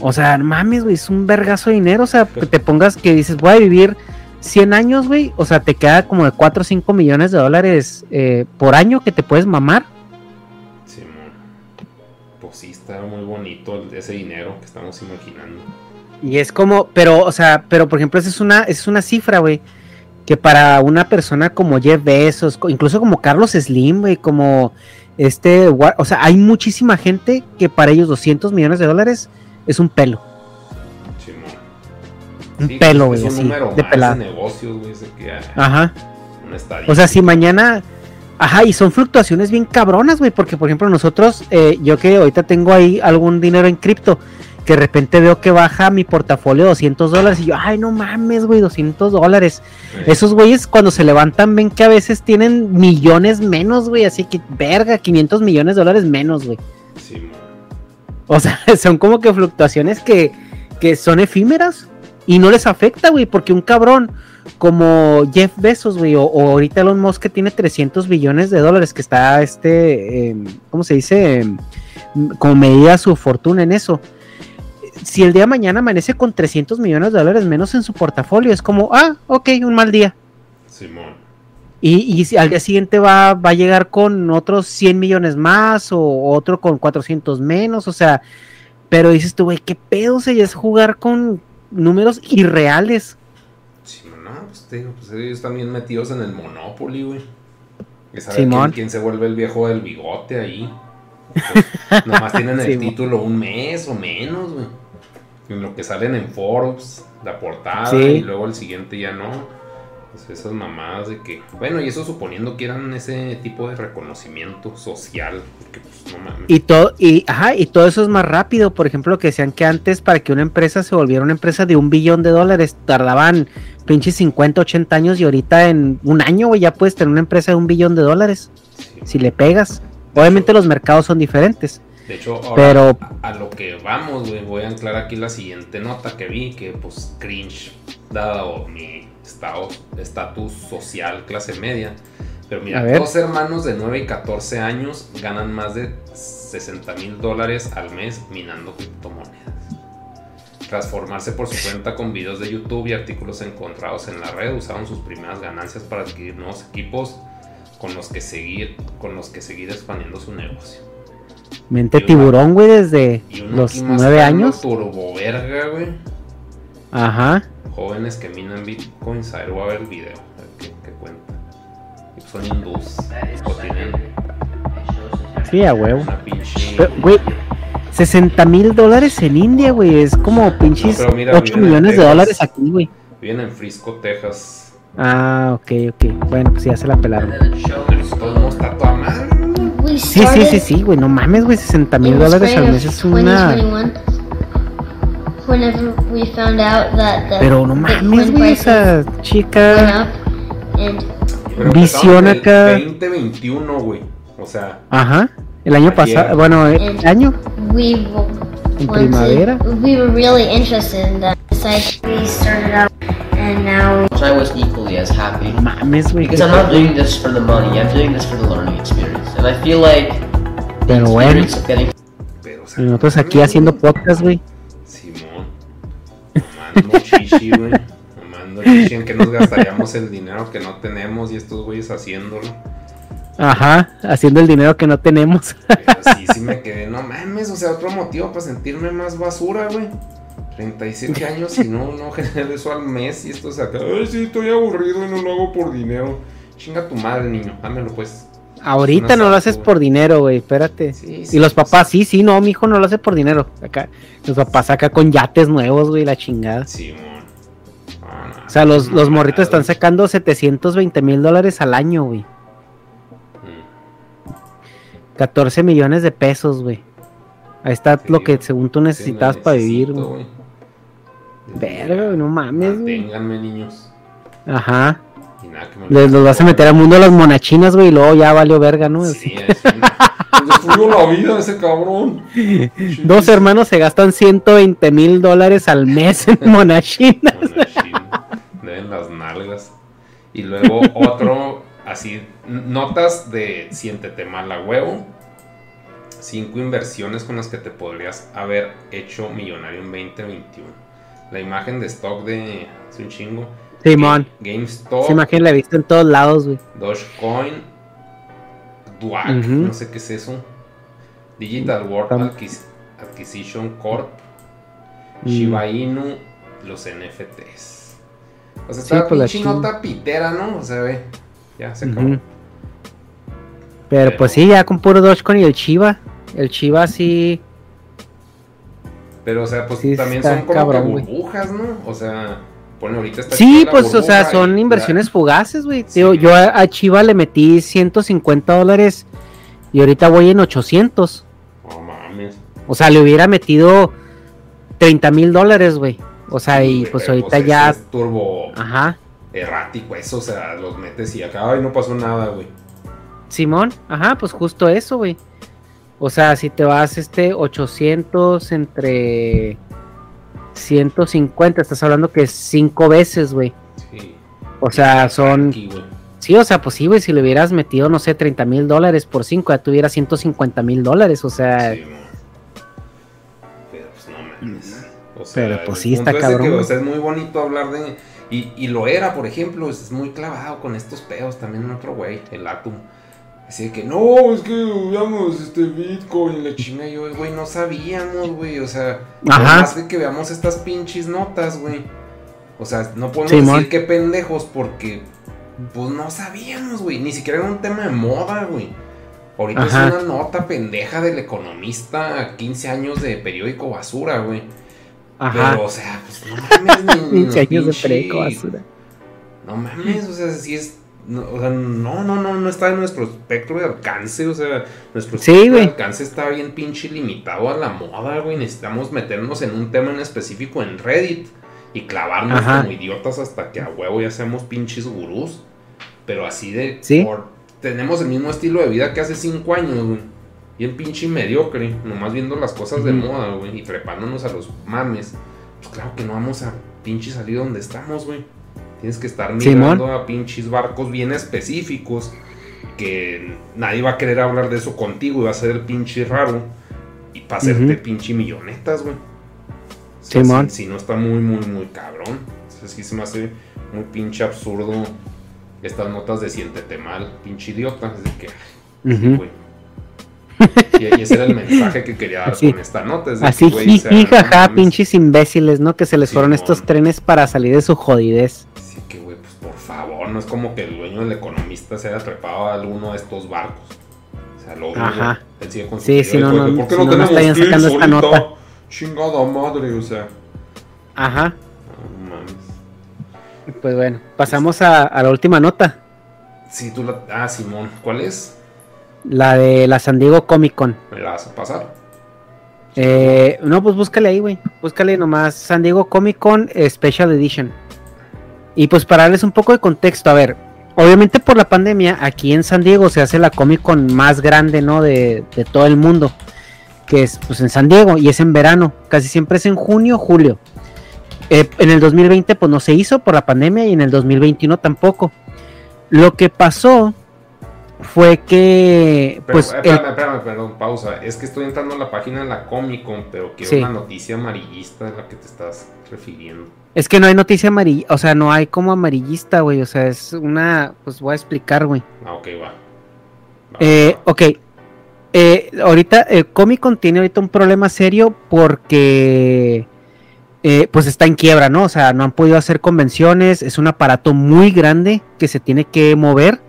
O sea, mames, güey, es un vergazo de dinero. O sea, que te pongas que dices, voy a vivir 100 años, güey. O sea, te queda como de 4 o 5 millones de dólares eh, por año que te puedes mamar. Está muy bonito ese dinero que estamos imaginando. Y es como, pero, o sea, pero por ejemplo, esa es una, es una cifra, güey. Que para una persona como Jeff Bezos, incluso como Carlos Slim, güey, como este, o sea, hay muchísima gente que para ellos 200 millones de dólares es un pelo. Un Sí, pelo, es güey, un así, número de más pelada. negocios, güey, que, Ajá. O sea, si mañana. Ajá, y son fluctuaciones bien cabronas, güey. Porque, por ejemplo, nosotros, eh, yo que ahorita tengo ahí algún dinero en cripto, que de repente veo que baja mi portafolio 200 dólares. Y yo, ay, no mames, güey, 200 dólares. Esos güeyes, cuando se levantan, ven que a veces tienen millones menos, güey. Así que, verga, 500 millones de dólares menos, güey. O sea, son como que fluctuaciones que, que son efímeras y no les afecta, güey, porque un cabrón como Jeff Bezos, güey, o, o ahorita Elon Musk que tiene 300 billones de dólares, que está, este, em, ¿cómo se dice? Em, como medida su fortuna en eso. Si el día de mañana amanece con 300 millones de dólares menos en su portafolio, es como, ah, ok, un mal día. Simón. Y, y si al día siguiente va, va a llegar con otros 100 millones más o otro con 400 menos, o sea, pero dices tú, güey, ¿qué pedo? O sea, es jugar con números irreales. Pues te digo, pues ellos están bien metidos en el Monopoly, güey. Que saber quién, quién se vuelve el viejo del bigote ahí. Pues, nomás tienen el Simón. título un mes o menos, güey. En lo que salen en Forbes, la portada, Sí. y luego el siguiente ya no. Pues esas mamadas de que. Bueno, y eso suponiendo que eran ese tipo de reconocimiento social. Porque, pues, no mames. Y todo, y, ajá, y todo eso es más rápido. Por ejemplo, que decían que antes para que una empresa se volviera una empresa de un billón de dólares tardaban pinches 50, 80 años y ahorita en un año, güey, ya puedes tener una empresa de un billón de dólares. Sí. Si le pegas. Obviamente los mercados son diferentes. De hecho, ahora Pero- a, a lo que vamos, güey, voy a anclar aquí la siguiente nota que vi, que pues cringe, dado mi estatus social, clase media. Pero mira, dos hermanos de 9 y 14 años ganan más de 60 mil dólares al mes minando criptomonedas. Tras formarse por su cuenta con videos de YouTube y artículos encontrados en la red, usaron sus primeras ganancias para adquirir nuevos equipos con los que seguir, con los que seguir expandiendo su negocio. Mente una- tiburón, güey, desde los aquí más nueve calmo, años. Turbo verga, güey. Ajá. Jóvenes que minan bitcoins. A ver, voy a ver el video. A ver qué, qué cuenta. Son hindús. O tienen Sí, a huevo. una pinche. Pero, Güey, 60 mil dólares en India, güey. Es como pinches No, pero mira, 8 viven en millones de dólares aquí, güey. Viven en Frisco, Texas. Ah, ok, ok. Bueno, pues ya se la pelaron. Todo está toda madre. Sí, sí, sí, sí, güey. No mames, güey. 60 in mil dólares al mes es una. 2021. Whenever we found out that the Pero no mames, güey. Esa went chica. up, and Pero Visión acá. 2021, güey. O sea, Ajá. El año pasado. Bueno, el año. we En primavera. We were really interested in that. Decided we started out, and now So I was equally as happy. No mames, güey. Because I'm not doing this for the money, I'm doing this for the learning experience. And I feel like the Pero bueno. getting pero. O sea, nosotros no aquí haciendo podcast, güey. Simón. Mamando chichi, güey. Mamando. ¿En qué nos gastaríamos el dinero que no tenemos y estos güeyes haciéndolo? Ajá. Haciendo el dinero que no tenemos. Pero sí, sí me quedé, no mames, o sea, otro motivo para sentirme más basura, güey. 37 años y no, no genero eso al mes y esto se acaba. Ay, sí, estoy aburrido y no lo hago por dinero. Chinga tu madre, niño, dámelo pues. Ahorita no lo haces güey. por dinero, güey. Espérate. Sí, sí, y los papás, sí, sí, no, mi hijo no lo hace por dinero. Acá, los papás acá con yates nuevos, güey, la chingada. Simón. Ah, O sea, los, los morritos están güey. sacando 720 mil dólares al año, güey. Mm. 14 millones de pesos, güey. Ahí está Sí, lo que güey. según tú Sí, necesitabas lo para vivir, güey. Verga, güey, no mames, güey. Manténganme, niños. Ajá. Nada, que me Les los vas a meter al mundo de las monachinas, güey, y luego ya valió verga, ¿no? Sí, es un- Nos destruyó la vida ese cabrón. Dos hermanos se gastan 120 mil dólares al mes en monachinas. Deben las nalgas. Y luego otro, así, notas de siéntete mal a huevo. Cinco inversiones con las que te podrías haber hecho millonario en 2021. La imagen de stock de hace un chingo. Simón. Ga- GameStop, Esa imagen la he visto en todos lados, güey. Dogecoin, Duac, no sé qué es eso. Digital World Acquis- Acquisition Corp, Mm. Shiba Inu, los NFTs. O sea, Sí, está pues la pinche Shiba. nota pitera, ¿no? O sea, ve. Ya se acabó. Pero pues sí, ya con puro Dogecoin y el Chiva. El Chiva sí. Pero, o sea, pues Sí, también son como cabrón, que burbujas, ¿no? O sea, pone ahorita está Sí, pues, o sea, son y inversiones fugaces, güey. Sí. Yo a, a Chiva le metí 150 dólares y ahorita voy en 800. No mames. O sea, le hubiera metido 30 mil dólares, güey. O sea, y pues pero, ahorita ese ya. es turbo Ajá. errático eso, o sea, los metes y acá y no pasó nada, güey. Simón, ajá, pues justo eso, güey. O sea, si te vas este 800 entre 150, estás hablando que es cinco veces, güey. Sí. O sea, son... Sí, o sea, pues sí, güey, si le hubieras metido, no sé, 30 mil dólares por 5, ya tuviera 150 mil dólares, o sea, Sí. Pero pues no mames. O sea, Pero, pues, sí, está cabrón, que, o sea, es muy bonito hablar de Y, y lo era, por ejemplo, es muy clavado con estos pedos. También otro güey, el Atom. Así de que, no, es que veamos este Bitcoin, la chinga. Y yo, güey, no sabíamos, güey. O sea, Ajá. más de que veamos estas pinches notas, güey. O sea, no podemos Simón. decir que pendejos porque, pues no sabíamos, güey. Ni siquiera era un tema de moda, güey. Ahorita Ajá. es una nota pendeja del economista, 15 años de periódico basura, güey. Ajá. Pero, o sea, pues no mames, ni- ni 15 años de pinche- perico basura. No mames, o sea, si es. No, o sea, no, no, no, no está en nuestro espectro de alcance, o sea, nuestro Sí, espectro de alcance está bien pinche limitado a la moda, güey. Necesitamos meternos en un tema en específico en Reddit y clavarnos Ajá. como idiotas hasta que a huevo ya seamos pinches gurús. Pero así de. Sí. por- tenemos el mismo estilo de vida que hace cinco años, güey. Bien pinche mediocre, nomás viendo las cosas de moda, güey, y trepándonos a los mames. Pues claro que no vamos a pinche salir donde estamos, güey. Tienes que estar Simón. mirando a pinches barcos bien específicos. Que nadie va a querer hablar de eso contigo y va a ser pinche raro. Y para hacerte pinche millonetas, güey. O sea, Simón. Si, si no está muy, muy, muy cabrón. O sea, sí se me hace muy pinche absurdo estas notas de siéntete mal, pinche idiota. De que, Ujú. güey. Y, ese era el mensaje que quería dar Así- con esta nota. Es Así, que, güey, o sea, jiji, no jaja, mames. pinches imbéciles, ¿no? Que se les fueron estos trenes para salir de su jodidez. Favor, no es como que el dueño del economista se haya trepado a alguno de estos barcos. O sea, lo. Ajá. Él sigue con su Sí, sí, no, no, que, ¿Por qué no, no, no tenemos estarían clics sacando esta nota. Chingada madre, o sea. Ajá. No mames. Pues bueno, pasamos a, a la última nota. Sí, tú la. Ah, Simón, ¿cuál es? La de la San Diego Comic Con. ¿Me la vas a pasar? Eh, no, pues búscale ahí, güey. Búscale nomás San Diego Comic Con Special Edition. Y pues para darles un poco de contexto, a ver, obviamente por la pandemia, aquí en San Diego se hace la Comic Con más grande, ¿no? De, de todo el mundo. Que es pues en San Diego y es en verano. Casi siempre es en junio, julio. Eh, en el 2020 pues no se hizo por la pandemia y en el 2021 tampoco. Lo que pasó fue que Pero, pues eh, espérame, espérame, perdón, pausa. Es que estoy entrando a la página de la Comic Con, pero quiero Sí. una noticia amarillista de la que te estás refiriendo. Es que no hay noticia amarilla, o sea, no hay como amarillista, güey, o sea, es una, pues voy a explicar, güey. Ah, ok, va. Eh, ok, eh, ahorita eh, Comic Con tiene ahorita un problema serio porque, eh, pues está en quiebra, ¿no? O sea, no han podido hacer convenciones, es un aparato muy grande que se tiene que mover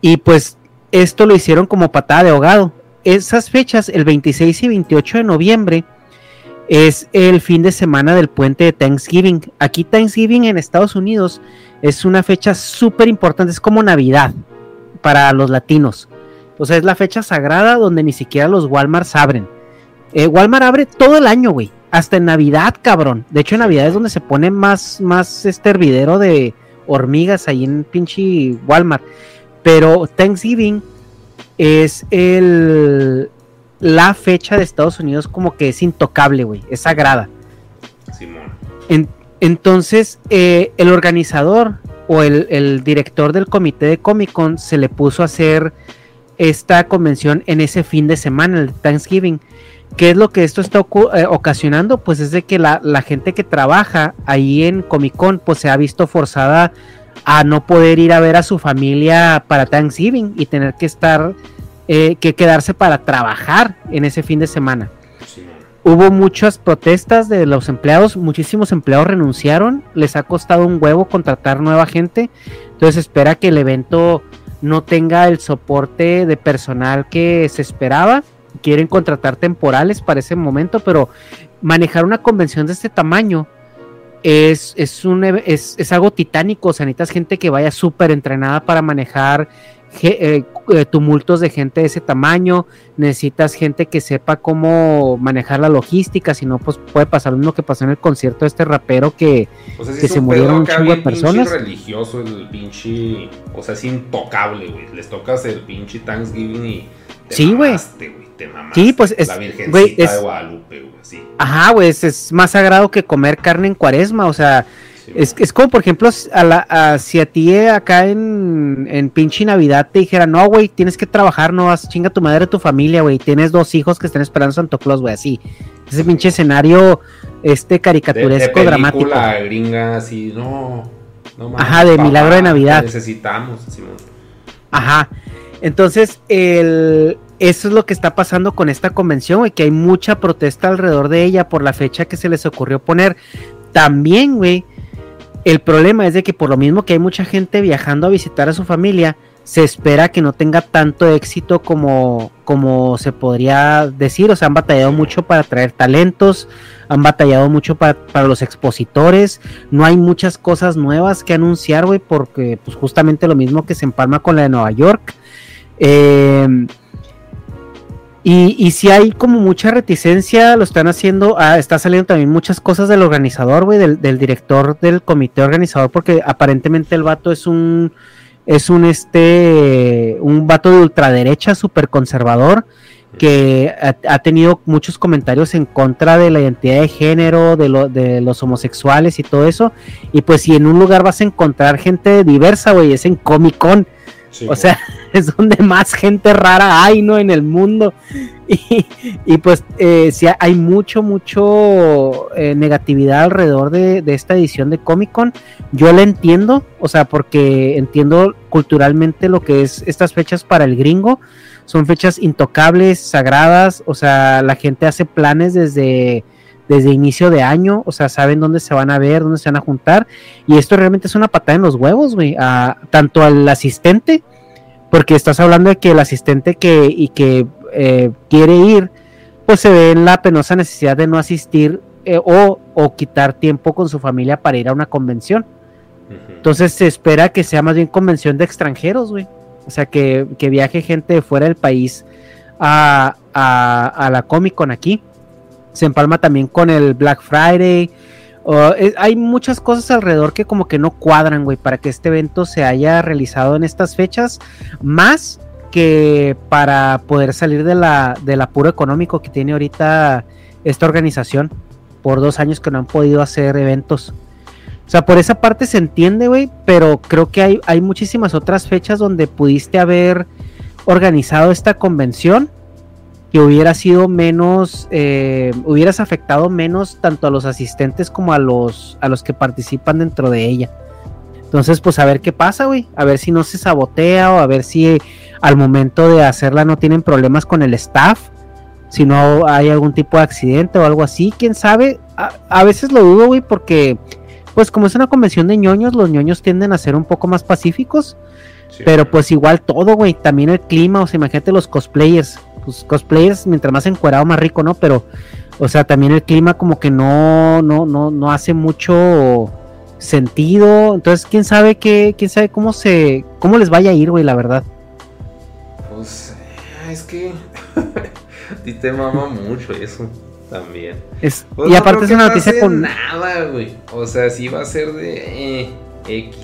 y pues esto lo hicieron como patada de ahogado. Esas fechas, el 26 y 28 de noviembre, es el fin de semana del puente de Thanksgiving. Aquí Thanksgiving en Estados Unidos es una fecha súper importante, es como Navidad para los latinos. O sea, es la fecha sagrada donde ni siquiera los Walmarts abren. Eh, Walmart abre todo el año, güey. Hasta en Navidad, cabrón. De hecho, en Navidad es donde se pone más, más este hervidero de hormigas ahí en pinche Walmart. Pero Thanksgiving es el la fecha de Estados Unidos como que es intocable, güey. Es sagrada. Simón. En- entonces, eh, el organizador o el, el director del comité de Comic Con se le puso a hacer esta convención en ese fin de semana, el Thanksgiving. ¿Qué es lo que esto está eh, ocasionando? Pues es de que la, la gente que trabaja ahí en Comic Con pues se ha visto forzada a no poder ir a ver a su familia para Thanksgiving y tener que estar, eh, que quedarse para trabajar en ese fin de semana. Hubo muchas protestas de los empleados, muchísimos empleados renunciaron, les ha costado un huevo contratar nueva gente, entonces espera que el evento no tenga el soporte de personal que se esperaba, quieren contratar temporales para ese momento, pero manejar una convención de este tamaño es, es, un, es, es algo titánico, o sea, necesitas gente que vaya súper entrenada para manejar eh, eh, tumultos de gente de ese tamaño, necesitas gente que sepa cómo manejar la logística, si no, pues puede pasar lo mismo que pasó en el concierto de este rapero que, O sea, sí que se murieron un chingo de personas. religioso el pinche. O sea, es intocable, güey. Les tocas el pinche Thanksgiving y. Te Sí, güey. Sí, pues, es- La Virgencita güey, es- de Guadalupe, güey. Sí. Ajá, güey, es, es más sagrado que comer carne en cuaresma, o sea, es, es como por ejemplo, a la, a- si a ti eh, acá en, en pinche Navidad te dijera, no, güey, tienes que trabajar, no vas, chinga tu madre, tu familia, güey, tienes dos hijos que están esperando Santo Claus, güey, así. Ese pinche escenario este caricaturesco de, de dramático. película gringa así, no. no mames, Ajá, de Milagro de Navidad. Necesitamos, Simón. Ajá. Entonces, el, eso es lo que está pasando con esta convención, güey, que hay mucha protesta alrededor de ella por la fecha que se les ocurrió poner. También, güey, el problema es de que por lo mismo que hay mucha gente viajando a visitar a su familia, se espera que no tenga tanto éxito como, como se podría decir. O sea, han batallado mucho para traer talentos, han batallado mucho para, para los expositores. No hay muchas cosas nuevas que anunciar, güey, porque pues justamente lo mismo que se empalma con la de Nueva York. Eh, y, y si hay como mucha reticencia, lo están haciendo, ah, está saliendo también muchas cosas del organizador, güey, del, director del comité organizador, porque aparentemente el vato es un, es un este, un vato de ultraderecha, súper conservador, que ha, tenido muchos comentarios en contra de la identidad de género, de los homosexuales y todo eso. Y pues si en un lugar vas a encontrar gente diversa, güey, es en Comic Con. Sí, o sea, es donde más gente rara hay, ¿no? En el mundo. Y, y pues eh, sí, hay mucho, mucho eh, negatividad alrededor de, de esta edición de Comic Con. Yo la entiendo, o sea, porque entiendo culturalmente lo que es estas fechas para el gringo. Son fechas intocables, sagradas, o sea, la gente hace planes desde, desde inicio de año, o sea, saben dónde se van a ver, dónde se van a juntar. Y esto realmente es una patada en los huevos, güey, a- tanto al asistente, porque estás hablando de que el asistente que, y que eh, quiere ir, pues se ve en la penosa necesidad de no asistir eh, o, o quitar tiempo con su familia para ir a una convención. Entonces se espera que sea más bien convención de extranjeros, güey. O sea, que, que viaje gente de fuera del país a, a, a la Comic Con aquí. Se empalma también con el Black Friday. eh, hay muchas cosas alrededor que como que no cuadran, güey, para que este evento se haya realizado en estas fechas. Más que para poder salir de la, del apuro económico que tiene ahorita esta organización. Por dos años que no han podido hacer eventos. O sea, por esa parte se entiende, güey, pero creo que hay, hay muchísimas otras fechas donde pudiste haber organizado esta convención que hubiera sido menos, eh, hubieras afectado menos tanto a los asistentes como a los, a los que participan dentro de ella. Entonces, pues a ver qué pasa, güey, a ver si no se sabotea o a ver si al momento de hacerla no tienen problemas con el staff, si no hay algún tipo de accidente o algo así, quién sabe. A, a veces lo dudo, güey, porque pues como es una convención de ñoños, los ñoños tienden a ser un poco más pacíficos. pero pues igual todo, güey. También el clima, o sea, imagínate los cosplayers. Pues cosplayers, mientras más encuerado, más rico, ¿no? Pero, o sea, también el clima como que no, no, no, no hace mucho sentido. Entonces, quién sabe qué, quién sabe cómo se, cómo les vaya a ir, güey, la verdad. Pues es que a ti te mama mucho eso también. Es- Pues y no aparte es una noticia con- nada, güey. O sea, sí va a ser de eh, X.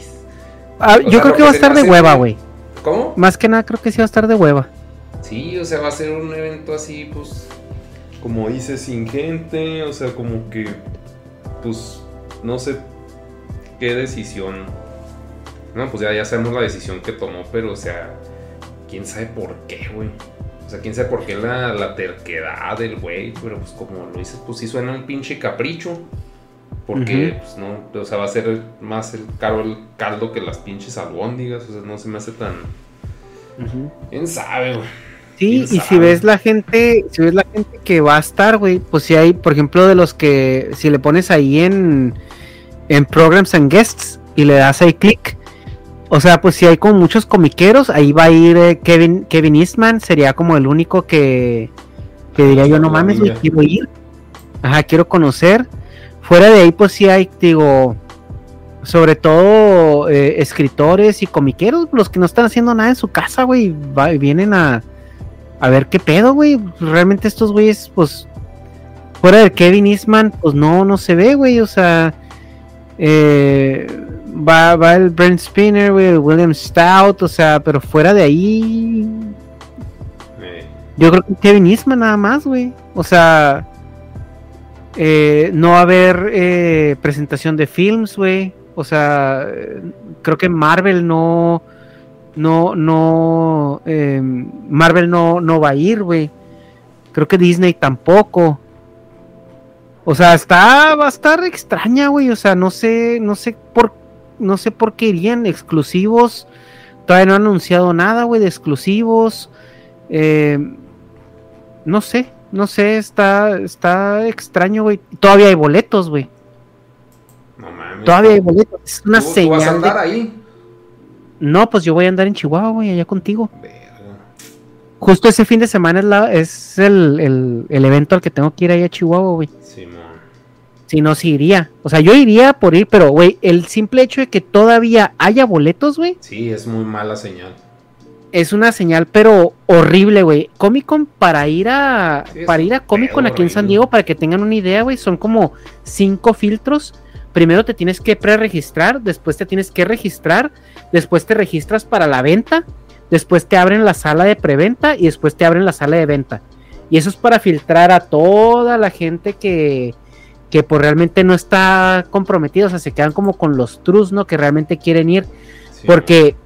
Ah, yo sea, creo que va a estar de hueva, güey. ¿Cómo? Más que nada creo que sí va a estar de hueva. Sí, o sea, va a ser un evento así, pues, como dice, sin gente, o sea, como que, pues, no sé qué decisión. No, pues ya, ya sabemos la decisión que tomó, pero, o sea, quién sabe por qué, güey. O sea, quién sabe por qué la, la terquedad del güey, pero pues como lo dices, pues sí suena un pinche capricho. Porque, pues no, o sea, va a ser más el caro el caldo que las pinches albóndigas, o sea, no se me hace tan... ¿Quién sabe, güey? Sí, ¿Quién y si ves la gente, si ves la gente que va a estar, güey, pues si hay, por ejemplo, de los que, si le pones ahí en, en Programs and Guests y le das ahí clic, o sea, pues si hay como muchos comiqueros, ahí va a ir eh, Kevin, Kevin Eastman, sería como el único que, que diría yo, no mames, güey, quiero ir. Ajá, quiero conocer. Fuera de ahí, pues sí hay, digo, sobre todo eh, escritores y comiqueros, los que no están haciendo nada en su casa, güey, vienen a, a ver qué pedo, güey. Realmente estos güeyes, pues, fuera de Kevin Eastman, pues no, no se ve, güey. O sea, eh, va, va el Brent Spinner, güey, el William Stout, o sea, pero fuera de ahí, Eh, yo creo que Kevin Eastman nada más, güey. O sea, eh, no va a haber presentación de films, güey. O sea, creo que Marvel no, no, no, eh, Marvel no, no va a ir, güey. Creo que Disney tampoco. O sea, está, va a estar extraña, güey. O sea, no sé, no sé por, no sé por qué irían exclusivos. Todavía no han anunciado nada, güey, de exclusivos. Eh, no sé, no sé, está, está extraño, güey. Todavía hay boletos, güey. No mames. Todavía hay boletos. Es una ¿Tú- tú señal. vas a de- andar ahí? No, pues yo voy a andar en Chihuahua, güey, allá contigo. Justo ese fin de semana es, la, es el, el- el evento al que tengo que ir allá a Chihuahua, güey. Simón. Si no, sí iría. O sea, yo iría por ir, pero, güey, el simple hecho de que todavía haya boletos, güey, Sí, es muy mala señal. es una señal, pero horrible, güey. Comic Con para ir a Sí, para ir a Comic Con aquí en San. Diego, para que tengan una idea, güey, son como cinco filtros. Primero te tienes que pre-registrar, después te tienes que registrar, después te registras para la venta, después te abren la sala de preventa y después te abren la sala de venta. Y eso es para filtrar a toda la gente que, que pues realmente no está comprometida, o sea, se quedan como con los trus, ¿no? Que realmente quieren ir. Porque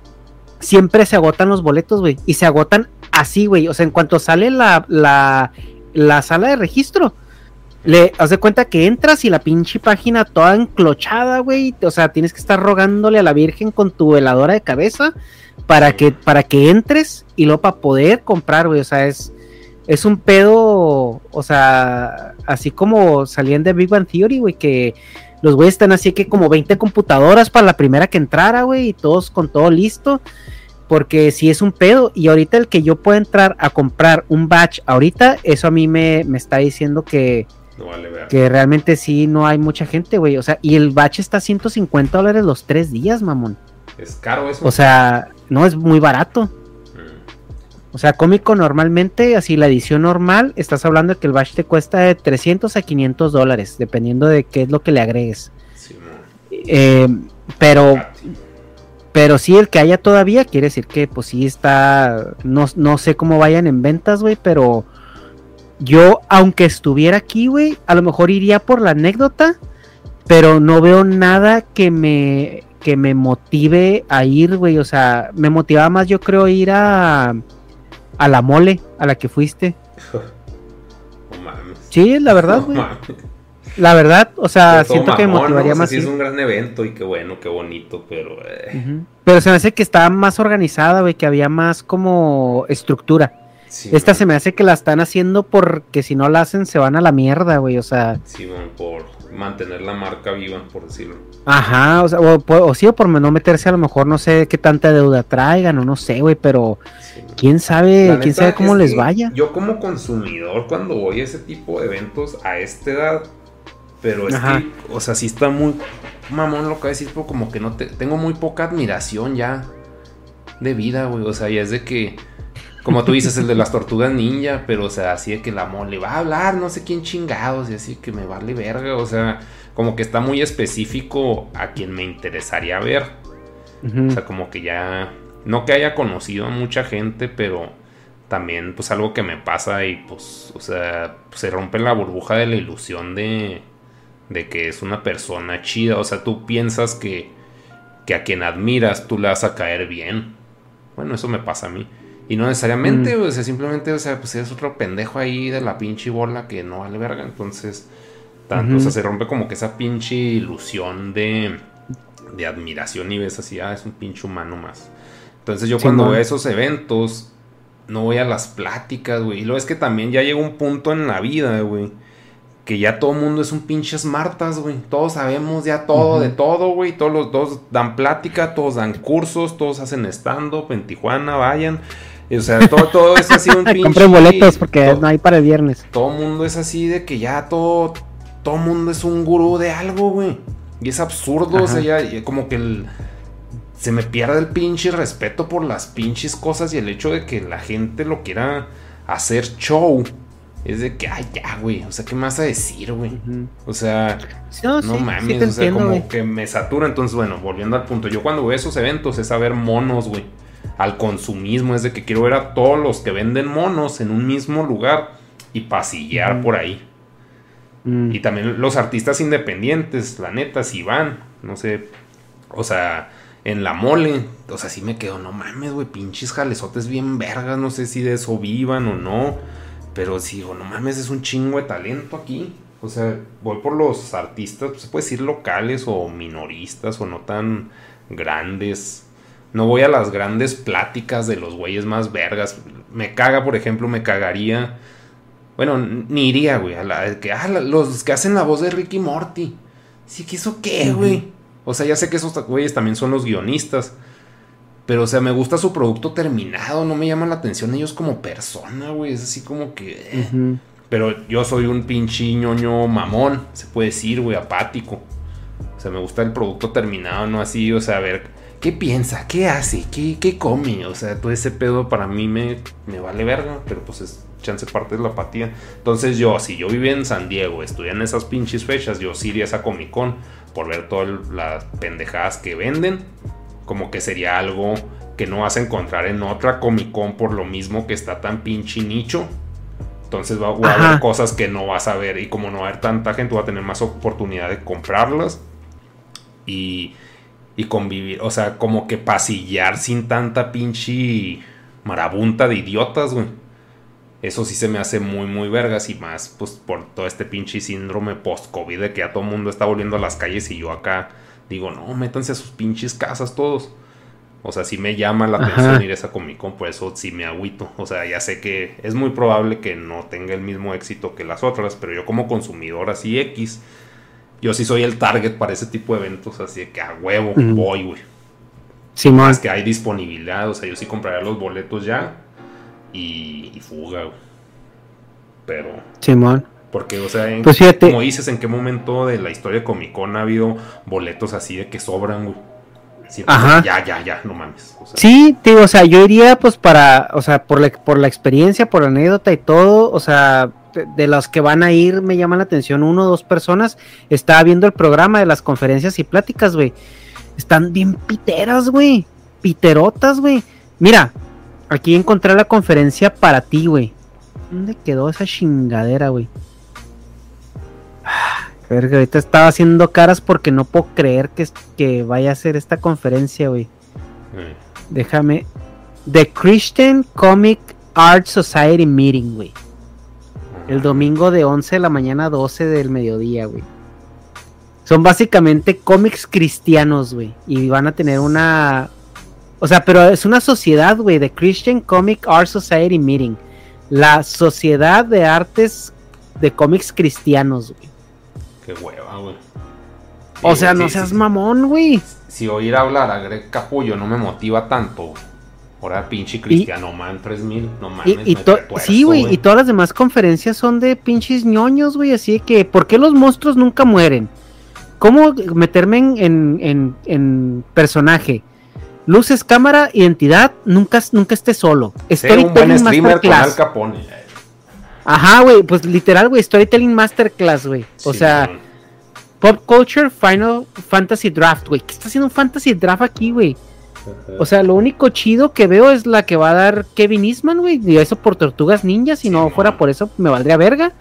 siempre se agotan los boletos, güey. Y se agotan así, güey. O sea, en cuanto sale la, la, la sala de registro, le haz de cuenta que entras y la pinche página toda enclochada, güey. O sea, tienes que estar rogándole a la Virgen con tu veladora de cabeza para que, para que entres y luego para poder comprar, güey. O sea, es, es un pedo, o sea, así como salían de Big Bang Theory, güey, que los güeyes están así que como 20 computadoras para la primera que entrara, güey, y todos con todo listo. Porque si es un pedo. Y ahorita el que yo pueda entrar a comprar un batch ahorita, eso a mí me, me está diciendo que, No vale que realmente sí no hay mucha gente, güey. O sea, y el batch está a 150 dólares los tres días, mamón. Es caro eso. O sea, no es muy barato. O sea, cómico normalmente, así la edición normal, estás hablando de que el batch te cuesta de 300 a 500 dólares, dependiendo de qué es lo que le agregues. Eh, pero, pero sí, el que haya todavía quiere decir que, pues sí está. No, no sé cómo vayan en ventas, güey, pero yo, aunque estuviera aquí, güey, a lo mejor iría por la anécdota, pero no veo nada que me que me motive a ir, güey. O sea, me motivaba más, yo creo, ir a a la mole, a la que fuiste. No mames. Sí, la verdad, güey. La verdad, o sea, siento que me motivaría O sea, más. sí es un gran evento y qué bueno, qué bonito, pero... eh. Pero se me hace que estaba más organizada, güey, que había más como estructura. Sí, Esta se me hace que la están haciendo porque si no la hacen se van a la mierda, güey. O sea, Sí, bueno, por mantener la marca viva, por decirlo. ajá, o sea, o, sí, o por no meterse a lo mejor, no sé qué tanta deuda traigan, o no sé, güey, pero quién sabe, La quién sabe cómo es les vaya. Yo como consumidor cuando voy a ese tipo de eventos a esta edad, pero es Ajá. que, o sea, sí está muy mamón lo que voy a decir, pero como que no te, tengo muy poca admiración ya de vida, güey, o sea, ya es de que, como tú dices, el de las tortugas ninja, pero o sea, así de que la mole va a hablar, no sé quién chingados, y así que me vale verga, o sea, como que está muy específico a quien me interesaría ver. O sea, como que ya. No que haya conocido a mucha gente, pero también, pues algo que me pasa y pues, o sea, se rompe la burbuja de la ilusión de, de que es una persona chida. O sea, tú piensas que, que a quien admiras tú le vas a caer bien. Bueno, eso me pasa a mí. Y no necesariamente, Mm. o sea, simplemente, o sea, pues es otro pendejo ahí de la pinche bola que no vale verga. Entonces, tanto, o sea, se rompe como que esa pinche ilusión de, de admiración y ves así, ah, es un pinche humano más. Entonces yo cuando voy a esos eventos, no voy a las pláticas, güey. Y luego es que también ya llega un punto en la vida, güey. Que ya todo el mundo es un pinche smartas, güey. Todos sabemos ya todo de todo, güey. Todos los dos dan plática, todos dan cursos, todos hacen stand-up en Tijuana, vayan. O sea, todo, todo es así un pinche... Compren boletos porque no hay para el viernes. Todo mundo es así de que ya todo, todo mundo es un gurú de algo, güey. Y es absurdo, o sea, ya, como que el, se me pierde el pinche respeto por las pinches cosas y el hecho de que la gente lo quiera hacer show. Es de que, ay, ya, güey. O sea, ¿qué me vas a decir, güey? O sea, No, no sí, sí mames, te o sea, entiendo, como güey. que me satura. Entonces, bueno, volviendo al punto, yo cuando a esos eventos es a ver monos, güey. Al consumismo, es de que quiero ver a todos los que venden monos en un mismo lugar y pasillear por ahí. Mm. Y también los artistas independientes, la neta, si van, no sé, o sea, en la mole, o sea, sí me quedo, no mames, güey, pinches jalezotes bien vergas, no sé si de eso vivan o no, pero sí, digo, no mames, es un chingo de talento aquí. O sea, voy por los artistas, pues, se puede decir locales o minoristas o no tan grandes. No voy a las grandes pláticas de los güeyes más vergas. Me caga, por ejemplo, me cagaría. Bueno, ni iría, güey. A la, que, ah, los que hacen la voz de Ricky Morty. Sí, que eso qué, güey. O sea, ya sé que esos güeyes también son los guionistas. Pero, o sea, me gusta su producto terminado. No me llama la atención ellos como persona, güey. Es así como que. eh. Pero yo soy un pinche ñoño mamón, se puede decir, güey, apático. O sea, me gusta el producto terminado, no así, o sea, a ver, ¿qué piensa? ¿Qué hace? ¿Qué, qué come? O sea, todo ese pedo para mí me, me vale verga, pero pues es chance parte de la apatía. Entonces yo, si yo vivía en San Diego, estudié en esas pinches fechas, yo sí iría a esa Comic Con por ver todas las pendejadas que venden. Como que sería algo que no vas a encontrar en otra Comic Con por lo mismo que está tan pinche nicho. Entonces va, va a haber cosas que no vas a ver y como no va a haber tanta gente, va a tener más oportunidad de comprarlas y, y convivir, o sea, como que pasillar sin tanta pinche marabunta de idiotas, güey. Eso sí se me hace muy, muy vergas y más, pues por todo este pinche síndrome post-COVID de que ya todo el mundo está volviendo a las calles y yo acá digo, no, métanse a sus pinches casas todos. O sea, sí me llama la Ajá. atención ir a esa Comic Con, por eso sí me agüito. O sea, ya sé que es muy probable que no tenga el mismo éxito que las otras, pero yo como consumidor así X, yo sí soy el target para ese tipo de eventos, así de que a huevo voy, güey. Simón. Más que hay disponibilidad, o sea, yo sí compraría los boletos ya y, y fuga, güey. Pero, Simón. porque, o sea, en- Pues fíjate. como dices, ¿en qué momento de la historia de Comic Con ha habido boletos así de que sobran, güey? Ajá. Ya, ya, ya, no mames. O sea, Sí, digo, o sea, yo iría pues para, o sea, por la, por la experiencia, por la anécdota y todo, o sea, de, los que van a ir me llaman la atención uno o dos personas. Estaba viendo el programa de las conferencias y pláticas, güey. Están bien piteras, güey. Piterotas, güey. Mira, aquí encontré la conferencia para ti, güey. ¿Dónde quedó esa chingadera, güey? Ah, Verga, ahorita estaba haciendo caras porque no puedo creer que, que vaya a ser esta conferencia, güey. eh, Déjame. The Christian Comic Art Society Meeting, güey. El domingo de 11 de la mañana a 12 del mediodía, güey. Son básicamente cómics cristianos, güey. Y van a tener una... O sea, pero es una sociedad, güey. The Christian Comic Art Society Meeting. La Sociedad de Artes de Cómics Cristianos, güey. qué hueva, güey. O sea, sí, no seas sí. mamón, güey. Si oír hablar a Greg Capullo no me motiva tanto, güey. Ahora pinche Cristiano Man 3000, no Y, mames. y retuerzo, sí, güey, y todas las demás conferencias son de pinches ñoños, güey, así que, ¿por qué los monstruos nunca mueren? ¿Cómo meterme en, en, en- en personaje? Luces, cámara, identidad, nunca, nunca esté solo. Un buen Storytelling streamer con Al. Capone. Ajá, güey, pues literal, güey, Storytelling Masterclass, güey. O Sí, sea, man. Pop Culture Final Fantasy Draft, güey. ¿Qué está haciendo un Fantasy Draft aquí, güey? O sea, lo único chido que veo es la que va a dar Kevin Eastman, güey. Y eso por Tortugas Ninja. Si no fuera por eso, me valdría verga.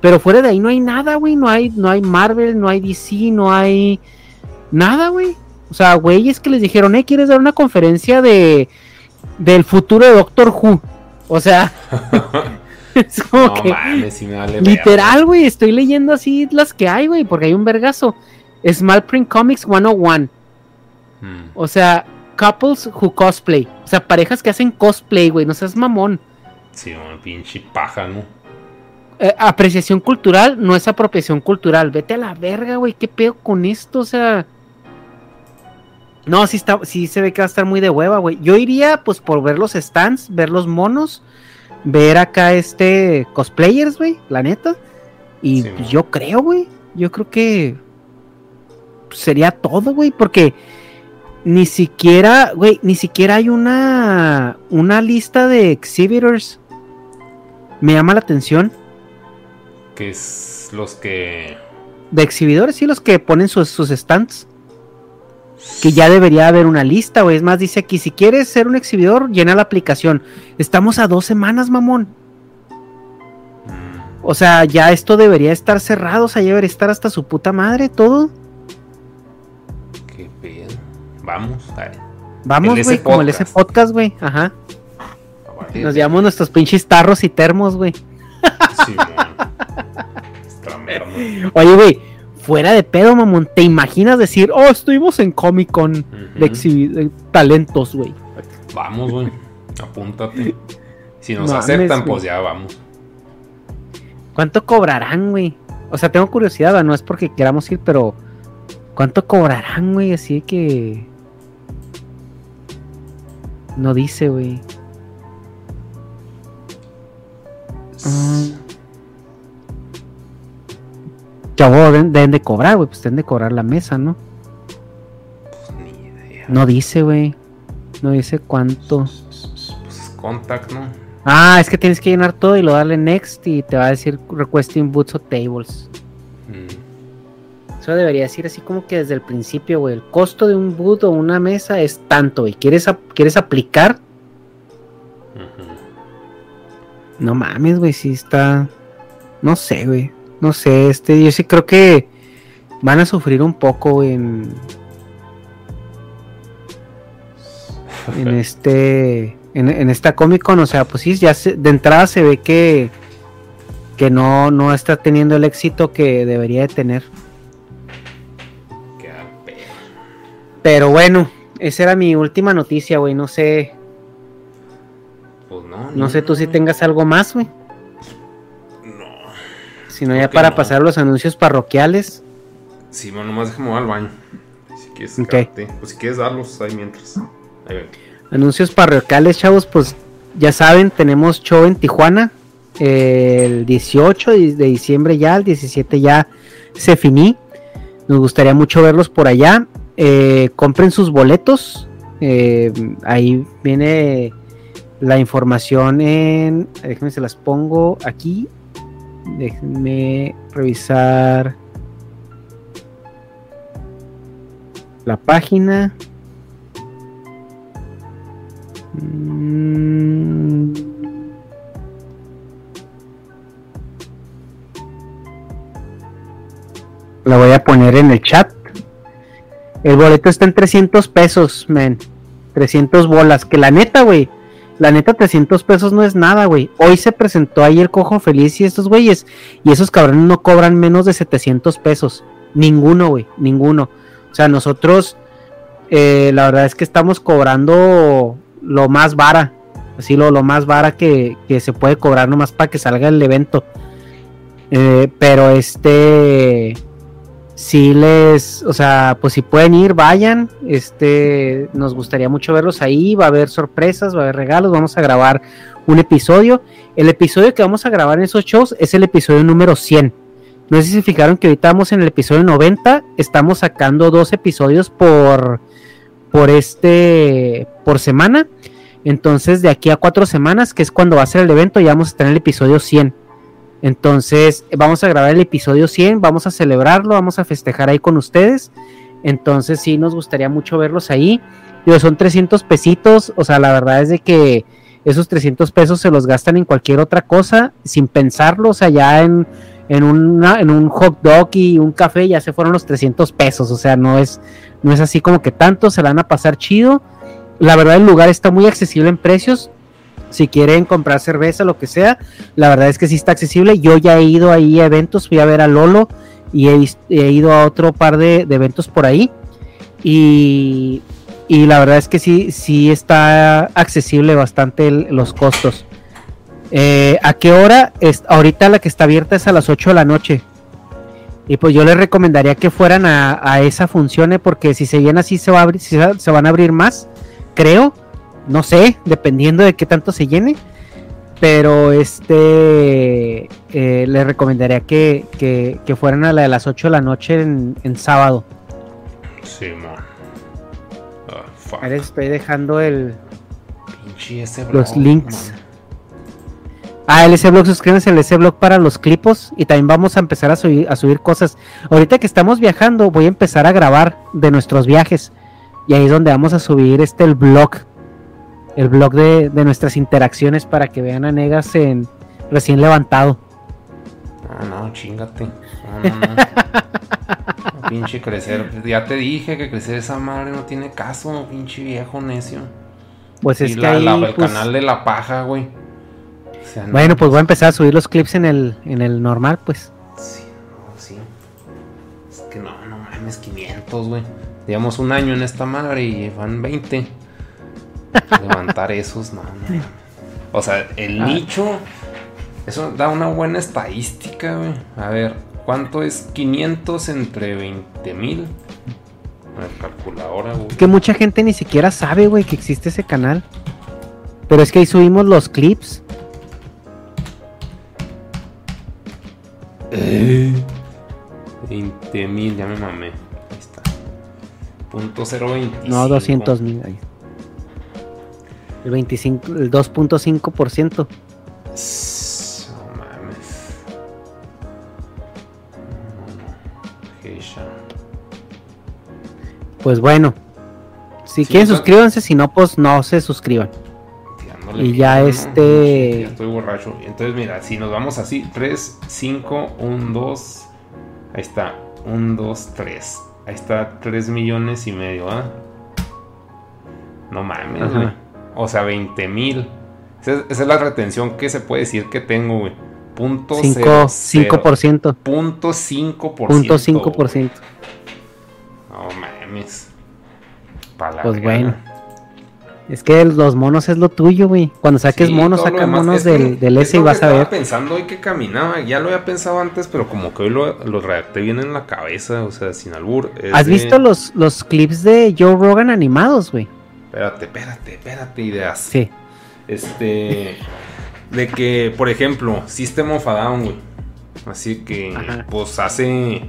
Pero fuera de ahí no hay nada, güey. No hay, no hay Marvel, no hay DC, no hay nada, güey. O sea, güeyes que les dijeron, eh, ¿quieres dar una conferencia de del futuro de Doctor Who? O sea, es como No que mames, si me vale literal, güey. Estoy leyendo así las que hay, güey, porque hay un vergazo. Small Print Comics 101. Mm. O sea, couples who cosplay. O sea, parejas que hacen cosplay, güey. No seas mamón. Sí, un pinche paja, ¿no? Eh, apreciación cultural no es apropiación cultural. Vete a la verga, güey. ¿Qué pedo con esto? O sea. No, sí, está, sí se ve que va a estar muy de hueva, güey. Yo iría, pues, por ver los stands, ver los monos, ver acá este cosplayers, güey, la neta. Y Sí, pues, yo creo, güey. Yo creo que sería todo, güey, porque ni siquiera, güey, ni siquiera hay una una lista de exhibitors. Me llama la atención. Que es los que. De exhibidores, sí, los que ponen sus, sus stands. Que ya debería haber una lista, güey. Es más, dice aquí, si quieres ser un exhibidor, llena la aplicación. Estamos a dos semanas, mamón. O sea, ya esto debería estar cerrado, o sea, ya debería estar hasta su puta madre, todo. Vamos. Ay, Vamos, güey, como el S podcast, güey. Ajá. vale. Nos llevamos nuestros pinches tarros y termos, güey. Está Oye, güey, fuera de pedo, mamón, ¿te imaginas decir, oh, estuvimos en Comic Con de, talentos, güey? Vamos, güey. Apúntate. Si nos Mames, aceptan, pues ya vamos. ¿Cuánto cobrarán, güey? O sea, tengo curiosidad, no es porque queramos ir, pero ¿cuánto cobrarán, güey? Así que... No dice, güey. Chavo, deben, deben de cobrar, güey. Pues deben de cobrar la mesa, ¿no? No dice, güey. No dice cuánto. Pues contact, ¿no? Ah, es que tienes que llenar todo y lo darle next y te va a decir requesting boots o tables. Eso debería decir así como que desde el principio, güey. El costo de un boot o una mesa es tanto, güey. ¿Quieres, ap- ¿Quieres aplicar? No mames, güey, sí está. No sé, güey. No sé, este, yo sí creo que van a sufrir un poco, en. En este. En, en esta Comic Con, o sea, pues sí, ya se- de entrada se ve que. Que no, no está teniendo el éxito que debería de tener. Pero bueno, esa era mi última noticia, güey. No sé. Pues no. No sé tú si tengas algo más, güey. No. Si no, ya para no. pasar los anuncios parroquiales. Sí, bueno, nomás déjame ir al baño. Si quieres, Ok. quédate. Pues si quieres darlos ahí mientras. Ahí ven. Anuncios parroquiales, chavos, pues ya saben, tenemos show en Tijuana. eh, el 18 de de diciembre ya, el 17 ya se finí. Nos gustaría mucho verlos por allá. Eh, compren sus boletos. eh, ahí viene la información en... Déjenme se las pongo aquí. Déjenme revisar la página. Mm. La voy a poner en el chat. El boleto está en 300 pesos, men. 300 bolas. Que la neta, güey. La neta, 300 pesos no es nada, güey. Hoy se presentó ahí el Cojo Feliz y estos güeyes. Y esos cabrones no cobran menos de 700 pesos. Ninguno, güey. Ninguno. O sea, nosotros, eh, la verdad es que estamos cobrando lo más vara. Así lo, lo más vara que, se puede cobrar nomás para que salga el evento. Eh, pero este si les, o sea, pues si pueden ir, vayan. Este, nos gustaría mucho verlos ahí. Va a haber sorpresas, va a haber regalos. Vamos a grabar un episodio. El episodio que vamos a grabar en esos shows es el episodio número 100. No sé si se fijaron que ahorita estamos en el episodio 90. Estamos sacando dos episodios por, por este, por semana. Entonces, de aquí a cuatro semanas, que es cuando va a ser el evento, ya vamos a en el episodio 100. Entonces, vamos a grabar el episodio 100, vamos a celebrarlo, vamos a festejar ahí con ustedes. Entonces, sí, nos gustaría mucho verlos ahí. Digo, son 300 pesitos, o sea, la verdad es de que esos 300 pesos se los gastan en cualquier otra cosa sin pensarlo, o sea, ya en, en, una, en un hot dog y un café ya se fueron los 300 pesos, o sea, no es, no es así como que tanto, se van a pasar chido. La verdad, el lugar está muy accesible en precios, si quieren comprar cerveza, lo que sea, la verdad es que sí está accesible. Yo ya he ido ahí a eventos, fui a ver a Lolo y he, ido a otro par de, eventos por ahí. Y, la verdad es que sí, sí está accesible bastante los costos. Eh, ¿A qué hora? Es, ahorita la que está abierta es a las 8 de la noche. Y pues yo les recomendaría que fueran a, esa función, eh, porque si se llena así se, va a abrir, se van a abrir más, creo. No sé, dependiendo de qué tanto se llene. Pero este eh, les recomendaría que, que- que fueran a la de las 8 de la noche en, en sábado. Sí, man. Ah, fuck. Estoy dejando el, Pinche ese los blog, links. man. Ah, el blog suscríbanse al blog para los clipos y también vamos a empezar a subir, a subir cosas. Ahorita que estamos viajando, voy a empezar a grabar de nuestros viajes. Y ahí es donde vamos a subir este el blog. El blog de, de nuestras interacciones para que vean a Negas en recién levantado. Ah, no, chingate. No, no, no. No, pinche crecer. Ya te dije que crecer esa madre no tiene caso, pinche viejo necio. Pues Y es que la- ahí, la- el pues, canal de la paja, güey. O sea, no, Bueno, pues voy a empezar a subir los clips en el, en el normal, pues. mames, 500, güey. Llevamos un año en esta madre y van 20. Levantar esos, no, no. O sea, el Ah. nicho. Eso da una buena estadística, güey. A ver, ¿cuánto es 500 entre 20 mil? Calculadora, güey. Es que mucha gente ni siquiera sabe, güey, que existe ese canal. Pero es que ahí subimos los clips. 20 mil, ya me mamé. Ahí está. Punto 025. No, 200 mil. ahí. El 25, el 2.5%. No mames. Pues bueno. Si Sí, quieren, suscríbanse. Si no, pues no se suscriban. Y ya ¿no? este- Ya estoy borracho. Entonces, mira, si nos vamos así: 3, 5, 1, 2. Ahí está. 1, 2, 3. Ahí está 3 millones y medio, ¿ah? No mames, güey. O sea, 20 mil. Esa, es- esa es la retención que se puede decir que tengo, güey. Punto Cinco- cero, 5%. cero. Punto 5%. Punto 5%. No mames. Pa' la Pues bueno. Es que los monos es lo tuyo, güey. Cuando saques Sí, monos, saca monos Es que- del, del S y vas a estaba ver. pensando hoy que caminaba. Ya lo había pensado antes, pero como que hoy lo, lo redacté bien en la cabeza. O sea, sin albur. ¿Has de- visto los, los clips de Joe Rogan animados, güey? Espérate, espérate, espérate, ideas. Sí. Este. de que, por ejemplo, System of a Down, güey. Así que, pues hace.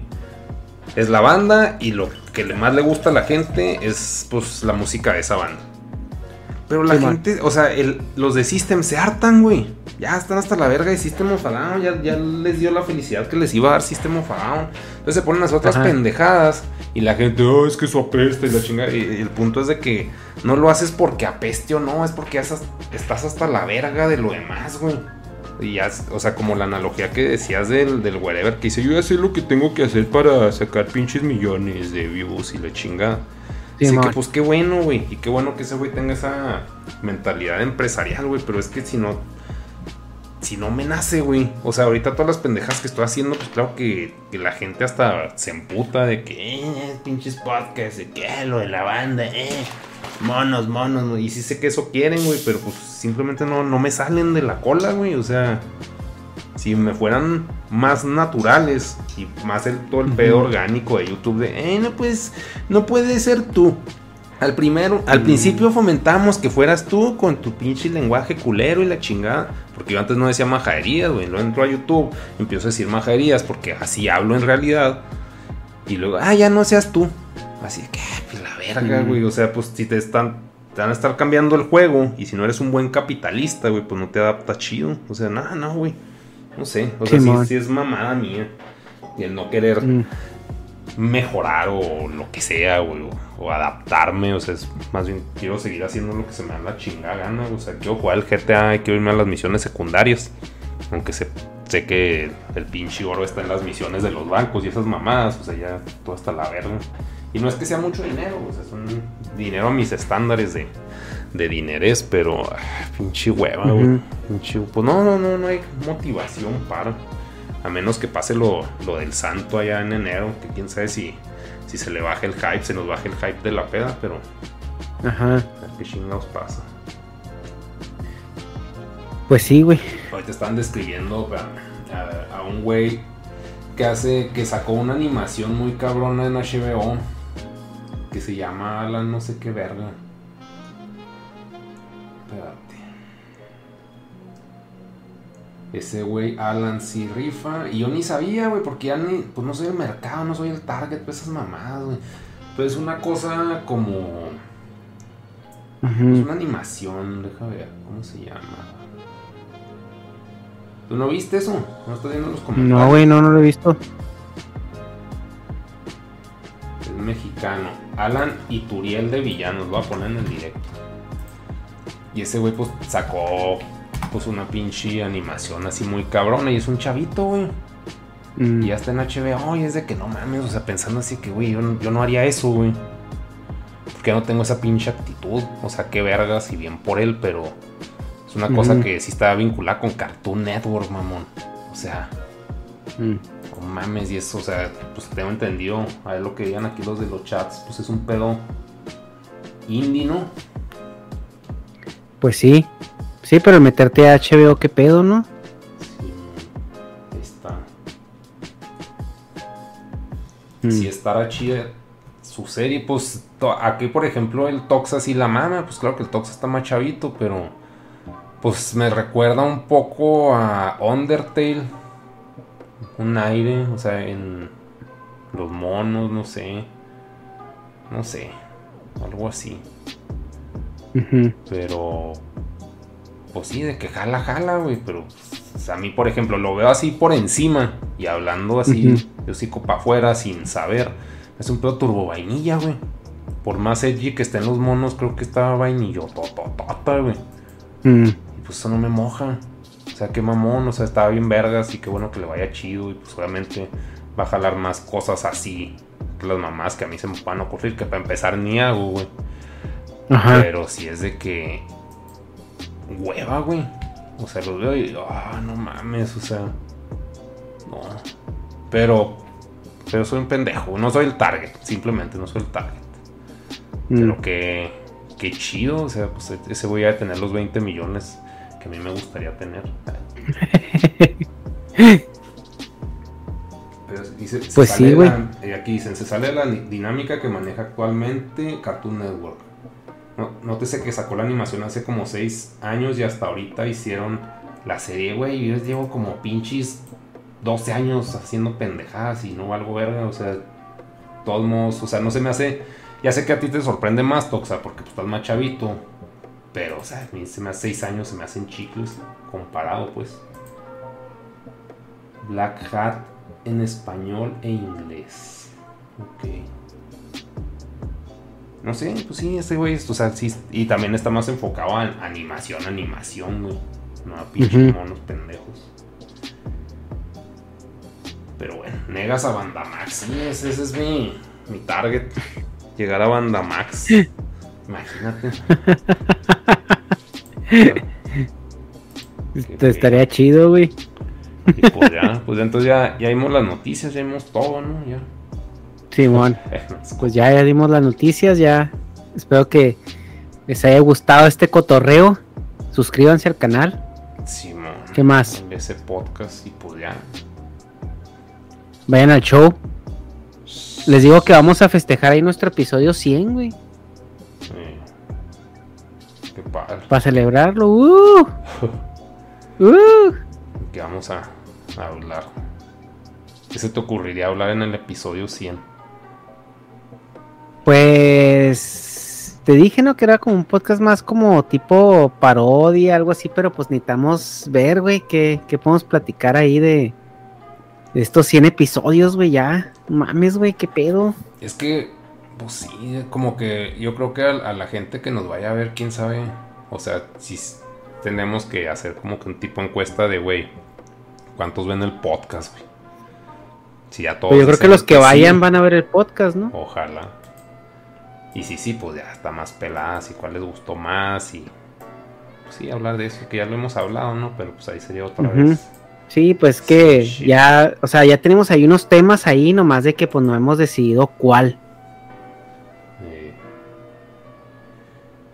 Es la banda y lo que más le gusta a la gente es, pues, la música de esa banda. Pero la Sí, man. gente, o sea, el- los de System se hartan, güey. Ya están hasta la verga de System of a Down. Ya, ya les dio la felicidad que les iba a dar System of a Down. Entonces se ponen las otras Ajá. pendejadas. Y la gente, oh, es que eso apesta y la chingada. Y, y el punto es de que no lo haces porque apeste o no, es porque estás hasta la verga de lo demás, güey. Y ya, o sea, como la analogía que decías del, del wherever, que dice, yo ya sé lo que tengo que hacer para sacar pinches millones de views y la chingada. Sí, Así que pues qué bueno, güey. Y qué bueno que ese güey tenga esa mentalidad empresarial, güey. Pero es que si no. Si no me nace, güey. O sea, ahorita todas las pendejas que estoy haciendo, pues claro que, que la gente hasta se emputa de que, eh, pinches podcasts, de que "Eh, lo de la banda, eh. Monos, monos. ¿no? Y sí sé que eso quieren, güey. Pero pues simplemente no, no me salen de la cola, güey. O sea. Si me fueran más naturales y más el, todo el pedo orgánico de YouTube de, eh, no puedes, no puedes ser tú. Al primero, al principio fomentamos que fueras tú con tu pinche lenguaje culero y la chingada. Porque yo antes no decía majaderías, güey. Luego entro a YouTube empiezo a decir majaderías porque así hablo en realidad. Y luego, ah, ya no seas tú. Así que, "Ah, pues la verga, Mm. güey. O sea, pues si te están, te van a estar cambiando el juego. Y si no eres un buen capitalista, güey, pues no te adapta chido. O sea, nada, no, güey. No sé. O sea, sí, sí es mamada mía. Y el no querer Mm. mejorar o lo que sea, güey, o, o adaptarme, o sea, es más bien quiero seguir haciendo lo que se me da la chingada gana, o sea, quiero jugar al GTA y quiero irme a las misiones secundarias, aunque sé, sé que el pinche oro está en las misiones de los bancos y esas mamadas, o sea, ya todo hasta la verga. Y no es que sea mucho dinero, o sea, es un dinero a mis estándares de, de dinerés, pero ah, pinche hueva, güey. Pinche- pues no, no, no, no hay motivación para. A menos que pase lo, lo del santo allá en enero, que quién sabe si, si se le baje el hype, se nos baje el hype de la peda, pero Ajá. qué chingados pasa. Pues sí, güey. Ahorita están describiendo a, a un güey que hace, que sacó una animación muy cabrona en HBO, que se llama Alan no sé qué verga. Espérate. Ese güey Alan sí rifa. Y yo ni sabía, güey, porque ya ni. Pues no soy el mercado, no soy el target, pues esas mamadas, güey. Pero es una cosa como. Es una animación, deja ver, ¿cómo se llama? ¿Tú no viste eso? ¿No estás viendo los comentarios? No, güey, no, no lo he visto. Es mexicano. Alan Ituriel de Villanos, lo voy a poner en el directo. Y ese güey, pues, sacó pues una pinche animación así muy cabrona. Y es un chavito, güey. Mm. Y ya está en HBO. Y es de que no mames, o sea, pensando así que, güey, yo, no- yo no haría eso, güey. Porque no tengo esa pinche actitud. O sea, qué vergas y bien por él, pero es una cosa que sí está vinculada con Cartoon Network, mamón. O sea, Mm. No mames, y eso, o sea, pues tengo entendido, a ver lo que digan aquí los de los chats, pues es un pedo indie, ¿no? Pues sí. Sí, pero meterte a HBO, ¿qué pedo, no? Sí, ahí está. Mm. Si estará chida su serie, pues aquí por ejemplo el Toxa sí la mama, pues claro que el Toxa está más chavito, pero pues me recuerda un poco a Undertale, un aire, o sea, en los monos, no sé, no sé, algo así, Pero pues sí, de que jala, jala, güey, pero pues, a mí por ejemplo lo veo así por encima y hablando así, Ujú. yo sí para afuera sin saber. Es un pedo turbo vainilla, güey. Por más edgy que estén los monos, creo que está vainillo tototota, güey. Mm. Y pues eso no me moja. O sea, qué mamón, o sea, estaba bien vergas y qué bueno que le vaya chido. Y pues obviamente va a jalar más cosas así que las mamás que a mí se me puedan ocurrir. Que para empezar ni hago, güey. Ajá. Pero si es de que. Hueva, güey. O sea, los veo y. Ah, no mames, o sea. No. Pero. Pero soy un pendejo. No soy el target. Simplemente no soy el target. Mm. Pero que. Qué chido. O sea, pues ese voy a tener los 20 millones que a mí me gustaría tener. Pero dice, Pues sí, güey. aquí dicen, se sale la dinámica que maneja actualmente Cartoon Network. Nótese que sacó la animación hace como 6 años y hasta ahorita hicieron la serie, güey. Y yo llevo como pinches 12 años haciendo pendejadas y no valgo verga. O sea, todos modos, o sea, no se me hace. Ya sé que a ti te sorprende más, Toxa, porque pues, estás más chavito. Pero, o sea, a mí se me hace 6 años, se me hacen chicles comparado, pues. Black Hat en español e inglés. Ok. No sé, pues sí, ese güey, o sea, sí, y también está más enfocado en animación, animación, güey. No a pinches monos pendejos. Pero bueno, negas a Bandamax. Sí, ese, ese es mi, mi target. Llegar a Bandamax. Imagínate. Te estaría chido, güey. Y pues ya, pues ya entonces ya, ya vimos las noticias, ya vimos todo, ¿no? Ya. Simón. Pues ya, ya dimos las noticias, ya. Espero que les haya gustado este cotorreo. Suscríbanse al canal. Simón. ¿Qué más? Ese podcast y pues ya. Vayan al show. Les digo que vamos a festejar ahí nuestro episodio 100, güey. eh, qué padre. Para celebrarlo. ¡Uh! ¡Uh! Que vamos a, a hablar. ¿Qué se te ocurriría hablar en el episodio 100? Pues te dije, ¿no? Que era como un podcast más como tipo parodia, algo así, pero pues necesitamos ver, güey, qué, qué podemos platicar ahí de, de estos 100 episodios, güey, ya. Mames, güey, qué pedo. Es que, pues sí, como que yo creo que a, a la gente que nos vaya a ver, quién sabe. O sea, si tenemos que hacer como que un tipo encuesta de, güey, ¿cuántos ven el podcast, güey? Si ya todos. Pues yo creo que los que vayan van a ver el podcast, ¿no? Ojalá. Y si sí, pues ya está más peladas y cuál les gustó más y. Pues sí, hablar de eso, que ya lo hemos hablado, ¿no? Pero pues ahí sería otra vez. Sí, pues que ya, o sea, ya tenemos ahí unos temas ahí, nomás de que pues no hemos decidido cuál. Eh,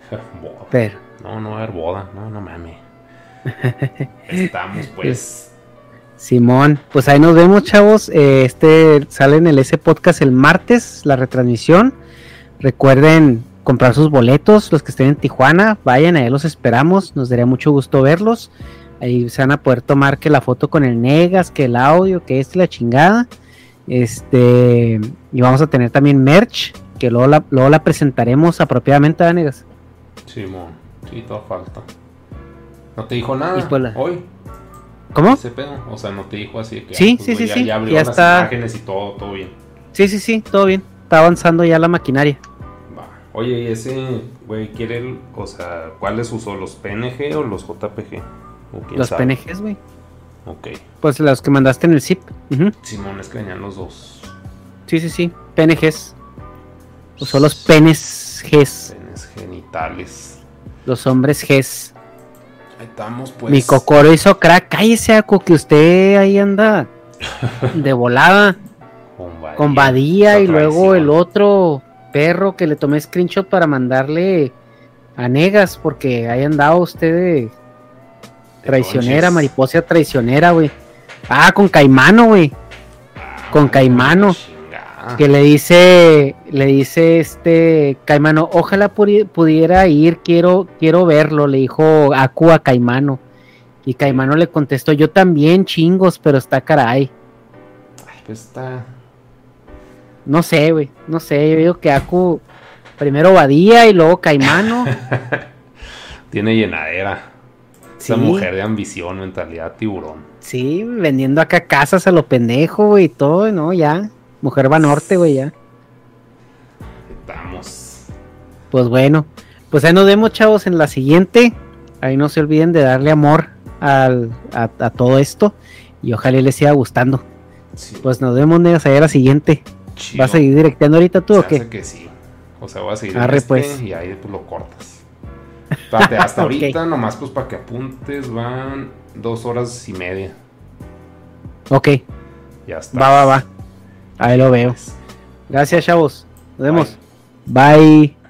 boda. Pero. No, no va a haber boda, no, no mames. Estamos pues. Simón, pues ahí nos vemos, chavos. Eh, este sale en el S Podcast el martes, la retransmisión. Recuerden comprar sus boletos, los que estén en Tijuana, vayan, ahí los esperamos. Nos daría mucho gusto verlos. Ahí se van a poder tomar que la foto con el Negas, que el audio, que este, la chingada. Este, y vamos a tener también merch, que luego la, luego la presentaremos apropiadamente, ¿verdad, Negas? Simón, sí, todo falta. ¿No te dijo nada pues la- hoy? ¿Cómo? Ese pedo. O sea, no te dijo así que. Sí, ah, sí, sí, ya, sí, Ya abrió ya las está. imágenes y todo, todo bien. Sí, sí, sí, todo bien. Está avanzando ya la maquinaria. Oye, y ese güey quiere, el- o sea, ¿cuáles usó? ¿Los PNG o los JPG? ¿O quién Los sabe? PNGs, güey. Ok. Pues los que mandaste en el zip. Ujú. Simón, es que venían los dos. Sí, sí, sí. PNGs. Son los penes Gs. Penes genitales. Los hombres Gs. Ahí estamos, pues. Mi cocoro hizo crack. Cállese, Aco, que usted ahí anda. de volada. Con Badía. Con Badía y luego el otro perro que le tomé screenshot para mandarle a Negas porque ahí andaba usted de traicionera, mariposa traicionera, güey. Ah, con Caimano, güey. Con Caimano. Chingada. Que le dice, le dice este Caimano, ojalá pudi- pudiera ir, quiero, quiero verlo, le dijo Aku a Caimano. Y Caimano le contestó, yo también, chingos, pero está caray. Ay, pues está. No sé, güey, no sé, yo digo que Aku primero Badía y luego Caimano. Tiene llenadera. Esa Sí. mujer de ambición, mentalidad tiburón. sí, vendiendo acá casas a lo pendejo, güey, y todo, no, ya. Mujer va norte, güey, ya. Estamos. Pues bueno, pues ahí nos vemos, chavos, en la siguiente. Ahí no se olviden de darle amor al- a, a todo esto. Y ojalá les siga gustando. Sí. Pues nos vemos, negas, ahí a la siguiente. Chido. ¿Vas a seguir directeando ahorita tú Se o qué? que sí. O sea, voy a seguir Arre, este pues. y ahí pues lo cortas. Espérate, hasta ahorita, nomás pues para que apuntes, van dos horas y media. Ok, Ya está. va, va, va. Ahí lo veo. Gracias, chavos. Nos vemos. Bye.